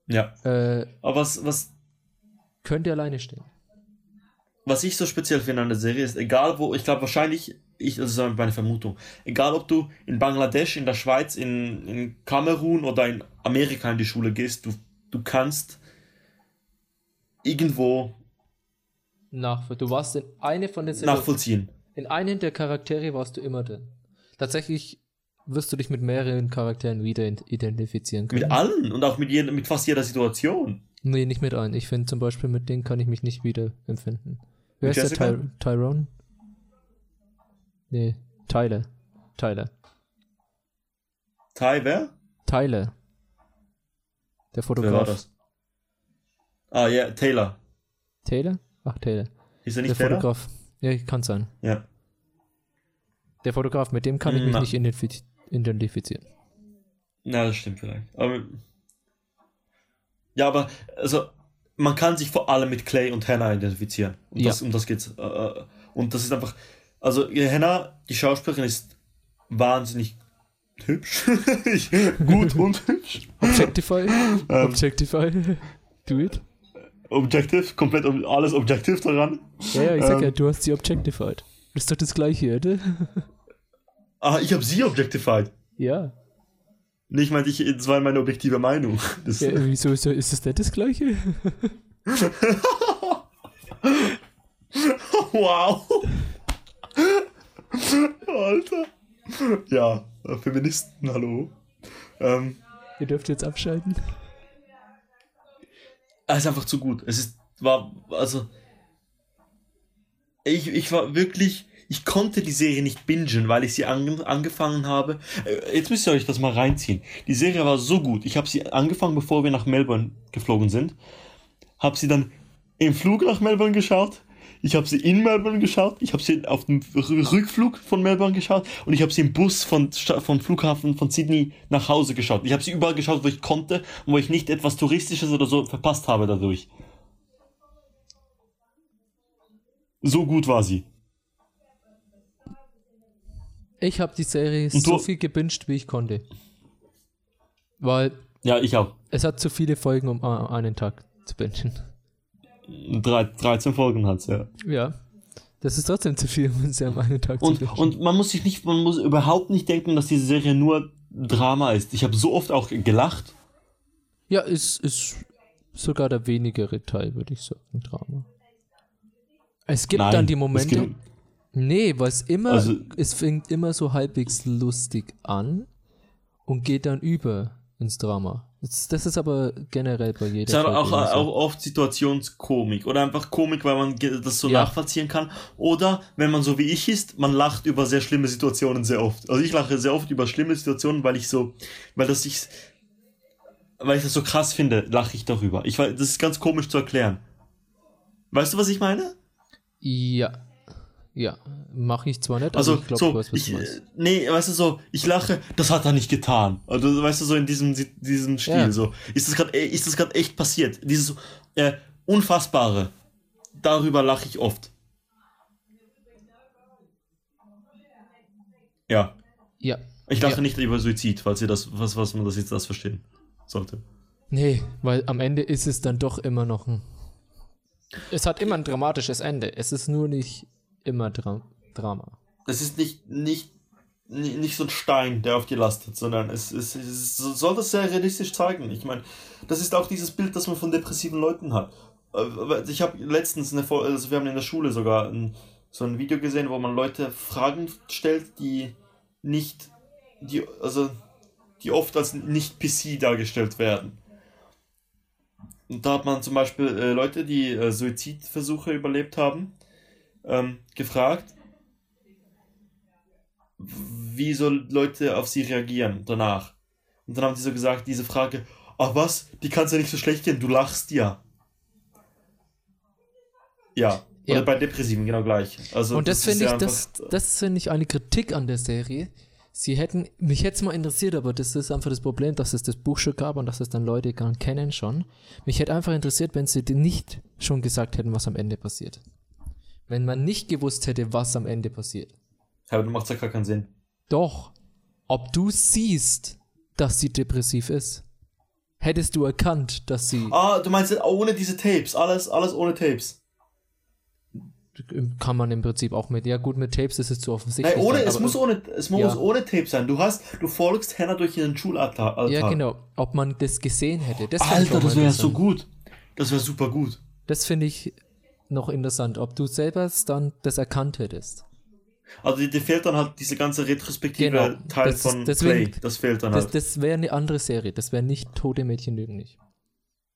ja. äh, Aber was, was, könnte alleine stehen. was ich so speziell finde an der Serie ist, egal wo, ich glaube wahrscheinlich, ich, das ist meine Vermutung, egal ob du in Bangladesch, in der Schweiz, in, in Kamerun oder in Amerika in die Schule gehst, du, du kannst irgendwo Nach, du warst in eine von den Serien- nachvollziehen. In einen der Charaktere warst du immer drin. Tatsächlich wirst du dich mit mehreren Charakteren wieder identifizieren können. Mit allen und auch mit, jeder, mit fast jeder Situation. Nee, nicht mit allen. Ich finde zum Beispiel, mit denen kann ich mich nicht wieder empfinden. Wer Mit ist der? Ty Tyrone? Nee, Tyler. Tyler. Ty, wer? Tyler. Der Wer war Fotograf. das? Ah, ja, Taylor. Taylor? Ach, Taylor. Ist er Der nicht Taylor? Fotograf. Ja, kann sein. Ja. Der Fotograf, mit dem kann ich mich Na. nicht identifiz identifizieren. Na, das stimmt vielleicht. Aber, ja, aber, also, man kann sich vor allem mit Clay und Hannah identifizieren. Und Ja. das, um das geht's. Äh, äh, und das ist einfach, also, Hannah, die Schauspielerin, ist wahnsinnig hübsch. Gut und hübsch. Objectify? Ähm. Objectify? Do it? Objective, komplett alles objektiv daran. Ja, ja, ich sag Ähm. ja, du hast sie objectified. Das ist doch das gleiche, oder? Ah, ich habe sie objectified. ja. Nee, ich meinte, ich, das war meine objektive Meinung. Das, ja wieso ist, das nicht das gleiche? Wow. Alter. Ja, Feministen, hallo. Ähm, Ihr dürft jetzt abschalten. Es ist einfach zu gut. Es ist, war, also, ich, ich war wirklich, ich konnte die Serie nicht bingen, weil ich sie ange angefangen habe. Äh, Jetzt müsst ihr euch das mal reinziehen. Die Serie war so gut. Ich habe sie angefangen, bevor wir nach Melbourne geflogen sind. Habe sie dann im Flug nach Melbourne geschaut. Ich habe sie in Melbourne geschaut. Ich habe sie auf dem Rückflug von Melbourne geschaut. Und ich habe sie im Bus von, vom Flughafen von Sydney nach Hause geschaut. Ich habe sie überall geschaut, wo ich konnte und wo ich nicht etwas Touristisches oder so verpasst habe dadurch. So gut war sie. Ich habe die Serie so viel gebinged, wie ich konnte. Weil Ja, ich auch. es hat zu viele Folgen, um einen Tag zu bingen. Drei, 13 Folgen hat's, ja. Ja. Das ist trotzdem zu viel, um sie am einen Tag Und, und man muss sich nicht, man muss überhaupt nicht denken, dass diese Serie nur Drama ist. Ich habe so oft auch gelacht. ja, es ist sogar der wenigere Teil, würde ich sagen, Drama. Es gibt Nein, dann die Momente. gibt- Nee, weil es immer, Also- es fängt immer so halbwegs lustig an und geht dann über ins Drama. Das, das ist aber generell bei jeder Es ist aber auch, so. auch oft Situationskomik oder einfach Komik, weil man das so Ja. nachvollziehen kann. Oder wenn man so wie ich ist, man lacht über sehr schlimme Situationen sehr oft. Also ich lache sehr oft über schlimme Situationen, weil ich so, weil das ich, weil ich das so krass finde, lache ich darüber. Ich weiß, das ist ganz komisch zu erklären. Weißt du, was ich meine? Ja. Ja, mache ich zwar nicht, Also aber ich glaube, so, du weißt, was ich, du meinst. äh, nee, weißt du so, ich lache, das hat er nicht getan. Also weißt du so in diesem diesem Stil Ja. so, ist das gerade ist das gerade echt passiert? Dieses äh, unfassbare. Darüber lache ich oft. Ja, Ja. ich lache ja. nicht über Suizid, falls ihr das was was man das jetzt das verstehen sollte. Nee, weil am Ende ist es dann doch immer noch ein. Es hat immer ein dramatisches Ende. Es ist nur nicht immer Dra Drama. Es ist nicht nicht nicht so ein Stein, der auf dir lastet, sondern es, es, es soll das sehr realistisch zeigen. Ich meine, das ist auch dieses Bild, das man von depressiven Leuten hat. Äh, ich habe letztens eine, also wir haben in der Schule sogar ein, so ein Video gesehen, wo man Leute Fragen stellt, die nicht, die, also, die oft als nicht PC dargestellt werden. Und da hat man zum Beispiel äh, Leute, die äh, Suizidversuche überlebt haben, ähm, gefragt, wie so Leute auf sie reagieren danach. Und dann haben sie so gesagt, diese Frage, ach was, die kann es ja nicht so schlecht gehen, du lachst ja. Ja. ja. Oder bei Depressiven genau gleich. Also und das, das finde ich, das, das finde ich eine Kritik an der Serie. Sie hätten, mich hätte es mal interessiert, aber das ist einfach das Problem, dass es das Buch schon gab und dass es dann Leute gar kennen schon. Mich hätte einfach interessiert, wenn sie nicht schon gesagt hätten, was am Ende passiert. Wenn man nicht gewusst hätte, was am Ende passiert. Ja, aber du machst ja gar keinen Sinn. Doch. Ob du siehst, dass sie depressiv ist, hättest du erkannt, dass sie. Ah, du meinst ohne diese Tapes, alles, alles ohne Tapes. Kann man im Prinzip auch mit. Ja, gut, mit Tapes ist es zu offensichtlich. Nein, ohne, dann, es muss ohne, es muss ja. ohne Tapes sein. Du hast, du folgst Hannah durch ihren Schulalltag. Ja, genau. Ob man das gesehen hätte. Das Alter, das wäre so gut. Das wäre super gut. Das finde ich noch interessant, ob du selber dann das erkannt hättest. Also dir fehlt dann halt diese ganze retrospektive genau, Teil das, von deswegen, Play. Das fehlt dann das, halt. Das wäre eine andere Serie. Das wäre nicht Tote Mädchen lügen nicht.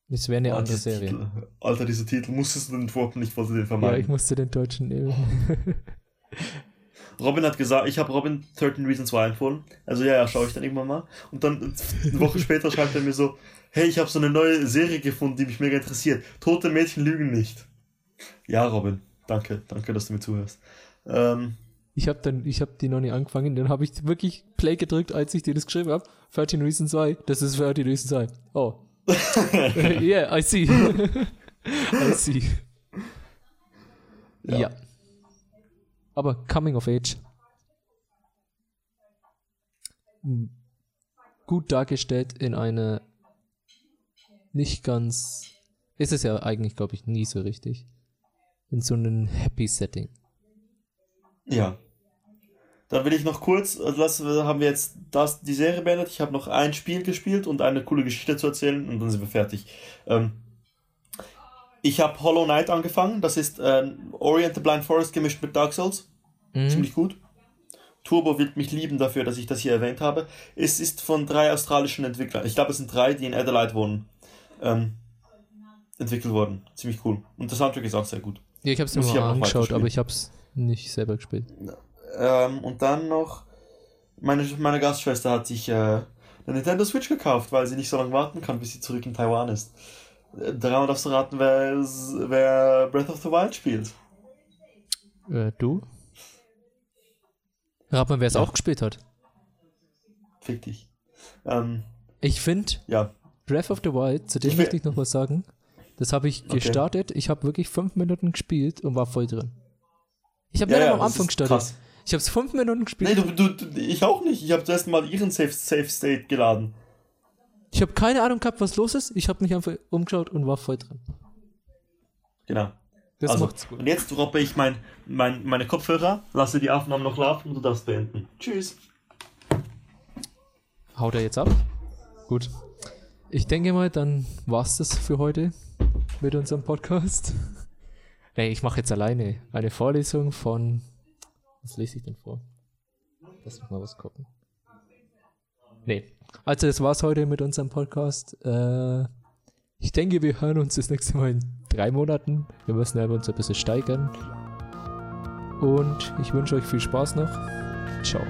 Das wäre eine ah, andere Serie. Titel. Alter, diese Titel musstest du den entworfen, ich wollte den vermeiden. Ja, ich musste den deutschen nehmen. Robin hat gesagt, ich habe Robin 13 Reasons Why empfohlen. Also ja, ja, schaue ich dann irgendwann mal. Und dann eine Woche später schreibt er mir so, hey, ich habe so eine neue Serie gefunden, die mich mega interessiert. Tote Mädchen lügen nicht. Ja, Robin, danke, danke, dass du mir zuhörst. Ähm, ich habe dann, ich habe die noch nicht angefangen, dann habe ich wirklich Play gedrückt, als ich dir das geschrieben habe. 13 Reasons Why, das ist 13 Reasons Why. Oh. yeah, I see. I see. Ja. ja. Aber Coming of Age. Gut dargestellt in eine nicht ganz. Ist es ja eigentlich, glaube ich, nie so richtig. In so einem Happy Setting. Ja. Dann will ich noch kurz, also das haben wir jetzt das, die Serie beendet. Ich habe noch ein Spiel gespielt und eine coole Geschichte zu erzählen und dann sind wir fertig. Ähm, ich habe Hollow Knight angefangen. Das ist äh, Orient the Blind Forest gemischt mit Dark Souls. Mhm. Ziemlich gut. Turbo wird mich lieben dafür, dass ich das hier erwähnt habe. Es ist von drei australischen Entwicklern. Ich glaube, es sind drei, die in Adelaide wohnen. Ähm, entwickelt worden. Ziemlich cool. Und das Soundtrack ist auch sehr gut. Ja, ich habe es mir mal angeschaut, aber ich habe es nicht selber gespielt. Ähm, und dann noch, meine, meine Gastschwester hat sich äh, eine Nintendo Switch gekauft, weil sie nicht so lange warten kann, bis sie zurück in Taiwan ist. Äh, daran darfst du raten, wer, wer Breath of the Wild spielt. Äh, du? Rat mal, wer es ja. auch gespielt hat. Fick dich. Ähm, ich finde, ja. Breath of the Wild, zu dem ich möchte ich noch was sagen. Das habe ich gestartet. Okay. Ich habe wirklich fünf Minuten gespielt und war voll drin. Ich habe ja, nicht ja, am Anfang gestartet. Krass. Ich habe es fünf Minuten gespielt. Nee, du, du, ich auch nicht. Ich habe zuerst mal ihren Safe, Safe State geladen. Ich habe keine Ahnung gehabt, was los ist. Ich habe mich einfach umgeschaut und war voll drin. Genau. Das also, macht's gut. Und jetzt droppe ich mein, mein, meine Kopfhörer, lasse die Aufnahme noch laufen und du darfst beenden. Tschüss. Haut er jetzt ab? Gut. Ich denke mal, dann war's das für heute mit unserem Podcast. Nee, ich mache jetzt alleine eine Vorlesung von. Was lese ich denn vor? Lass mich mal was gucken. Nee. Also, das war's heute mit unserem Podcast. Äh, ich denke, wir hören uns das nächste Mal in drei Monaten. Wir müssen aber uns ein bisschen steigern. Und ich wünsche euch viel Spaß noch. Ciao.